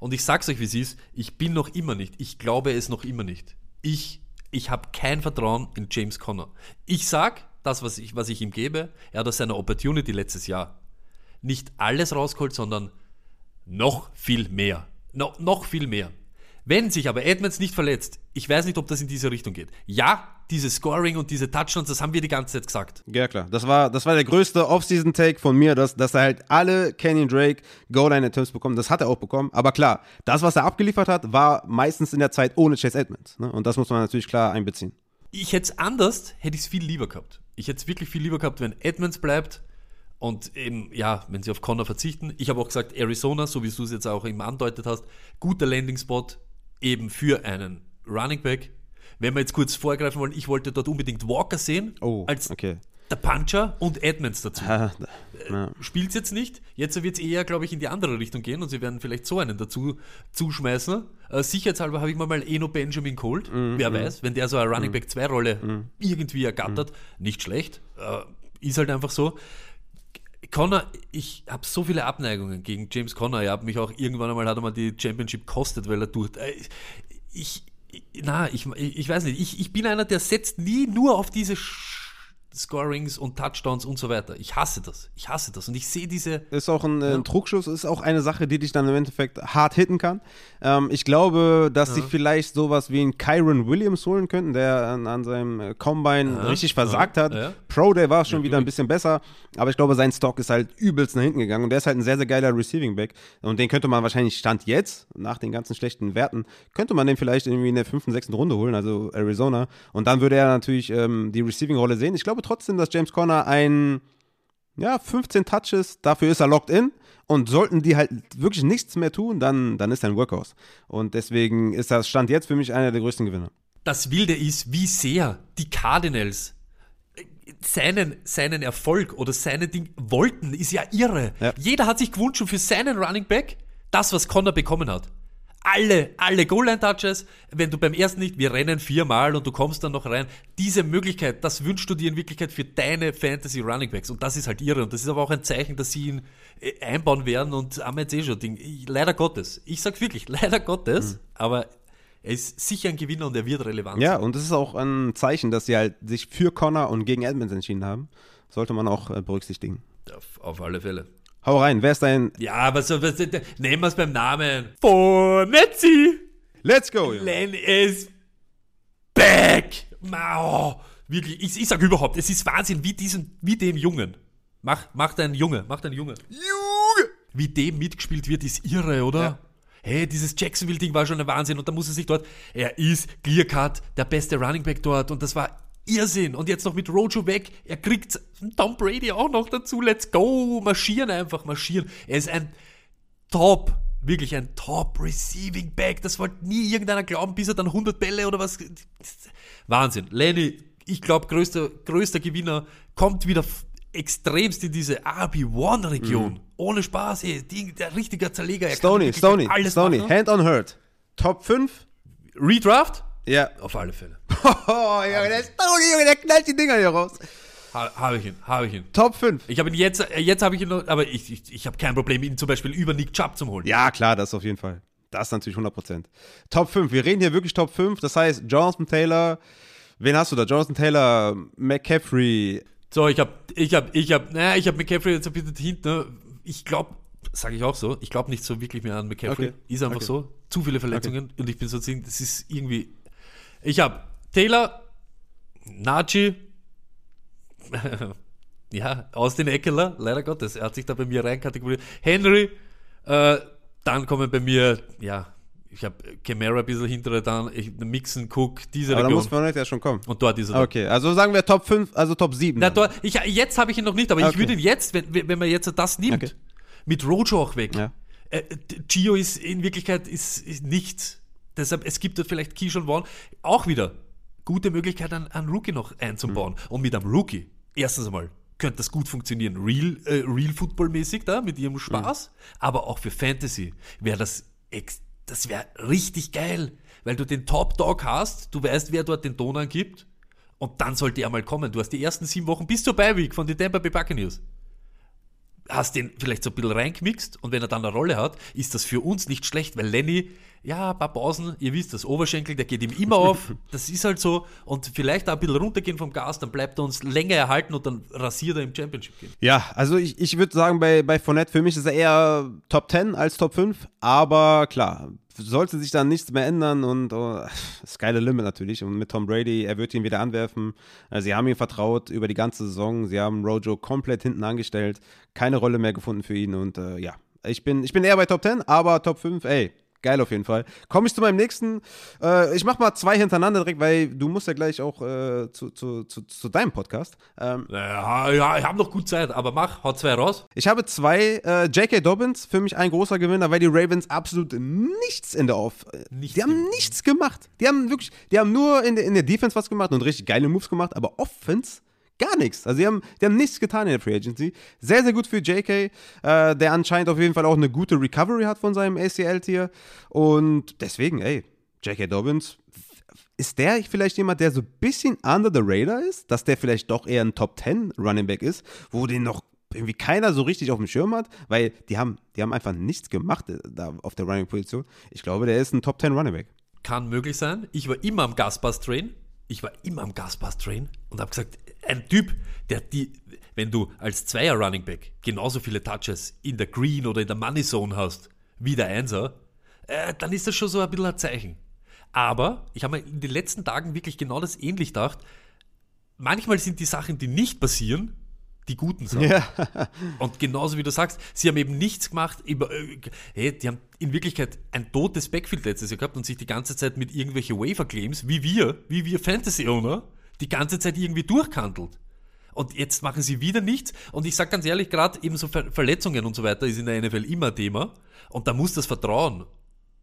Und ich sag's euch, wie es ist. Ich bin noch immer nicht. Ich glaube es noch immer nicht. Ich, ich habe kein Vertrauen in James Conner. Ich sag, das, was ich, was ich ihm gebe, er hat aus seiner Opportunity letztes Jahr nicht alles rausgeholt, sondern noch viel mehr. No, noch viel mehr. Wenn sich aber Edmonds nicht verletzt, ich weiß nicht, ob das in diese Richtung geht. Ja, diese Scoring und diese Touchdowns, das haben wir die ganze Zeit gesagt. Ja, klar. Das war, das war der größte Off-Season-Take von mir, dass, dass er halt alle Kenyon Drake Goal-Line-Attempts bekommen. Das hat er auch bekommen. Aber klar, das, was er abgeliefert hat, war meistens in der Zeit ohne Chase Edmonds. Ne? Und das muss man natürlich klar einbeziehen. Ich hätte es anders, hätte ich es viel lieber gehabt. Ich hätte es wirklich viel lieber gehabt, wenn Edmonds bleibt und eben, ja, wenn sie auf Connor verzichten. Ich habe auch gesagt, Arizona, so wie du es jetzt auch immer andeutet hast, guter Landing-Spot, eben für einen Running Back. Wenn wir jetzt kurz vorgreifen wollen, ich wollte dort unbedingt Walker sehen oh, als okay. der Puncher und Edmonds dazu. Ah, ja. Spielt es jetzt nicht. Jetzt wird es eher, glaube ich, in die andere Richtung gehen und sie werden vielleicht so einen dazu zuschmeißen. Äh, sicherheitshalber habe ich mir mal Eno Benjamin geholt. Mm, Wer mm. weiß, wenn der so eine Running Back 2 Rolle mm. irgendwie ergattert, nicht schlecht. Äh, ist halt einfach so. Connor, ich habe so viele Abneigungen gegen James Connor. Er hat mich auch irgendwann einmal, hat er mal die Championship kostet, weil er durch. Äh, ich, ich na, ich, ich weiß nicht. Ich, ich bin einer, der setzt nie nur auf diese Scorings und Touchdowns und so weiter. Ich hasse das. Ich hasse das. Und ich sehe diese. Ist auch ein, äh, ja. ein Druckschuss, ist auch eine Sache, die dich dann im Endeffekt hart hitten kann. Ähm, ich glaube, dass ja. sie vielleicht sowas wie einen Kyron Williams holen könnten, der an, an seinem äh, Combine ja. richtig versagt hat. Pro Day war schon wieder ein bisschen besser, aber ich glaube, sein Stock ist halt übelst nach hinten gegangen und der ist halt ein sehr, sehr geiler Receiving Back. Und den könnte man wahrscheinlich Stand jetzt, nach den ganzen schlechten Werten, könnte man den vielleicht irgendwie in der fünften, sechsten Runde holen, also Arizona. Und dann würde er natürlich ähm, die Receiving-Rolle sehen. Ich glaube, trotzdem, dass James Conner ein, ja, 15 Touches, dafür ist er locked in. Und sollten die halt wirklich nichts mehr tun, dann, dann ist er ein Workhouse. Und deswegen ist das Stand jetzt für mich einer der größten Gewinner. Das Wilde ist, wie sehr die Cardinals äh, seinen, seinen Erfolg oder seine Ding wollten, ist ja irre. Ja. Jeder hat sich gewünscht für seinen Running Back das, was Connor bekommen hat alle, alle Goal-Line-Touches. Wenn du beim ersten nicht, wir rennen viermal und du kommst dann noch rein. Diese Möglichkeit, das wünschst du dir in Wirklichkeit für deine Fantasy Running Backs. Und das ist halt irre. Und das ist aber auch ein Zeichen, dass sie ihn äh, einbauen werden. Und am jetzt eh schon Ding. Leider Gottes. Ich sag wirklich, <laughs> leider Gottes. Mhm. Aber er ist sicher ein Gewinner und er wird relevant. Ja, und das ist auch ein Zeichen, dass sie halt sich für Connor und gegen Edmonds entschieden haben. Sollte man auch äh, berücksichtigen. Auf, auf alle Fälle. Hau rein, wer ist dein. Ja, aber so, was, nehmen wir es beim Namen. Fornetzi! Let's go! Ja. Len is back! Oh, wirklich, ich, ich sag überhaupt, es ist Wahnsinn, wie, diesen, wie dem Jungen. Mach, mach dein Junge, mach dein Junge. Junge! Wie dem mitgespielt wird, ist irre, oder? Ja. Hey, dieses Jacksonville-Ding war schon ein Wahnsinn und da muss er sich dort, er ist clear cut, der beste Running Back dort und das war Irrsinn. Und jetzt noch mit Rojo weg. Er kriegt Tom Brady auch noch dazu. Let's go. Marschieren einfach, marschieren. Er ist ein Top, wirklich ein Top Receiving Back. Das wollte nie irgendeiner glauben, bis er dann 100 Bälle oder was. Wahnsinn. Lenny, ich glaube, größter, größter Gewinner, kommt wieder extremst in diese RB1-Region. Mhm. Ohne Spaß, ey. Die, der richtige Zerleger. Stony, Stony, alles Stony, machen. Hand on Hurt. Top 5. Redraft? Ja. Auf alle Fälle. <laughs> Oh, Junge, der Stony, Junge, der knallt die Dinger hier raus. Ha, habe ich ihn, habe ich ihn. Top 5. Ich habe ihn jetzt, äh, jetzt habe ich ihn noch, aber ich, ich, ich habe kein Problem, ihn zum Beispiel über Nick Chubb zu holen. Ja, klar, das auf jeden Fall. Das ist natürlich 100%. Top 5, wir reden hier wirklich Top 5, das heißt Jonathan Taylor, wen hast du da? Jonathan Taylor, McCaffrey. So, ich habe, ich habe, ich habe, naja, ich habe McCaffrey jetzt ein bisschen hinten. Ich glaube, sage ich auch so, ich glaube nicht so wirklich mehr an McCaffrey. Okay. Ist einfach okay. so. Zu viele Verletzungen okay. und ich bin so, das ist irgendwie ich habe Taylor, Nachi, <laughs> ja, aus den Eckeler, leider Gottes, er hat sich da bei mir reinkategoriert. Henry, äh, dann kommen bei mir, ja, ich habe Camara ein bisschen hintere, dann ich, Mixen, Cook, diese Aber Region. da muss man nicht ja schon kommen. Und dort ist er. Okay, also sagen wir Top 5, also Top 7. Na, dort, ich, jetzt habe ich ihn noch nicht, aber okay. ich würde ihn jetzt, wenn, wenn man jetzt das nimmt, okay. mit Rojo auch weg. Ja. Äh, Gio ist in Wirklichkeit ist, ist nichts. Deshalb, es gibt dort vielleicht Keyshawn Vaughn auch wieder gute Möglichkeit, einen, einen Rookie noch einzubauen. Mhm. Und mit einem Rookie, erstens einmal, könnte das gut funktionieren, real, äh, real Football-mäßig da, mit ihrem Spaß, mhm. aber auch für Fantasy wäre das das wäre richtig geil, weil du den Top Dog hast, du weißt, wer dort den Ton angibt und dann sollte er mal kommen. Du hast die ersten sieben Wochen bis zur Bye-Week von den Tampa Bay Buccaneers. Hast den vielleicht so ein bisschen reingemixt und wenn er dann eine Rolle hat, ist das für uns nicht schlecht, weil Lenny, ja, ein paar Pausen, ihr wisst, das Oberschenkel, der geht ihm immer auf, <laughs> das ist halt so und vielleicht auch ein bisschen runtergehen vom Gas, dann bleibt er uns länger erhalten und dann rasiert er im Championship gehen. Ja, also ich, ich würde sagen, bei, bei Fournette, für mich ist er eher Top 10 als Top 5, aber klar, sollte sich dann nichts mehr ändern und oh, das geile Limit natürlich. Und mit Tom Brady, er wird ihn wieder anwerfen. Also sie haben ihm vertraut über die ganze Saison. Sie haben Rojo komplett hinten angestellt. Keine Rolle mehr gefunden für ihn. Und äh, ja, ich bin, ich bin eher bei Top 10, aber Top 5, ey, Geil auf jeden Fall. Komme ich zu meinem nächsten. Äh, ich mache mal zwei hintereinander direkt, weil du musst ja gleich auch äh, zu, zu, zu, zu, deinem Podcast. Ähm, ja, ja, ich habe noch gut Zeit, aber mach, hau zwei raus. Ich habe zwei. Äh, J.K. Dobbins, für mich ein großer Gewinner, weil die Ravens absolut nichts in der Off. Nichts die haben gemacht. nichts gemacht. Die haben wirklich, die haben nur in der, in der Defense was gemacht und richtig geile Moves gemacht, aber Offense Gar nichts. Also, die haben, die haben nichts getan in der Free Agency. Sehr, sehr gut für JK, äh, der anscheinend auf jeden Fall auch eine gute Recovery hat von seinem ACL-Tier. Und deswegen, ey, JK Dobbins, ist der vielleicht jemand, der so ein bisschen under the radar ist? Dass der vielleicht doch eher ein Top 10 Running Back ist, wo den noch irgendwie keiner so richtig auf dem Schirm hat, weil die haben, die haben einfach nichts gemacht äh, da auf der Running-Position. Ich glaube, der ist ein Top 10 Running Back. Kann möglich sein. Ich war immer am Gaspass-Train. Ich war immer am Gaspass-Train und habe gesagt, ein Typ, der die, wenn du als Zweier Running Back genauso viele Touches in der Green oder in der Money Zone hast wie der Einser, äh, dann ist das schon so ein bisschen ein Zeichen. Aber ich habe mir in den letzten Tagen wirklich genau das ähnlich gedacht. Manchmal sind die Sachen, die nicht passieren, die guten Sachen. Ja. <laughs> Und genauso wie du sagst, sie haben eben nichts gemacht. Über, äh, hey, die haben in Wirklichkeit ein totes Backfield letztes Jahr gehabt und sich die ganze Zeit mit irgendwelchen Waiver-Claims, wie wir, wie wir Fantasy-Owner, die ganze Zeit irgendwie durchkantelt. Und jetzt machen sie wieder nichts. Und ich sage ganz ehrlich, gerade eben so Ver Verletzungen und so weiter ist in der NFL immer Thema. Und da muss das Vertrauen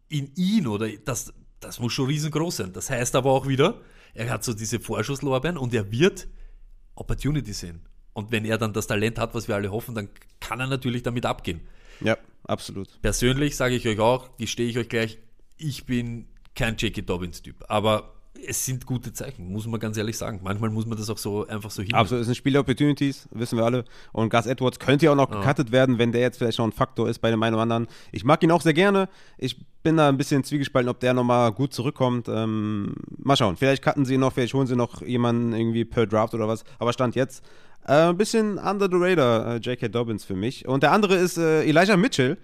in ihn oder das, das muss schon riesengroß sein. Das heißt aber auch wieder, er hat so diese Vorschusslorbeeren und er wird Opportunity sehen. Und wenn er dann das Talent hat, was wir alle hoffen, dann kann er natürlich damit abgehen. Ja, absolut. Persönlich sage ich euch auch, gestehe ich euch gleich, ich bin kein J.K. Dobbins-Typ. Aber es sind gute Zeichen, muss man ganz ehrlich sagen. Manchmal muss man das auch so einfach so hin. Absolut, es sind Spiel-Opportunities, wissen wir alle. Und Gus Edwards könnte ja auch noch ja. gecuttet werden, wenn der jetzt vielleicht noch ein Faktor ist bei dem einen oder anderen. Ich mag ihn auch sehr gerne. Ich bin da ein bisschen zwiegespalten, ob der nochmal gut zurückkommt. Ähm, mal schauen, vielleicht cutten sie ihn noch, vielleicht holen sie noch jemanden irgendwie per Draft oder was. Aber Stand jetzt äh, ein bisschen under the radar, äh, J.K. Dobbins für mich. Und der andere ist äh, Elijah Mitchell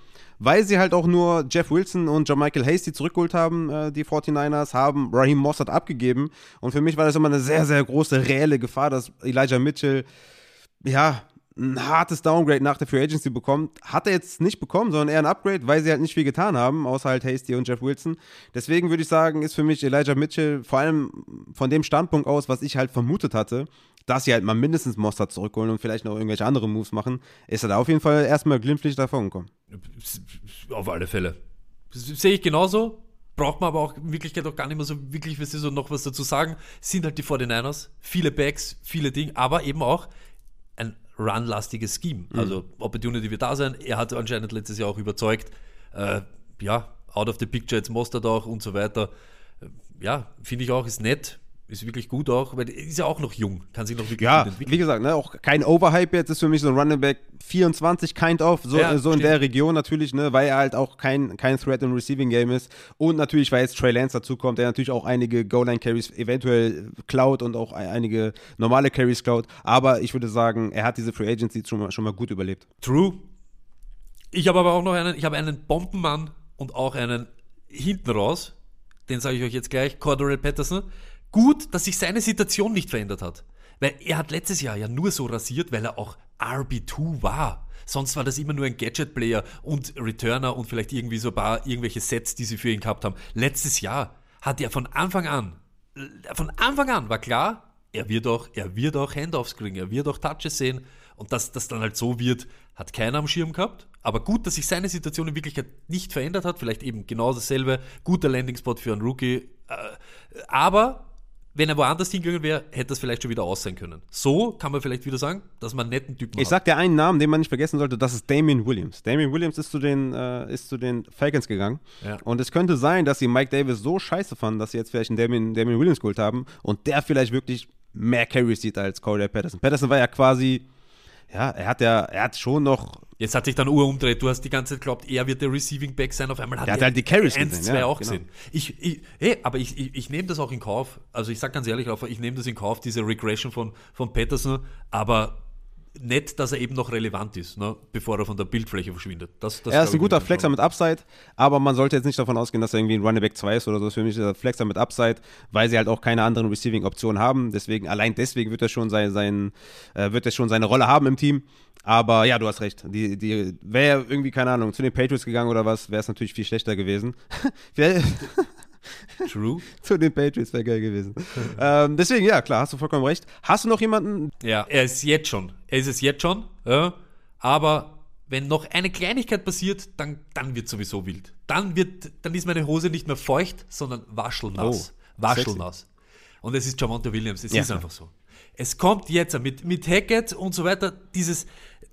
weil sie halt auch nur Jeff Wilson und John Michael Hasty zurückgeholt haben, äh, die 49ers, haben Raheem Mossad abgegeben. Und für mich war das immer eine sehr, sehr große, reelle Gefahr, dass Elijah Mitchell, ja, ein hartes Downgrade nach der Free Agency bekommt. Hat er jetzt nicht bekommen, sondern eher ein Upgrade, weil sie halt nicht viel getan haben, außer halt Hasty und Jeff Wilson. Deswegen würde ich sagen, ist für mich Elijah Mitchell vor allem von dem Standpunkt aus, was ich halt vermutet hatte, dass sie halt mal mindestens Mossad zurückholen und vielleicht noch irgendwelche andere Moves machen, ist er da auf jeden Fall erstmal glimpflich davon gekommen. Auf alle Fälle. Sehe ich genauso. Braucht man aber auch in Wirklichkeit auch gar nicht mehr so wirklich was so noch was dazu sagen. Sind halt die 49ers. Viele Backs, viele Dinge, aber eben auch ein run-lastiges Scheme. Mhm. Also Opportunity wird da sein. Er hat anscheinend letztes Jahr auch überzeugt. Äh, ja, out of the picture jetzt Mostert auch und so weiter. Äh, ja, finde ich auch, ist nett. Ist wirklich gut auch, weil ist ja auch noch jung, kann sich noch wirklich ja, gut entwickeln. Wie gesagt, ne, auch kein Overhype jetzt, ist für mich so ein Running Back 24 kind of, so, ja, so in der Region natürlich, ne, weil er halt auch kein, kein Threat im Receiving Game ist. Und natürlich, weil jetzt Trey Lance dazukommt, der natürlich auch einige Goal-Line-Carries eventuell klaut und auch einige normale Carries klaut. Aber ich würde sagen, er hat diese Free Agency schon mal, schon mal gut überlebt. True. Ich habe aber auch noch einen, ich habe einen Bombenmann und auch einen hinten raus, den sage ich euch jetzt gleich, Cordell Patterson gut, dass sich seine Situation nicht verändert hat. Weil er hat letztes Jahr ja nur so rasiert, weil er auch RB2 war. Sonst war das immer nur ein Gadget-Player und Returner und vielleicht irgendwie so ein paar irgendwelche Sets, die sie für ihn gehabt haben. Letztes Jahr hat er von Anfang an, von Anfang an war klar, er wird auch, er wird auch Handoffs kriegen, er wird auch Touches sehen. Und dass das dann halt so wird, hat keiner am Schirm gehabt. Aber gut, dass sich seine Situation in Wirklichkeit nicht verändert hat. Vielleicht eben genau dasselbe. Guter Landing-Spot für einen Rookie. Äh, aber wenn er woanders hingegangen wäre, hätte das vielleicht schon wieder aus sein können. So kann man vielleicht wieder sagen, dass man einen netten Typen Ich hat. sag dir einen Namen, den man nicht vergessen sollte, das ist Damien Williams. Damien Williams ist zu den, äh, ist zu den Falcons gegangen. Ja. Und es könnte sein, dass sie Mike Davis so scheiße fanden, dass sie jetzt vielleicht einen Damien, Damien Williams geholt haben und der vielleicht wirklich mehr Carries sieht als Corey Patterson. Patterson war ja quasi, ja, er hat ja, er hat schon noch Jetzt hat sich dann Uhr umdreht. Du hast die ganze Zeit geglaubt, er wird der Receiving Back sein. Auf einmal hat Der hat er halt die Carries eins, gesehen, zwei ja, auch genau. gesehen. Ich, ich, hey, aber ich, ich, ich nehme das auch in Kauf. Also ich sage ganz ehrlich, ich nehme das in Kauf, diese Regression von, von Patterson. Aber nett, dass er eben noch relevant ist, ne, bevor er von der Bildfläche verschwindet. Das, das er ist ein guter. Flexer mit Upside, aber man sollte jetzt nicht davon ausgehen, dass er irgendwie ein Running Back 2 ist oder so. Für mich ist er Flexer mit Upside, weil sie halt auch keine anderen Receiving-Optionen haben. Deswegen, allein deswegen wird er schon, sein, sein, äh, wird er schon seine Rolle haben im Team. Aber ja, du hast recht. Die, die, wäre er irgendwie, keine Ahnung, zu den Patriots gegangen oder was, wäre es natürlich viel schlechter gewesen. <laughs> <laughs> <laughs> True. <laughs> zu den Patriots wäre geil gewesen. ähm, deswegen, ja, klar, hast du vollkommen recht. Hast du noch jemanden? Ja, er ist jetzt schon. Er ist es jetzt schon. Ja, aber wenn noch eine Kleinigkeit passiert, dann, dann wird sowieso wild. Dann, wird, dann ist meine Hose nicht mehr feucht, sondern waschelnass. Oh, waschelnass. Und es ist Javonte Williams. Es Ja. ist einfach so. Es kommt jetzt mit, mit Hackett und so weiter, dieses,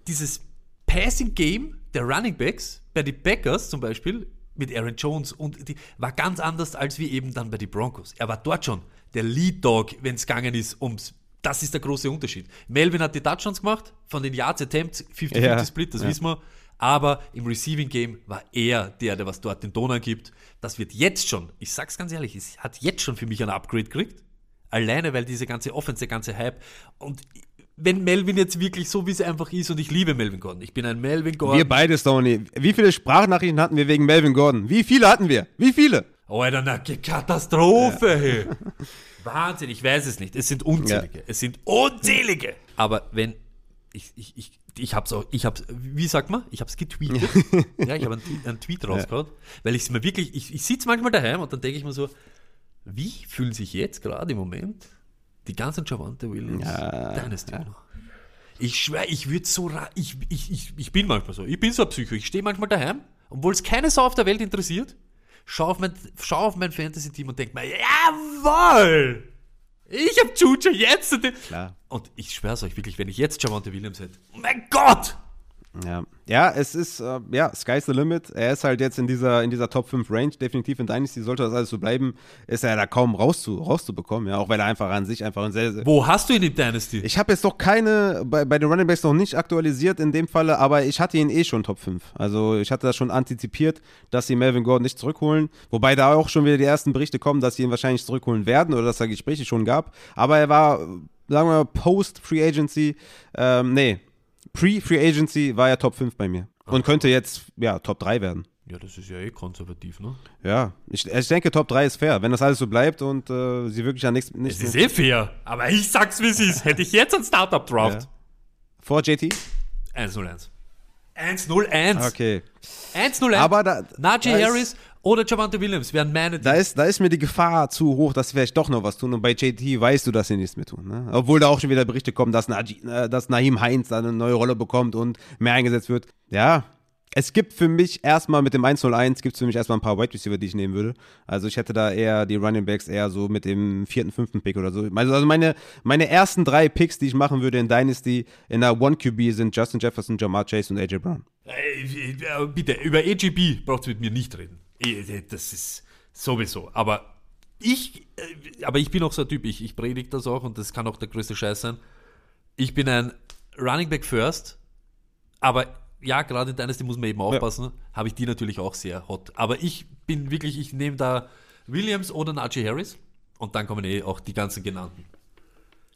dieses Passing-Game der Running Backs bei den Packers zum Beispiel mit Aaron Jones und die war ganz anders als wie eben dann bei den Broncos. Er war dort schon der Lead Dog, wenn es gegangen ist ums. Das ist der große Unterschied. Melvin hat die Touchdowns gemacht, von den Yards Attempts 50-50 Ja, Split, das ja. wissen wir. Aber im Receiving Game war er der, der was dort den Ton angibt. Das wird jetzt schon, ich sag's ganz ehrlich, es hat jetzt schon für mich ein Upgrade gekriegt. Alleine, weil diese ganze Offense, der ganze Hype. Und wenn Melvin jetzt wirklich so, wie es einfach ist, und ich liebe Melvin Gordon, ich bin ein Melvin Gordon. Wir beide, Stoney. Wie viele Sprachnachrichten hatten wir wegen Melvin Gordon? Wie viele hatten wir? Wie viele? Oh, Alter, na, Katastrophe, hey. <laughs> Wahnsinn, ich weiß es nicht. Es sind unzählige. Es sind unzählige. Aber wenn, ich, ich, ich, ich hab's auch, ich hab's, wie sagt man? Ich hab's getweetet. <laughs> ja, ich habe einen, Tweet- einen Tweet rausgehauen, weil ich es mir wirklich, ich, ich sitze manchmal daheim und dann denke ich mir so, wie fühlen sich jetzt gerade im Moment die ganzen Javante Williams Ja, Dynasty noch? Ich schwör, ich würde so, ich, ich, ich, ich bin manchmal so, ich bin so ein Psycho, ich stehe manchmal daheim, obwohl es keine Sau auf der Welt interessiert, schau auf mein, schau auf mein Fantasy-Team und denk mir, jawohl! Ich hab Juju jetzt! Klar. und ich schwör's euch wirklich, wenn ich jetzt Javante Williams hätte, oh mein Gott! Ja, ja es ist, äh, ja, sky's the limit. Er ist halt jetzt in dieser, in dieser Top 5 Range, definitiv in Dynasty, sollte das alles so bleiben, ist er da kaum rauszu, rauszubekommen, ja, auch weil er einfach an sich einfach ein sehr, sehr Wo hast du ihn in Dynasty? Ich habe jetzt noch keine, bei, bei den Running Backs noch nicht aktualisiert in dem Falle, aber ich hatte ihn eh schon Top 5. Also ich hatte das schon antizipiert, dass sie Melvin Gordon nicht zurückholen. Wobei da auch schon wieder die ersten Berichte kommen, dass sie ihn wahrscheinlich zurückholen werden oder dass da Gespräche schon gab. Aber er war, sagen wir mal, Post-Free Agency, ähm, nee, Pre-Free Agency war er Top 5 bei mir. Und könnte jetzt, ja, Top 3 werden. Ja, das ist ja eh konservativ, ne? Ja, ich, ich denke, Top 3 ist fair, wenn das alles so bleibt und äh, sie wirklich an nichts. Es ist eh fair, aber ich sag's wie es ist. Hätte ich jetzt ein Startup-Draft. Ja. vor JT? 1-0-1. 1-0-1. Okay. 1-0-1. Aber da- Najee Harris oder Javante Williams wären meine Da ist, da ist mir die Gefahr zu hoch, dass sie vielleicht doch noch was tun. Und bei JT weißt du, dass sie nichts mehr tun. Ne? Obwohl da auch schon wieder Berichte kommen, dass, Naji, äh, dass Naheem Heinz da eine neue Rolle bekommt und mehr eingesetzt wird. Ja, es gibt für mich erstmal mit dem 101 gibt es für mich erstmal ein paar Wide Receiver, die ich nehmen würde. Also ich hätte da eher die Running Backs eher so mit dem vierten, fünften Pick oder so. Also also meine, meine ersten drei Picks, die ich machen würde in Dynasty in der One QB sind Justin Jefferson, Jamar Chase und AJ Brown. Äh, äh, Bitte, über AGB braucht ihr mit mir nicht reden. Eh, Das ist sowieso. Aber ich, äh, aber ich bin auch so ein Typ, ich, ich predige das auch und das kann auch der größte Scheiß sein. Ich bin ein Running Back First, aber ja, gerade in Dynasty muss man eben aufpassen, habe ich die natürlich auch sehr hot. Aber ich bin wirklich, ich nehme da Williams oder Najee Harris und dann kommen eh auch die ganzen genannten.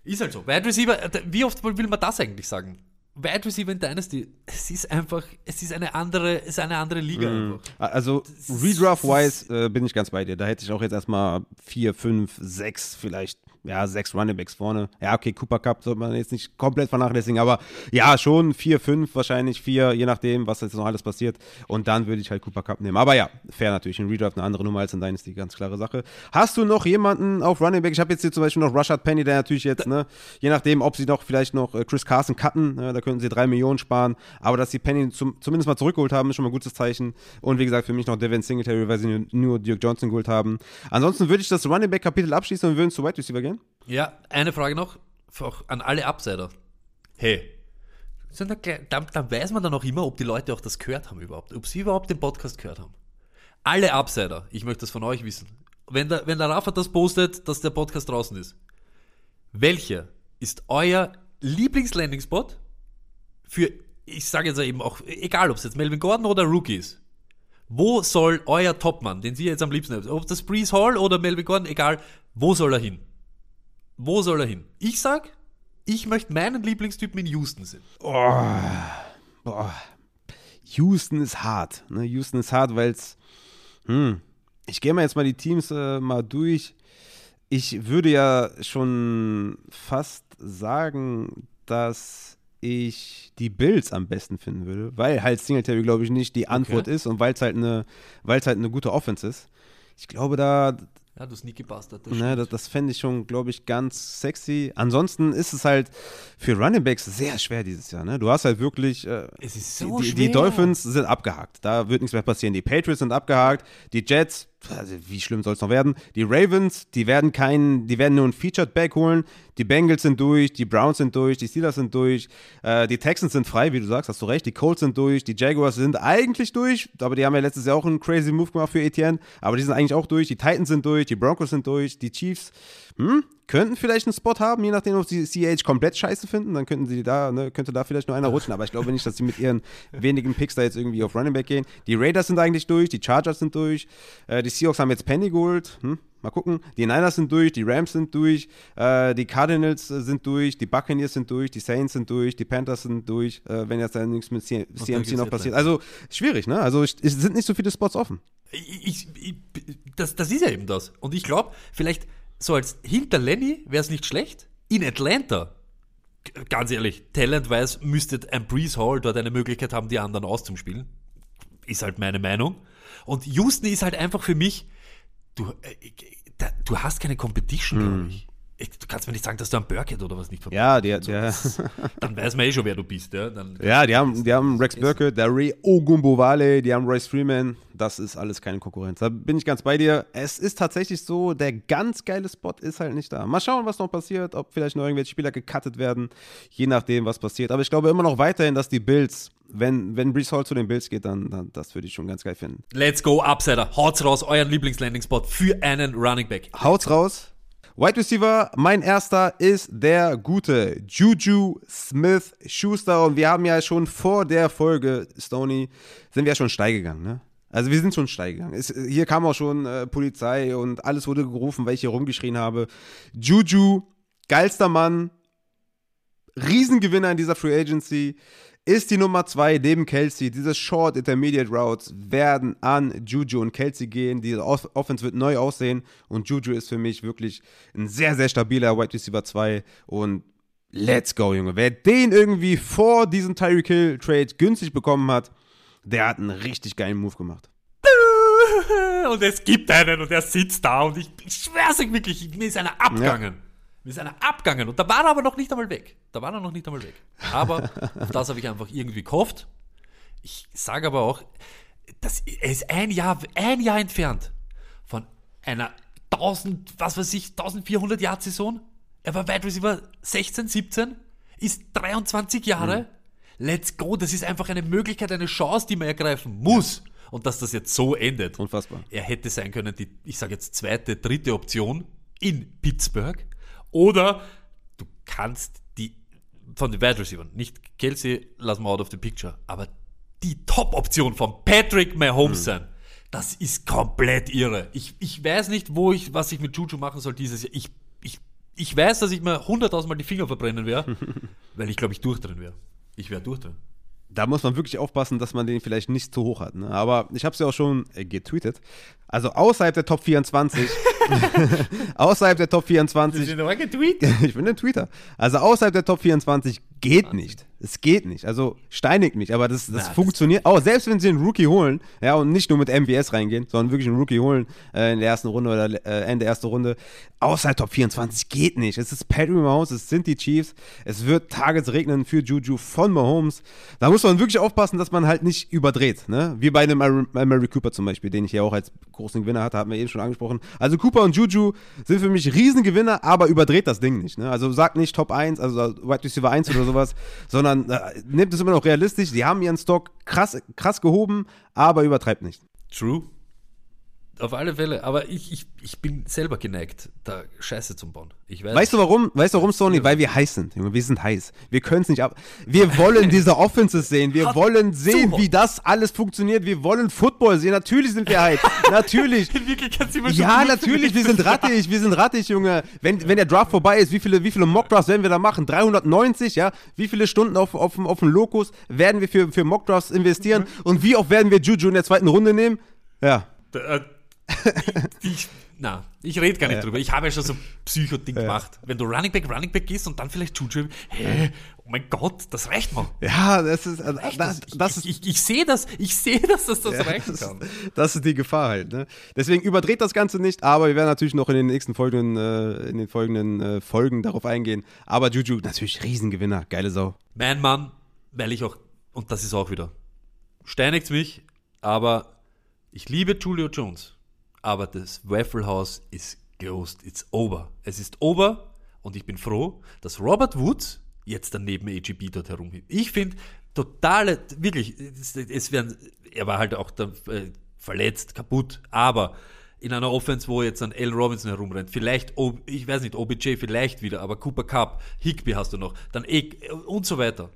Ist halt so. Wide Receiver, äh, wie oft will man das eigentlich sagen? Wide Receiver in Dynasty, es ist einfach, es ist eine andere, es ist eine andere Liga einfach. Also Redraft-wise äh, bin ich ganz bei dir. Da hätte ich auch jetzt erstmal vier, fünf, sechs, vielleicht, ja, sechs Runningbacks vorne. Ja, okay, Cooper Cup sollte man jetzt nicht komplett vernachlässigen, aber ja, schon vier, fünf, wahrscheinlich vier, je nachdem, was jetzt noch alles passiert. Und dann würde ich halt Cooper Cup nehmen. Aber ja, fair natürlich. In Redraft eine andere Nummer als in Dynasty, ganz klare Sache. Hast du noch jemanden auf Running Back? Ich habe jetzt hier zum Beispiel noch Rashad Penny, der natürlich jetzt, ne, je nachdem, ob sie noch vielleicht noch äh, Chris Carson cutten, ne, da könnten sie drei Millionen sparen. Aber dass sie Penny zum, zumindest mal zurückgeholt haben, ist schon mal ein gutes Zeichen. Und wie gesagt, für mich noch Devin Singletary, weil sie nur, Duke Johnson geholt haben. Ansonsten würde ich das Running Back Kapitel abschließen und würden zu Wide Receiver gehen. Passieren. Ja, eine Frage noch an alle Upsider. Hey, dann, dann weiß man dann auch immer, ob die Leute auch das gehört haben überhaupt, ob sie überhaupt den Podcast gehört haben. Alle Upsider, ich möchte das von euch wissen. Wenn der, wenn der Rafa das postet, dass der Podcast draußen ist, welcher ist euer Lieblings-Landing-Spot für, ich sage jetzt eben auch, egal ob es jetzt Melvin Gordon oder Rookie ist, wo soll euer Topmann, den Sie jetzt am liebsten haben, ob das Breeze Hall oder Melvin Gordon, egal, wo soll er hin? Wo soll er hin? Ich sag, ich möchte meinen Lieblingstypen in Houston sehen. Oh, boah. Houston ist hart. Ne? Houston ist hart, weil es. Hm, ich gehe mal jetzt mal die Teams äh, mal durch. Ich würde ja schon fast sagen, dass ich die Bills am besten finden würde, weil halt Singletary, glaube ich, nicht die Antwort okay. ist und weil es halt eine, halt eine gute Offense ist. Ich glaube, da, ja, du Sneaky Bastard. Das, ne, das, das fände ich schon, glaube ich, ganz sexy. Ansonsten ist es halt für Running Backs sehr schwer dieses Jahr. Ne? Du hast halt wirklich. Äh, es ist so die, schwer. die Dolphins sind abgehakt. Da wird nichts mehr passieren. Die Patriots sind abgehakt. Die Jets also wie schlimm soll es noch werden? Die Ravens, die werden keinen, die werden nur ein Featured Back holen. Die Bengals sind durch, die Browns sind durch, die Steelers sind durch, äh, die Texans sind frei, wie du sagst, hast du recht. Die Colts sind durch, die Jaguars sind eigentlich durch, aber die haben ja letztes Jahr auch einen crazy Move gemacht für Etienne, aber die sind eigentlich auch durch. Die Titans sind durch, die Broncos sind durch, die Chiefs hm, könnten vielleicht einen Spot haben, je nachdem, ob sie CH komplett scheiße finden, dann könnten sie da, ne, könnte da vielleicht nur einer rutschen, aber ich glaube nicht, dass sie mit ihren wenigen Picks da jetzt irgendwie auf Running Back gehen. Die Raiders sind eigentlich durch, die Chargers sind durch, äh, die Seahawks haben jetzt Penny geholt, hm, mal gucken. Die Niners sind durch, die Rams sind durch, äh, die Cardinals äh, sind durch, die Buccaneers sind durch, die Saints sind durch, die Panthers sind durch, äh, wenn jetzt da nichts mit C CMC noch passiert. Also schwierig, ne? Also es sind nicht so viele Spots offen. Ich, ich, das, das ist ja eben das. Und ich glaube, vielleicht so als hinter Lenny wäre es nicht schlecht. In Atlanta, ganz ehrlich, talent-wise müsste ein Breeze Hall dort eine Möglichkeit haben, die anderen auszuspielen. Ist halt meine Meinung. Und Houston ist halt einfach für mich, du, äh, du hast keine Competition, hm. glaube ich du kannst mir nicht sagen, dass du am Burkett oder was nicht Ja, die, so, ja. Dann weiß man eh schon, wer du bist. Ja, dann, ja die, haben, die haben Rex Burkett, der Ray Ogumbowale, die haben Royce Freeman. Das ist alles keine Konkurrenz. Da bin ich ganz bei dir. Es ist tatsächlich so, der ganz geile Spot ist halt nicht da. Mal schauen, was noch passiert, ob vielleicht noch irgendwelche Spieler gecuttet werden, je nachdem, was passiert. Aber ich glaube immer noch weiterhin, dass die Bills wenn, wenn Brees Hall zu den Bills geht, dann, dann das würde ich schon ganz geil finden. Let's go, Upsider. Haut's raus, euren Lieblingslanding-Spot für einen Running Back. Haut's raus. Wide Receiver, mein erster ist der gute Juju Smith Schuster. Und wir haben ja schon vor der Folge, Stony, sind wir ja schon steil gegangen, ne? Also wir sind schon steil gegangen. Es, hier kam auch schon äh, Polizei und alles wurde gerufen, weil ich hier rumgeschrien habe. Juju, geilster Mann, Riesengewinner in dieser Free Agency ist die Nummer 2 neben Kelsey. Diese Short Intermediate Routes werden an Juju und Kelsey gehen. Die Offense wird neu aussehen und Juju ist für mich wirklich ein sehr, sehr stabiler Wide Receiver 2 und let's go, Junge. Wer den irgendwie vor diesem Tyreek Hill Trade günstig bekommen hat, der hat einen richtig geilen Move gemacht. Und es gibt einen und er sitzt da und ich, ich schwör's euch wirklich, mir ist einer abgegangen. Ja. Mir ist einer abgegangen und da war er aber noch nicht einmal weg. Da war er noch nicht einmal weg. Aber auf das habe ich einfach irgendwie gehofft. Ich sage aber auch, dass er ist ein Jahr, ein Jahr entfernt von einer 1000, was weiß ich, 1400 Jahr Saison. Er war Wide Receiver 16, 17, ist 23 Jahre. Mhm. Let's go. Das ist einfach eine Möglichkeit, eine Chance, die man ergreifen muss. Und dass das jetzt so endet. Unfassbar. Er hätte sein können, die, ich sage jetzt zweite, dritte Option in Pittsburgh. Oder du kannst die von den Wide Receivers, nicht Kelsey, lass mal out of the picture, aber die Top-Option von Patrick Mahomes mhm. sein. Das ist komplett irre. Ich, ich weiß nicht, wo ich, was ich mit Juju machen soll dieses Jahr. Ich, ich, ich weiß, dass ich mir hunderttausendmal die Finger verbrennen werde, <laughs> weil ich glaube, ich durchdrehen wäre. Ich wäre durchdrehen da muss man wirklich aufpassen, dass man den vielleicht nicht zu hoch hat. Ne? Aber ich habe es ja auch schon äh, getweetet. Also außerhalb der Top 24, <laughs> <laughs> außerhalb der Top 24. Hast du getweetet? <laughs> ich bin ein Tweeter. Also außerhalb der Top 24 geht nicht. Es geht nicht. Also steinigt mich, aber das, das Na, funktioniert auch. Selbst wenn sie einen Rookie holen, ja, und nicht nur mit MVS reingehen, sondern wirklich einen Rookie holen äh, in der ersten Runde oder äh, Ende erste Runde, außerhalb Top 24 geht nicht. Es ist Patrick Mahomes, es sind die Chiefs, es wird Targets regnen für Juju von Mahomes. Da muss man wirklich aufpassen, dass man halt nicht überdreht. Ne? Wie bei einem Mary Cooper zum Beispiel, den ich ja auch als großen Gewinner hatte, haben wir eben schon angesprochen. Also Cooper und Juju sind für mich Riesengewinner, aber überdreht das Ding nicht. Ne? Also sagt nicht Top 1, also Wide Receiver 1 oder sowas, <laughs> sondern äh, nimmt es immer noch realistisch. Sie haben ihren Stock krass, krass gehoben, aber übertreibt nicht. True. Auf alle Fälle, aber ich, ich, ich bin selber geneigt, da Scheiße zu bauen. Ich weiß, weißt du warum? Weißt du warum, Sony? Weil wir heiß sind, Junge. Wir sind heiß. Wir können es nicht ab. Wir <laughs> wollen diese Offenses sehen. Wir wollen sehen, wie das alles funktioniert. Wir wollen Football sehen. Natürlich sind wir heiß. <laughs> natürlich. ja, natürlich. Wir sind rattig. Wir sind rattig, Junge. Wenn, wenn der Draft vorbei ist, wie viele, wie viele Mock-Drafts werden wir da machen? 390, ja? Wie viele Stunden auf, auf, auf dem Lokus werden wir für, für Mock-Drafts investieren? Mhm. Und wie oft werden wir Juju in der zweiten Runde nehmen? Ja. Äh, <laughs> die, na, ich rede gar nicht ja. drüber. Ich habe ja schon so Psycho-Ding ja. gemacht. Wenn du Running Back, Running Back gehst und dann vielleicht Juju, hä, oh mein Gott, das reicht mal. Ja, das ist, also, das, das, das ich, ich, ich sehe das, ich sehe, dass das, das ja, reichen kann. Das ist die Gefahr halt. Ne? Deswegen überdreht das Ganze nicht, aber wir werden natürlich noch in den nächsten folgenden, äh, in den folgenden äh, Folgen darauf eingehen. Aber Juju, natürlich Riesengewinner, geile Sau. Mein Mann, weil ich auch, und das ist auch wieder, steinigt mich, aber ich liebe Julio Jones aber das Waffle House ist closed. It's over. Es ist over und ich bin froh, dass Robert Woods jetzt daneben AGB dort herumhebt. Ich finde totale, wirklich, es, es werden, er war halt auch da, äh, verletzt, kaputt, aber in einer Offense, wo jetzt ein L. Robinson herumrennt, vielleicht, ich weiß nicht, OBJ vielleicht wieder, aber Cooper Cup, Higby hast du noch, dann e und so weiter.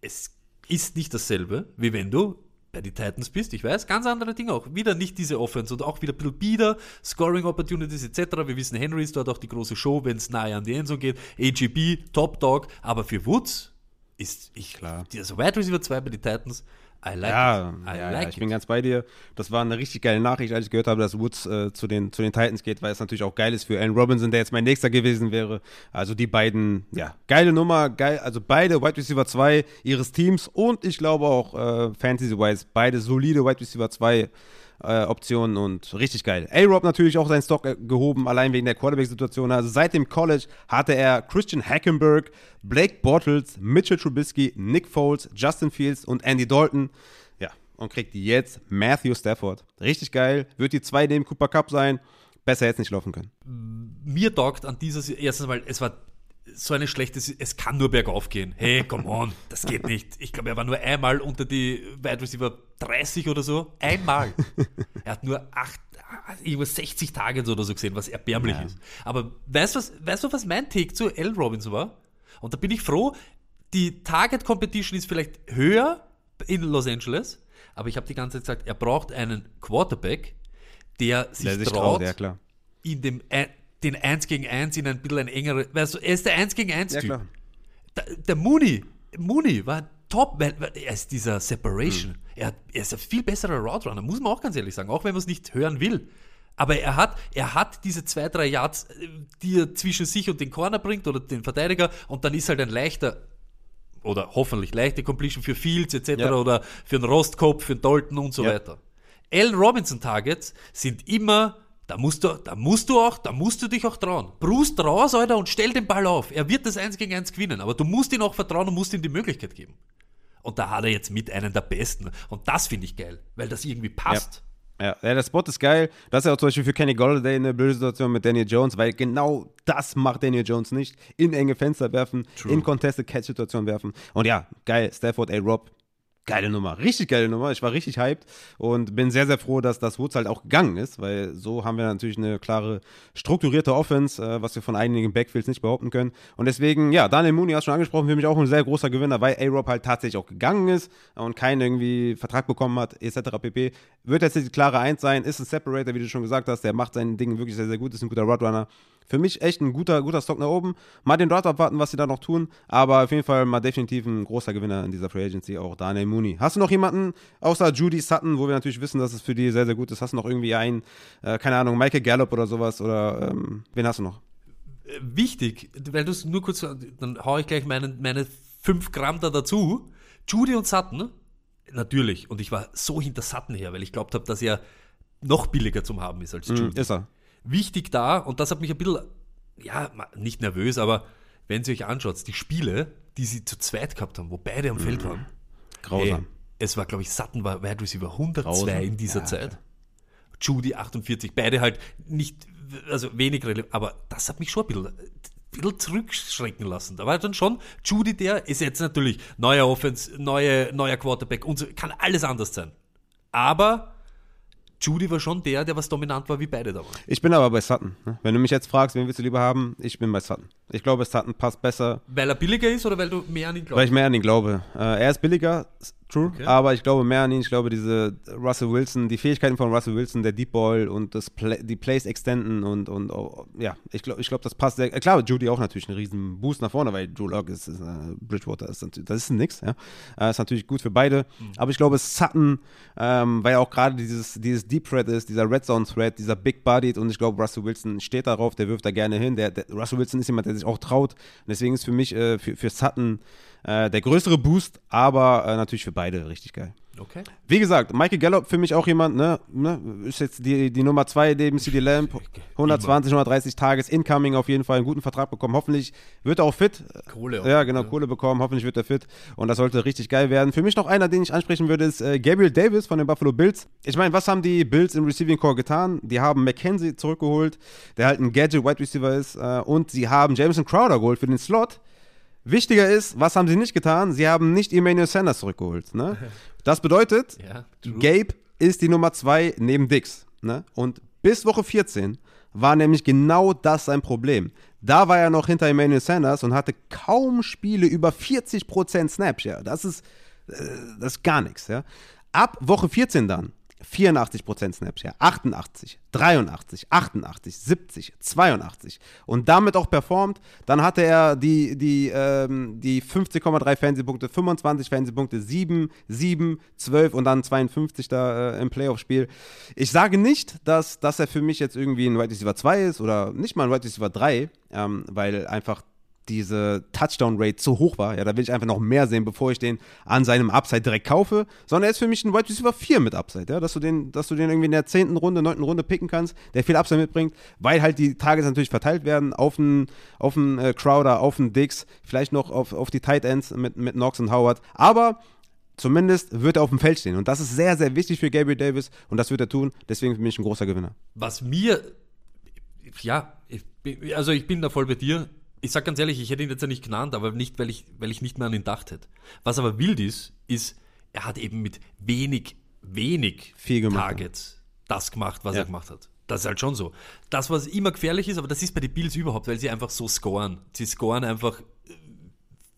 Es ist nicht dasselbe, wie wenn du bei den Titans bist, ich weiß, ganz andere Dinge auch. Wieder nicht diese Offense und auch wieder ein bisschen bieder, Scoring Opportunities etc. Wir wissen, Henry ist dort auch die große Show, wenn es nahe an die Endzone geht. AGB, Top Dog, aber für Woods ist ich klar. Also Wide Receiver 2 bei den Titans I like ja, it. I ja, like ja, ich it. bin ganz bei dir. Das war eine richtig geile Nachricht, als ich gehört habe, dass Woods äh, zu, den, zu den Titans geht, weil es natürlich auch geil ist für Allen Robinson, der jetzt mein nächster gewesen wäre. Also die beiden, ja, geile Nummer, geil, also beide Wide Receiver 2 ihres Teams und ich glaube auch äh, Fantasy-wise, beide solide Wide Receiver 2 äh, Optionen und richtig geil. A-Rob natürlich auch seinen Stock äh, gehoben, allein wegen der Quarterback-Situation. Also seit dem College hatte er Christian Hackenberg, Blake Bortles, Mitchell Trubisky, Nick Foles, Justin Fields und Andy Dalton. Ja, und kriegt jetzt Matthew Stafford. Richtig geil. Wird die zwei neben Cooper Cup sein. Besser jetzt nicht laufen können. Mir taugt an dieser, erstens mal, es war so eine schlechte, es kann nur bergauf gehen. Hey, come on, das geht nicht. Ich glaube, er war nur einmal unter die Wide Receiver 30 oder so. Einmal. er hat nur acht, über 60 Tage oder so gesehen, was erbärmlich ja. ist. Aber weißt du, was, weißt du, was mein Take zu L. Robinson war? Und da bin ich froh, die Target Competition ist vielleicht höher in Los Angeles, aber ich habe die ganze Zeit gesagt, er braucht einen Quarterback, der sich, der sich traut, traut ja, in dem den 1 gegen 1 in ein bisschen ein engerer. Weißt du, er ist der 1 gegen 1 Typ. Ja, der, der Mooney, Mooney war top, weil, weil er ist dieser Separation. Mhm. Er, er, ist ein viel besserer Route Runner, muss man auch ganz ehrlich sagen, auch wenn man es nicht hören will. Aber er hat, er hat diese zwei, drei Yards, die er zwischen sich und den Corner bringt oder den Verteidiger und dann ist halt ein leichter oder hoffentlich leichte Completion für Fields etc. Ja. oder für einen Rostkopf, für einen Dalton und so ja. weiter. Allen Robinson Targets sind immer da musst du, da musst du auch, da musst du dich auch trauen. Brust raus, Alter, und stell den Ball auf. Er wird das 1 gegen 1 gewinnen, aber du musst ihm auch vertrauen und musst ihm die Möglichkeit geben. Und da hat er jetzt mit einen der Besten. Und das finde ich geil, weil das irgendwie passt. Ja. Ja, der Spot ist geil. Das ist ja auch zum Beispiel für Kenny Golladay eine blöde Situation mit Daniel Jones, weil genau das macht Daniel Jones nicht. In enge Fenster werfen, True. in Contested Catch-Situationen werfen. Und ja, geil, Stafford, A. Rob, geile Nummer, richtig geile Nummer. Ich war richtig hyped und bin sehr, sehr froh, dass das Woods halt auch gegangen ist, weil so haben wir natürlich eine klare, strukturierte Offense, äh, was wir von einigen Backfields nicht behaupten können. Und deswegen, ja, Daniel Mooney hast schon angesprochen, für mich auch ein sehr großer Gewinner, weil A-Rob halt tatsächlich auch gegangen ist und keinen irgendwie Vertrag bekommen hat, etc. pp. Wird jetzt die klare Eins sein, ist ein Separator, wie du schon gesagt hast, der macht sein Ding wirklich sehr, sehr gut, ist ein guter Roadrunner. Für mich echt ein guter, guter Stock nach oben. Mal den Draft abwarten, was sie da noch tun. Aber auf jeden Fall mal definitiv ein großer Gewinner in dieser Free Agency, auch Daniel Mooney. Hast du noch jemanden, außer Judy Sutton, wo wir natürlich wissen, dass es für die sehr, sehr gut ist? Hast du noch irgendwie einen, äh, keine Ahnung, Michael Gallup oder sowas? Oder ähm, wen hast du noch? Wichtig, weil du es nur kurz, dann haue ich gleich meine, meine 5 Gramm da dazu. Judy und Sutton, natürlich. Und ich war so hinter Sutton her, weil ich glaubt habe, dass er noch billiger zum Haben ist als Judy. Mhm, ist er. Wichtig da, und das hat mich ein bisschen, ja, nicht nervös, aber wenn ihr euch anschaut, die Spiele, die sie zu zweit gehabt haben, wo beide am Feld waren, Grausam. Ey, es war, glaube ich, Sutton war Wide Receiver 102 Grausam. in dieser Ja, Zeit. Judy 48, beide halt nicht, also wenig relevant, aber das hat mich schon ein bisschen, ein bisschen zurückschrecken lassen. Da war dann schon Judy der, ist jetzt natürlich neuer Offense, neue, neuer Quarterback und so, kann alles anders sein. Aber Judy war schon der, der was dominant war, wie beide da waren. Ich bin aber bei Sutton. ne? Wenn du mich jetzt fragst, wen willst du lieber haben, ich bin bei Sutton. Ich glaube, Sutton passt besser, Weil er billiger ist oder weil du mehr an ihn weil glaubst? ich mehr an ihn glaube. Äh, er ist billiger, true, Okay. aber ich glaube mehr an ihn. Ich glaube, diese Russell Wilson, die Fähigkeiten von Russell Wilson, der Deep Ball und das Play, die Plays extenden und, und oh, ja, ich glaube, ich glaube, das passt sehr. Klar, Judy auch natürlich einen riesen Boost nach vorne, weil Drew Lock ist, ist äh, Bridgewater, ist, natürlich- das ist nix, ja. Äh, ist natürlich gut für beide. Mhm. Aber ich glaube, Sutton, ähm, weil auch gerade dieses, dieses Deep Threat ist, dieser Red Zone Threat, dieser Big Bodied und ich glaube, Russell Wilson steht darauf, der wirft da gerne hin. Der, der, Russell Wilson ist jemand, der sich auch traut. Und deswegen ist für mich, äh, für, für Sutton äh, der größere Boost, aber äh, natürlich für beide richtig geil. Okay. Wie gesagt, Michael Gallup für mich auch jemand, ne, ne ist jetzt die, die Nummer zwei neben CD Lamb, 120, 130 Tages, Incoming auf jeden Fall, einen guten Vertrag bekommen. Hoffentlich wird er auch fit. Kohle auch. Ja, genau, Kohle bekommen. Hoffentlich wird er fit. Und das sollte richtig geil werden. Für mich noch einer, den ich ansprechen würde, ist äh, Gabriel Davis von den Buffalo Bills. Ich meine, was haben die Bills im Receiving Core getan? Die haben McKenzie zurückgeholt, der halt ein Gadget Wide Receiver ist. Äh, und sie haben Jameson Crowder geholt für den Slot. Wichtiger ist, was haben sie nicht getan? Sie haben nicht Emmanuel Sanders zurückgeholt. Ne? <laughs> Das bedeutet, Ja. Gabe ist die Nummer 2 neben Dix. Ne? Und bis Woche 14 war nämlich genau das sein Problem. Da war er noch hinter Emmanuel Sanders und hatte kaum Spiele über 40% Snaps. Ja. Das, ist, äh, das ist gar nichts. Ja. Ab Woche 14 dann 84% Snaps, ja, 88, 83, 88, 70, 82 und damit auch performt, dann hatte er die, die, ähm, die 50,3 Fernsehpunkte, 25 Fernsehpunkte, 7, 7, 12 und dann 52 da äh, im Playoff-Spiel. Ich sage nicht, dass, dass er für mich jetzt irgendwie ein Wide Receiver 2 ist oder nicht mal ein Wide Receiver 3, ähm, weil einfach diese Touchdown-Rate zu hoch war. Ja, da will ich einfach noch mehr sehen, bevor ich den an seinem Upside direkt kaufe. Sondern er ist für mich ein Wide Receiver 4 mit Upside, ja, dass du den, dass du den irgendwie in der 10. Runde, 9. Runde picken kannst, der viel Upside mitbringt, weil halt die Targets natürlich verteilt werden auf einen auf einen, äh, Crowder, auf einen Dix, vielleicht noch auf, auf die Tight Ends mit, mit Knox und Howard. Aber zumindest wird er auf dem Feld stehen. Und das ist sehr, sehr wichtig für Gabriel Davis und das wird er tun. Deswegen bin ich ein großer Gewinner. Was mir, ja, ich also ich bin da voll bei dir. Ich sag ganz ehrlich, ich hätte ihn jetzt ja nicht genannt, aber nicht, weil ich, weil ich nicht mehr an ihn gedacht hätte. Was aber wild ist, ist, er hat eben mit wenig, wenig Viel gemacht, Targets das gemacht, was Ja. er gemacht hat. Das ist halt schon so. Das, was immer gefährlich ist, aber das ist bei den Bills überhaupt, weil sie einfach so scoren. Sie scoren einfach, äh,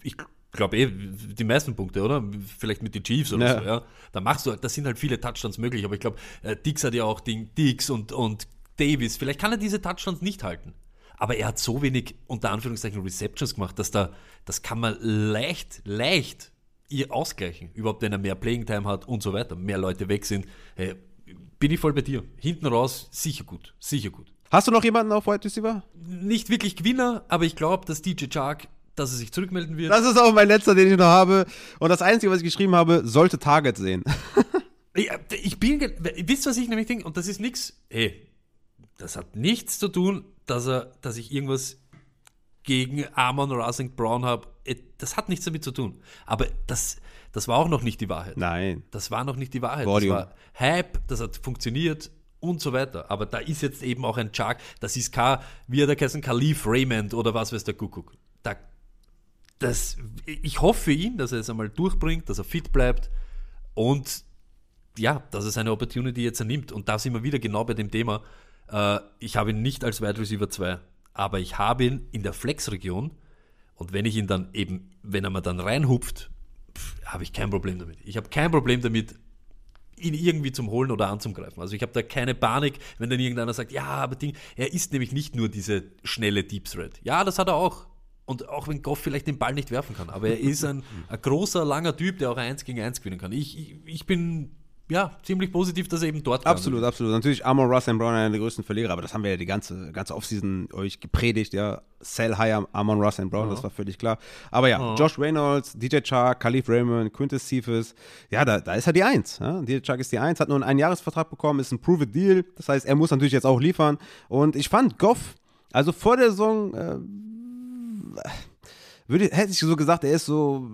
ich glaube eh, die meisten Punkte, oder? Vielleicht mit den Chiefs oder Ja. so, ja. Da machst du, da sind halt viele Touchdowns möglich, aber ich glaube, äh, Dix hat ja auch den Dix und, und Davis. Vielleicht kann er diese Touchdowns nicht halten. Aber er hat so wenig, unter Anführungszeichen, Receptions gemacht, dass da, das kann man leicht, leicht ihr ausgleichen. Überhaupt, wenn er mehr Playing Time hat und so weiter, mehr Leute weg sind. Hey, bin ich voll bei dir. Hinten raus, sicher gut, sicher gut. Hast du noch jemanden auf Wide Receiver? Nicht wirklich Gewinner, aber ich glaube, dass DJ Chark, dass er sich zurückmelden wird. Das ist auch mein letzter, den ich noch habe. Und das Einzige, was ich geschrieben habe, sollte Target sehen. <laughs> Ich, ich bin, wisst ihr, was ich nämlich denke? Und das ist nichts, hey, das hat nichts zu tun, dass er, dass ich irgendwas gegen Amon Ra St. Brown habe. Das hat nichts damit zu tun. Aber das, das war auch noch nicht die Wahrheit. Nein. Das war noch nicht die Wahrheit. Volume. Das war Hype, das hat funktioniert und so weiter. Aber da ist jetzt eben auch ein Chark, das ist kein, wie er da heißen, Khalif Raymond oder was weiß der Kuckuck. Da, das, ich hoffe für ihn, dass er es einmal durchbringt, dass er fit bleibt und ja, dass er seine Opportunity jetzt nimmt. Und da sind wir wieder genau bei dem Thema. Äh, ich habe ihn nicht als Wide Receiver 2, aber ich habe ihn in der Flex-Region. Und wenn ich ihn dann eben, wenn er mir dann reinhupft, habe ich kein Problem damit. Ich habe kein Problem damit, ihn irgendwie zum Holen oder anzugreifen. Also ich habe da keine Panik, wenn dann irgendeiner sagt, ja, aber Ding, er ist nämlich nicht nur diese schnelle Deep Threat. Ja, das hat er auch. Und auch wenn Goff vielleicht den Ball nicht werfen kann. Aber er ist ein, ein großer, langer Typ, der auch ein 1 gegen 1 gewinnen kann. Ich, ich, ich bin ja, ziemlich positiv, dass er eben dort Absolut, absolut. Natürlich Amon Russ and Brown einer der größten Verlierer, aber das haben wir ja die ganze, ganze Offseason euch gepredigt, ja. Sell high Amon Russ and Brown, ja. das war völlig klar. Aber ja, ja. Josh Reynolds, DJ Chark, Khalif Raymond, Quintus Cephas, ja, da, da ist er die Eins. Ja? DJ Chark ist die Eins, hat nur einen Einjahresvertrag bekommen, ist ein Prove-It-Deal. Das heißt, er muss natürlich jetzt auch liefern. Und ich fand Goff, also vor der Saison, äh, würde, hätte ich so gesagt, er ist so,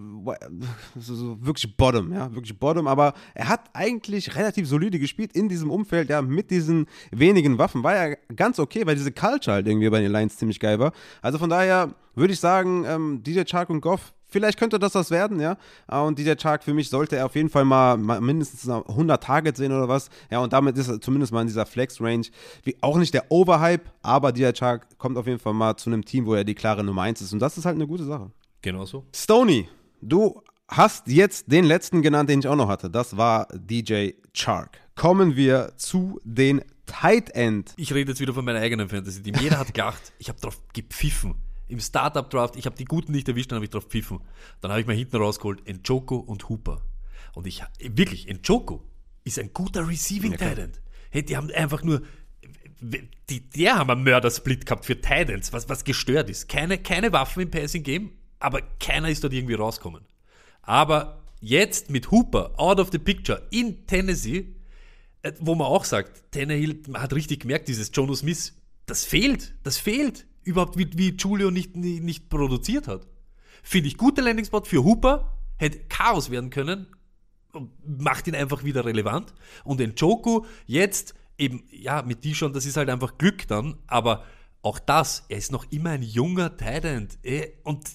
so, so, wirklich Bottom, ja, wirklich Bottom, aber er hat eigentlich relativ solide gespielt in diesem Umfeld, ja, mit diesen wenigen Waffen, war ja ganz okay, weil diese Culture halt irgendwie bei den Lions ziemlich geil war. Also von daher würde ich sagen, ähm, DJ Chark und Goff Vielleicht könnte das was werden, ja. Ah, und DJ Chark für mich sollte er auf jeden Fall mal, mal mindestens 100 Targets sehen oder was. Ja, und damit ist er zumindest mal in dieser Flex-Range. Auch nicht der Overhype, aber DJ Chark kommt auf jeden Fall mal zu einem Team, wo er die klare Nummer 1 ist. Und das ist halt eine gute Sache. Genau so. Stoney, du hast jetzt den letzten genannt, den ich auch noch hatte. Das war DJ Chark. Kommen wir zu den Tight End. Ich rede jetzt wieder von meiner eigenen Fantasy-Team. Jeder hat gelacht. Ich habe drauf gepfiffen im Startup-Draft, ich habe die Guten nicht erwischt, dann habe ich drauf pfiffen. Dann habe ich mir hinten rausgeholt Njoko und Hooper. Und ich, wirklich, Njoko ist ein guter Receiving okay. Tight Hey, die haben einfach nur, die, der haben einen Mörder-Split gehabt für Titans, was, was gestört ist. Keine, keine Waffen im Passing-Game, aber keiner ist dort irgendwie rausgekommen. Aber jetzt mit Hooper out of the picture in Tennessee, äh, wo man auch sagt, Tannehill, hat richtig gemerkt, dieses Jonas Smith, das fehlt, das fehlt überhaupt, wie, wie Julio nicht, nicht, produziert hat. Finde ich guter Landing-Spot für Hooper, hätte Chaos werden können, macht ihn einfach wieder relevant. Und den Joku jetzt eben, ja, mit die schon, das ist halt einfach Glück dann, aber auch das, er ist noch immer ein junger. Eh, und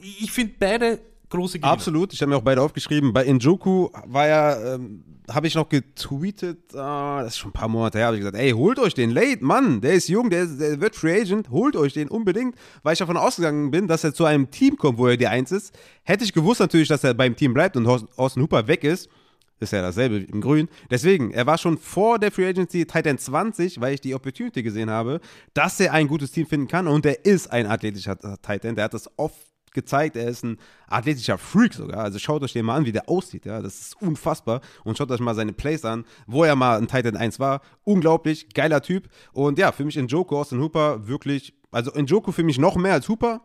ich finde beide große Gewinner. Absolut, ich habe mir auch beide aufgeschrieben. Bei Njoku war ja ähm, habe ich noch getweetet, uh, das ist schon ein paar Monate her, habe ich gesagt, ey, holt euch den Late, Mann, der ist jung, der, der, wird Free Agent, holt euch den unbedingt, weil ich davon ausgegangen bin, dass er zu einem Team kommt, wo er die Eins ist. Hätte ich gewusst natürlich, dass er beim Team bleibt und Austin Hooper weg ist, ist ja dasselbe im Grün. Deswegen, er war schon vor der Free Agency Titan 20, weil ich die Opportunity gesehen habe, dass er ein gutes Team finden kann und er ist ein athletischer Titan. Der hat das oft gezeigt, er ist ein athletischer Freak sogar. Also schaut euch den mal an, wie der aussieht. Ja, das ist unfassbar. Und schaut euch mal seine Plays an, wo er mal ein Titan 1 war. Unglaublich, geiler Typ. Und ja, für mich in Joko, Austin Hooper, wirklich, also in Joko für mich noch mehr als Hooper.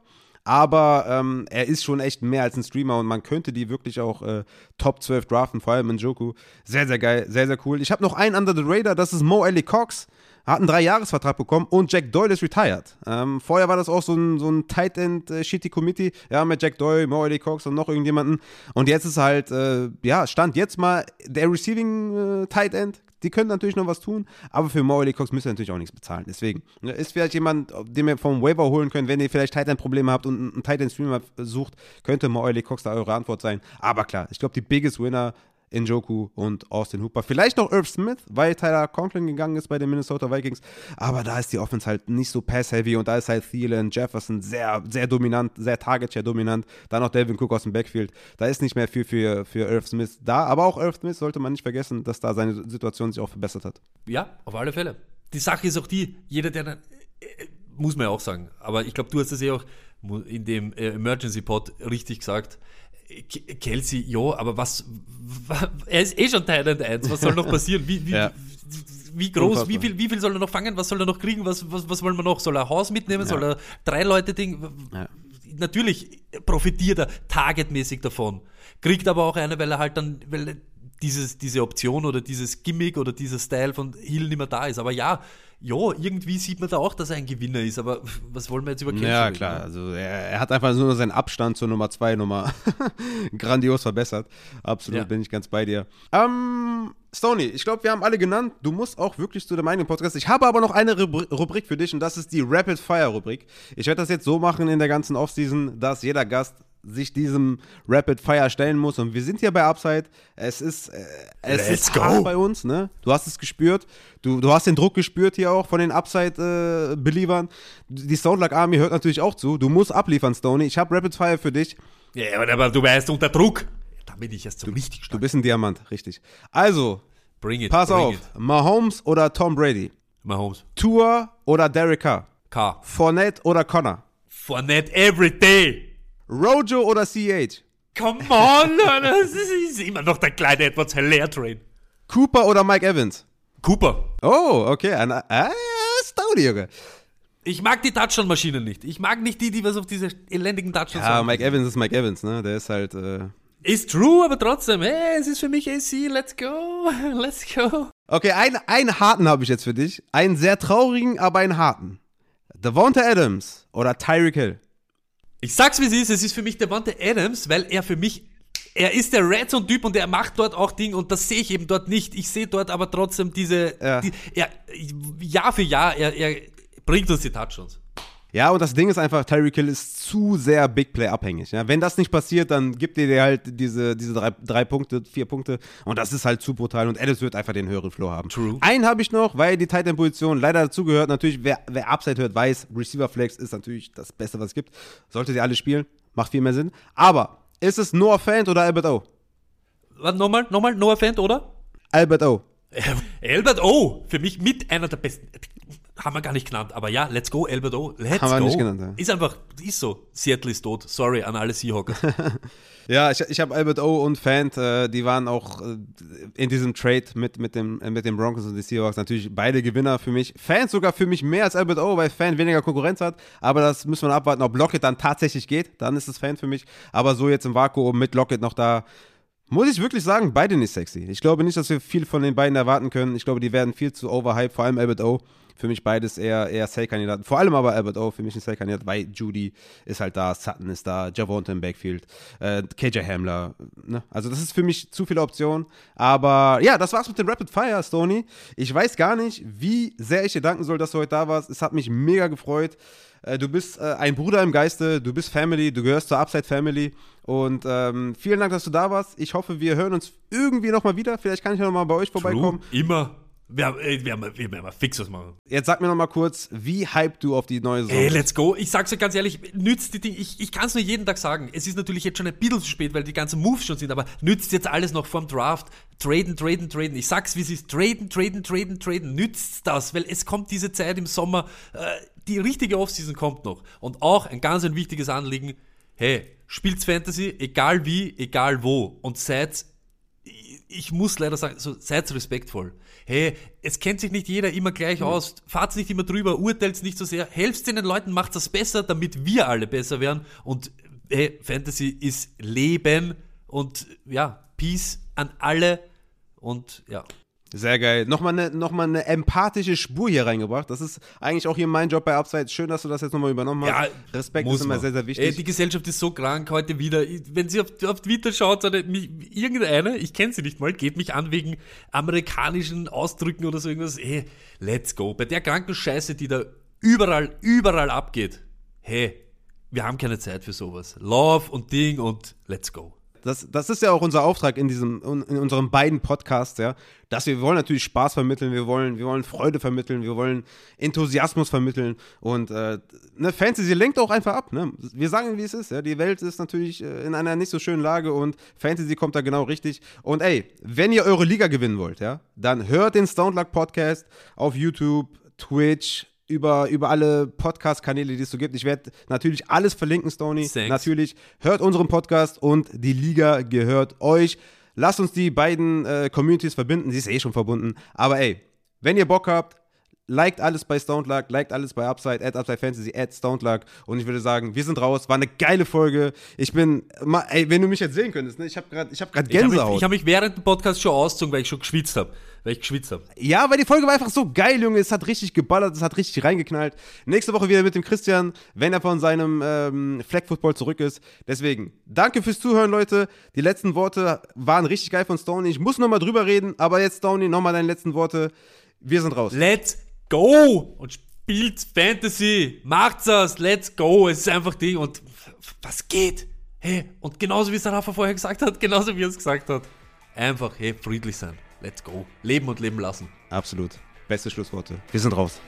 Aber ähm, er ist schon echt mehr als ein Streamer und man könnte die wirklich auch äh, Top 12 draften, vor allem in Joku. Sehr, sehr geil, sehr, sehr cool. Ich habe noch einen Under the Radar, das ist Mo Ellie Cox hat einen Dreijahresvertrag bekommen und Jack Doyle ist retired. Ähm, vorher war das auch so ein, so ein Tight End äh, Shitty Committee, ja, mit Jack Doyle, Morley Cox und noch irgendjemanden. Und jetzt ist halt, äh, ja, stand jetzt mal der Receiving äh, Tight End. Die können natürlich noch was tun, aber für Morley Cox müsst ihr natürlich auch nichts bezahlen. Deswegen ne, ist vielleicht jemand, den ihr vom Waiver holen könnt, wenn ihr vielleicht Tight End Probleme habt und einen Tight End Streamer sucht, könnte Morley Cox da eure Antwort sein. Aber klar, ich glaube, die biggest Winner Njoku und Austin Hooper. Vielleicht noch Irv Smith, weil Tyler Conklin gegangen ist bei den Minnesota Vikings. Aber da ist die Offense halt nicht so pass-heavy und da ist halt Thielen, Jefferson sehr, sehr dominant, sehr target-share dominant. Dann noch Delvin Cook aus dem Backfield. Da ist nicht mehr viel für, für Irv Smith da. Aber auch Irv Smith sollte man nicht vergessen, dass da seine Situation sich auch verbessert hat. Ja, auf alle Fälle. Die Sache ist auch die, jeder, der dann, äh, muss man ja auch sagen, aber ich glaube, du hast es ja auch in dem äh, Emergency Pod richtig gesagt, Kelsey, ja, aber was, er ist eh schon Thailand 1, was soll noch passieren? Wie, wie, ja. wie groß, wie viel, wie viel soll er noch fangen, was soll er noch kriegen, was, was, was wollen wir noch? Soll er ein Haus mitnehmen, ja. soll er drei Leute Ding? Ja. Natürlich profitiert er targetmäßig davon, kriegt aber auch eine, weil er halt dann, weil dieses, diese Option oder dieses Gimmick oder dieser Style von Hill nicht mehr da ist. Aber ja, ja, irgendwie sieht man da auch, dass er ein Gewinner ist, aber was wollen wir jetzt über Kelsey Ja, klar, ne? also er, er, hat einfach nur seinen Abstand zur Nummer 2 Nummer <laughs> grandios verbessert. Absolut, ja. bin ich ganz bei dir. Ähm, Stoney, ich glaube, wir haben alle genannt. Du musst auch wirklich zu dem eigenen Podcast. Ich habe aber noch eine Rubrik für dich und das ist die Rapid Fire Rubrik. Ich werde das jetzt so machen in der ganzen Offseason, dass jeder Gast sich diesem Rapid Fire stellen muss. Und wir sind hier bei Upside. Es ist, äh, es Let's ist go. bei uns, ne? Du hast es gespürt. Du, du hast den Druck gespürt hier auch von den Upside-Believern. Äh, die Soundluck Army hört natürlich auch zu. Du musst abliefern, Stoney. Ich habe Rapid Fire für dich. Ja, aber du wärst unter Druck. Da bin ich erst so du, richtig stark. Du bist ein Diamant, richtig. Also, bring it, pass bring auf. It. Mahomes oder Tom Brady? Mahomes. Tour oder Derek Carr? Carr. Fournette oder Connor? Fournette every day. Rojo oder CH? Come on, <laughs> das ist immer noch der kleine Edwards Hilaire Train. Cooper oder Mike Evans? Cooper. Oh, okay. Ein, äh, Stony, Junge. Ich mag die Touchdown-Maschinen nicht. Ich mag nicht die, die was auf diese elendigen Touchdowns Ja, Mike Evans ist Mike Evans, ne? Der ist halt. Äh ist true, aber trotzdem, hey, es ist für mich AC, let's go, <laughs> let's go. Okay, einen, einen harten habe ich jetzt für dich. Einen sehr traurigen, aber einen harten. Devonta Adams oder Tyreek Hill? Ich sag's wie es ist, es ist für mich Devonta Adams, weil er für mich, er ist der Red Zone-Typ und er macht dort auch Ding und das sehe ich eben dort nicht. Ich sehe dort aber trotzdem diese, Ja. die, er, Jahr für Jahr, er, er bringt uns die Touchdowns. Ja, und das Ding ist einfach, Tyreek Hill ist zu sehr Big Play abhängig. Ja? Wenn das nicht passiert, dann gibt ihr dir halt diese, diese drei, drei Punkte, vier Punkte und das ist halt zu brutal und Adams wird einfach den höheren Flow haben. True. Einen habe ich noch, weil die Tight End Position leider dazugehört. Natürlich, wer, wer Upside hört, weiß, Receiver Flex ist natürlich das Beste, was es gibt. Sollte sie alle spielen, macht viel mehr Sinn. Aber ist es Noah Fant oder Albert O? Warte, nochmal, nochmal, Noah Fant, oder? Albert O. <laughs> Albert O, für mich mit einer der besten. Haben wir gar nicht genannt, aber ja, let's go, Albert O. Let's Haben wir go. nicht genannt, ja. Ist einfach, ist so. Seattle ist tot. Sorry an alle Seahawks. <laughs> Ja, ich, ich habe Albert O und Fant, äh, die waren auch äh, in diesem Trade mit, mit, dem, äh, mit den Broncos und den Seahawks natürlich beide Gewinner für mich. Fant sogar für mich mehr als Albert O, weil Fant weniger Konkurrenz hat. Aber das müssen wir abwarten, ob Lockett dann tatsächlich geht. Dann ist es Fant für mich. Aber so jetzt im Vakuum mit Lockett noch da, muss ich wirklich sagen, beide nicht sexy. Ich glaube nicht, dass wir viel von den beiden erwarten können. Ich glaube, die werden viel zu overhyped, vor allem Albert O. Für mich beides eher, eher Sale-Kandidaten. Vor allem aber Albert O. für mich ein Sale-Kandidat, weil Judy ist halt da, Sutton ist da, Javonte im Backfield, äh, KJ Hamler. Ne? Also das ist für mich zu viele Optionen. Aber ja, das war's mit dem Rapid Fire, Stoney. Ich weiß gar nicht, wie sehr ich dir danken soll, dass du heute da warst. Es hat mich mega gefreut. Äh, Du bist äh, ein Bruder im Geiste, du bist Family, du gehörst zur Upside Family. Und ähm, vielen Dank, dass du da warst. Ich hoffe, wir hören uns irgendwie nochmal wieder. Vielleicht kann ich nochmal bei euch vorbeikommen. True, immer. Wir, ey, wir, wir werden mal fix was machen. Jetzt sag mir nochmal kurz, wie hyped du auf die neue Saison Ey, bist. let's go. Ich sag's dir ganz ehrlich, nützt die Dinge. Ich, ich kann es nur jeden Tag sagen. Es ist natürlich jetzt schon ein bisschen zu spät, weil die ganzen Moves schon sind, aber nützt jetzt alles noch vorm Draft. Traden, traden, traden. Ich sag's, wie es ist. Traden, traden, traden, traden. Nützt das, weil es kommt diese Zeit im Sommer. Äh, die richtige Offseason kommt noch. Und auch ein ganz ein wichtiges Anliegen. Hey, spielt's Fantasy, egal wie, egal wo. Und seid ich- ich muss leider sagen, so, seid respektvoll. Hey, es kennt sich nicht jeder immer gleich aus. Fahrt nicht immer drüber, urteilt nicht so sehr. Helft den Leuten, macht das besser, damit wir alle besser werden. Und hey, Fantasy ist Leben und ja, Peace an alle. Und ja, Sehr geil. Nochmal eine, noch mal eine empathische Spur hier reingebracht. Das ist eigentlich auch hier mein Job bei Upside. Schön, dass du das jetzt nochmal übernommen hast. Ja, Respekt muss ist immer man. sehr, sehr wichtig. Ey, die Gesellschaft ist so krank heute wieder. Wenn sie auf, auf Twitter schaut, so eine, irgendeine, ich kenne sie nicht mal, geht mich an wegen amerikanischen Ausdrücken oder so irgendwas. Ey, let's go. Bei der kranken Scheiße, die da überall, überall abgeht. Hey, wir haben keine Zeit für sowas. Love und Ding und let's go. Das, das ist ja auch unser Auftrag in diesem, in unseren beiden Podcasts, ja, dass wir, wollen natürlich Spaß vermitteln, wir wollen, wir wollen Freude vermitteln, wir wollen Enthusiasmus vermitteln und äh, ne, Fantasy lenkt auch einfach ab, ne? Wir sagen, wie es ist, ja. Die Welt ist natürlich äh, in einer nicht so schönen Lage und Fantasy kommt da genau richtig. Und ey, wenn ihr eure Liga gewinnen wollt, ja, dann hört den Stone Luck Podcast auf YouTube, Twitch, über, über alle Podcast-Kanäle, die es so gibt. Ich werde natürlich alles verlinken, Stony. Thanks. Natürlich hört unseren Podcast und die Liga gehört euch. Lasst uns die beiden äh, Communities verbinden. Sie ist eh schon verbunden. Aber ey, wenn ihr Bock habt, liked alles bei Stoned Luck, liked alles bei Upside, at Upside Fantasy, at Stoned Luck. Und ich würde sagen, wir sind raus. War eine geile Folge. Ich bin, ey, wenn du mich jetzt sehen könntest, ne? ich habe gerade ich hab grad Ich habe mich, Gänsehaut. ich hab mich während dem Podcast schon ausgezogen, weil ich schon geschwitzt habe. Weil ich geschwitzt habe. Ja, weil die Folge war einfach so geil, Junge. Es hat richtig geballert, es hat richtig reingeknallt. Nächste Woche wieder mit dem Christian, wenn er von seinem ähm, Flag Football zurück ist. Deswegen, danke fürs Zuhören, Leute. Die letzten Worte waren richtig geil von Stoney. Ich muss nochmal drüber reden, aber jetzt, Stoney, nochmal deine letzten Worte. Wir sind raus. Let's go! Und spielt Fantasy. Macht's das. Let's go. Es ist einfach Ding. Und was geht? Hey, und genauso wie es der Rafa vorher gesagt hat, genauso wie er es gesagt hat. Einfach, hey, friedlich sein. Let's go. Leben und leben lassen. Absolut. Beste Schlussworte. Wir sind raus.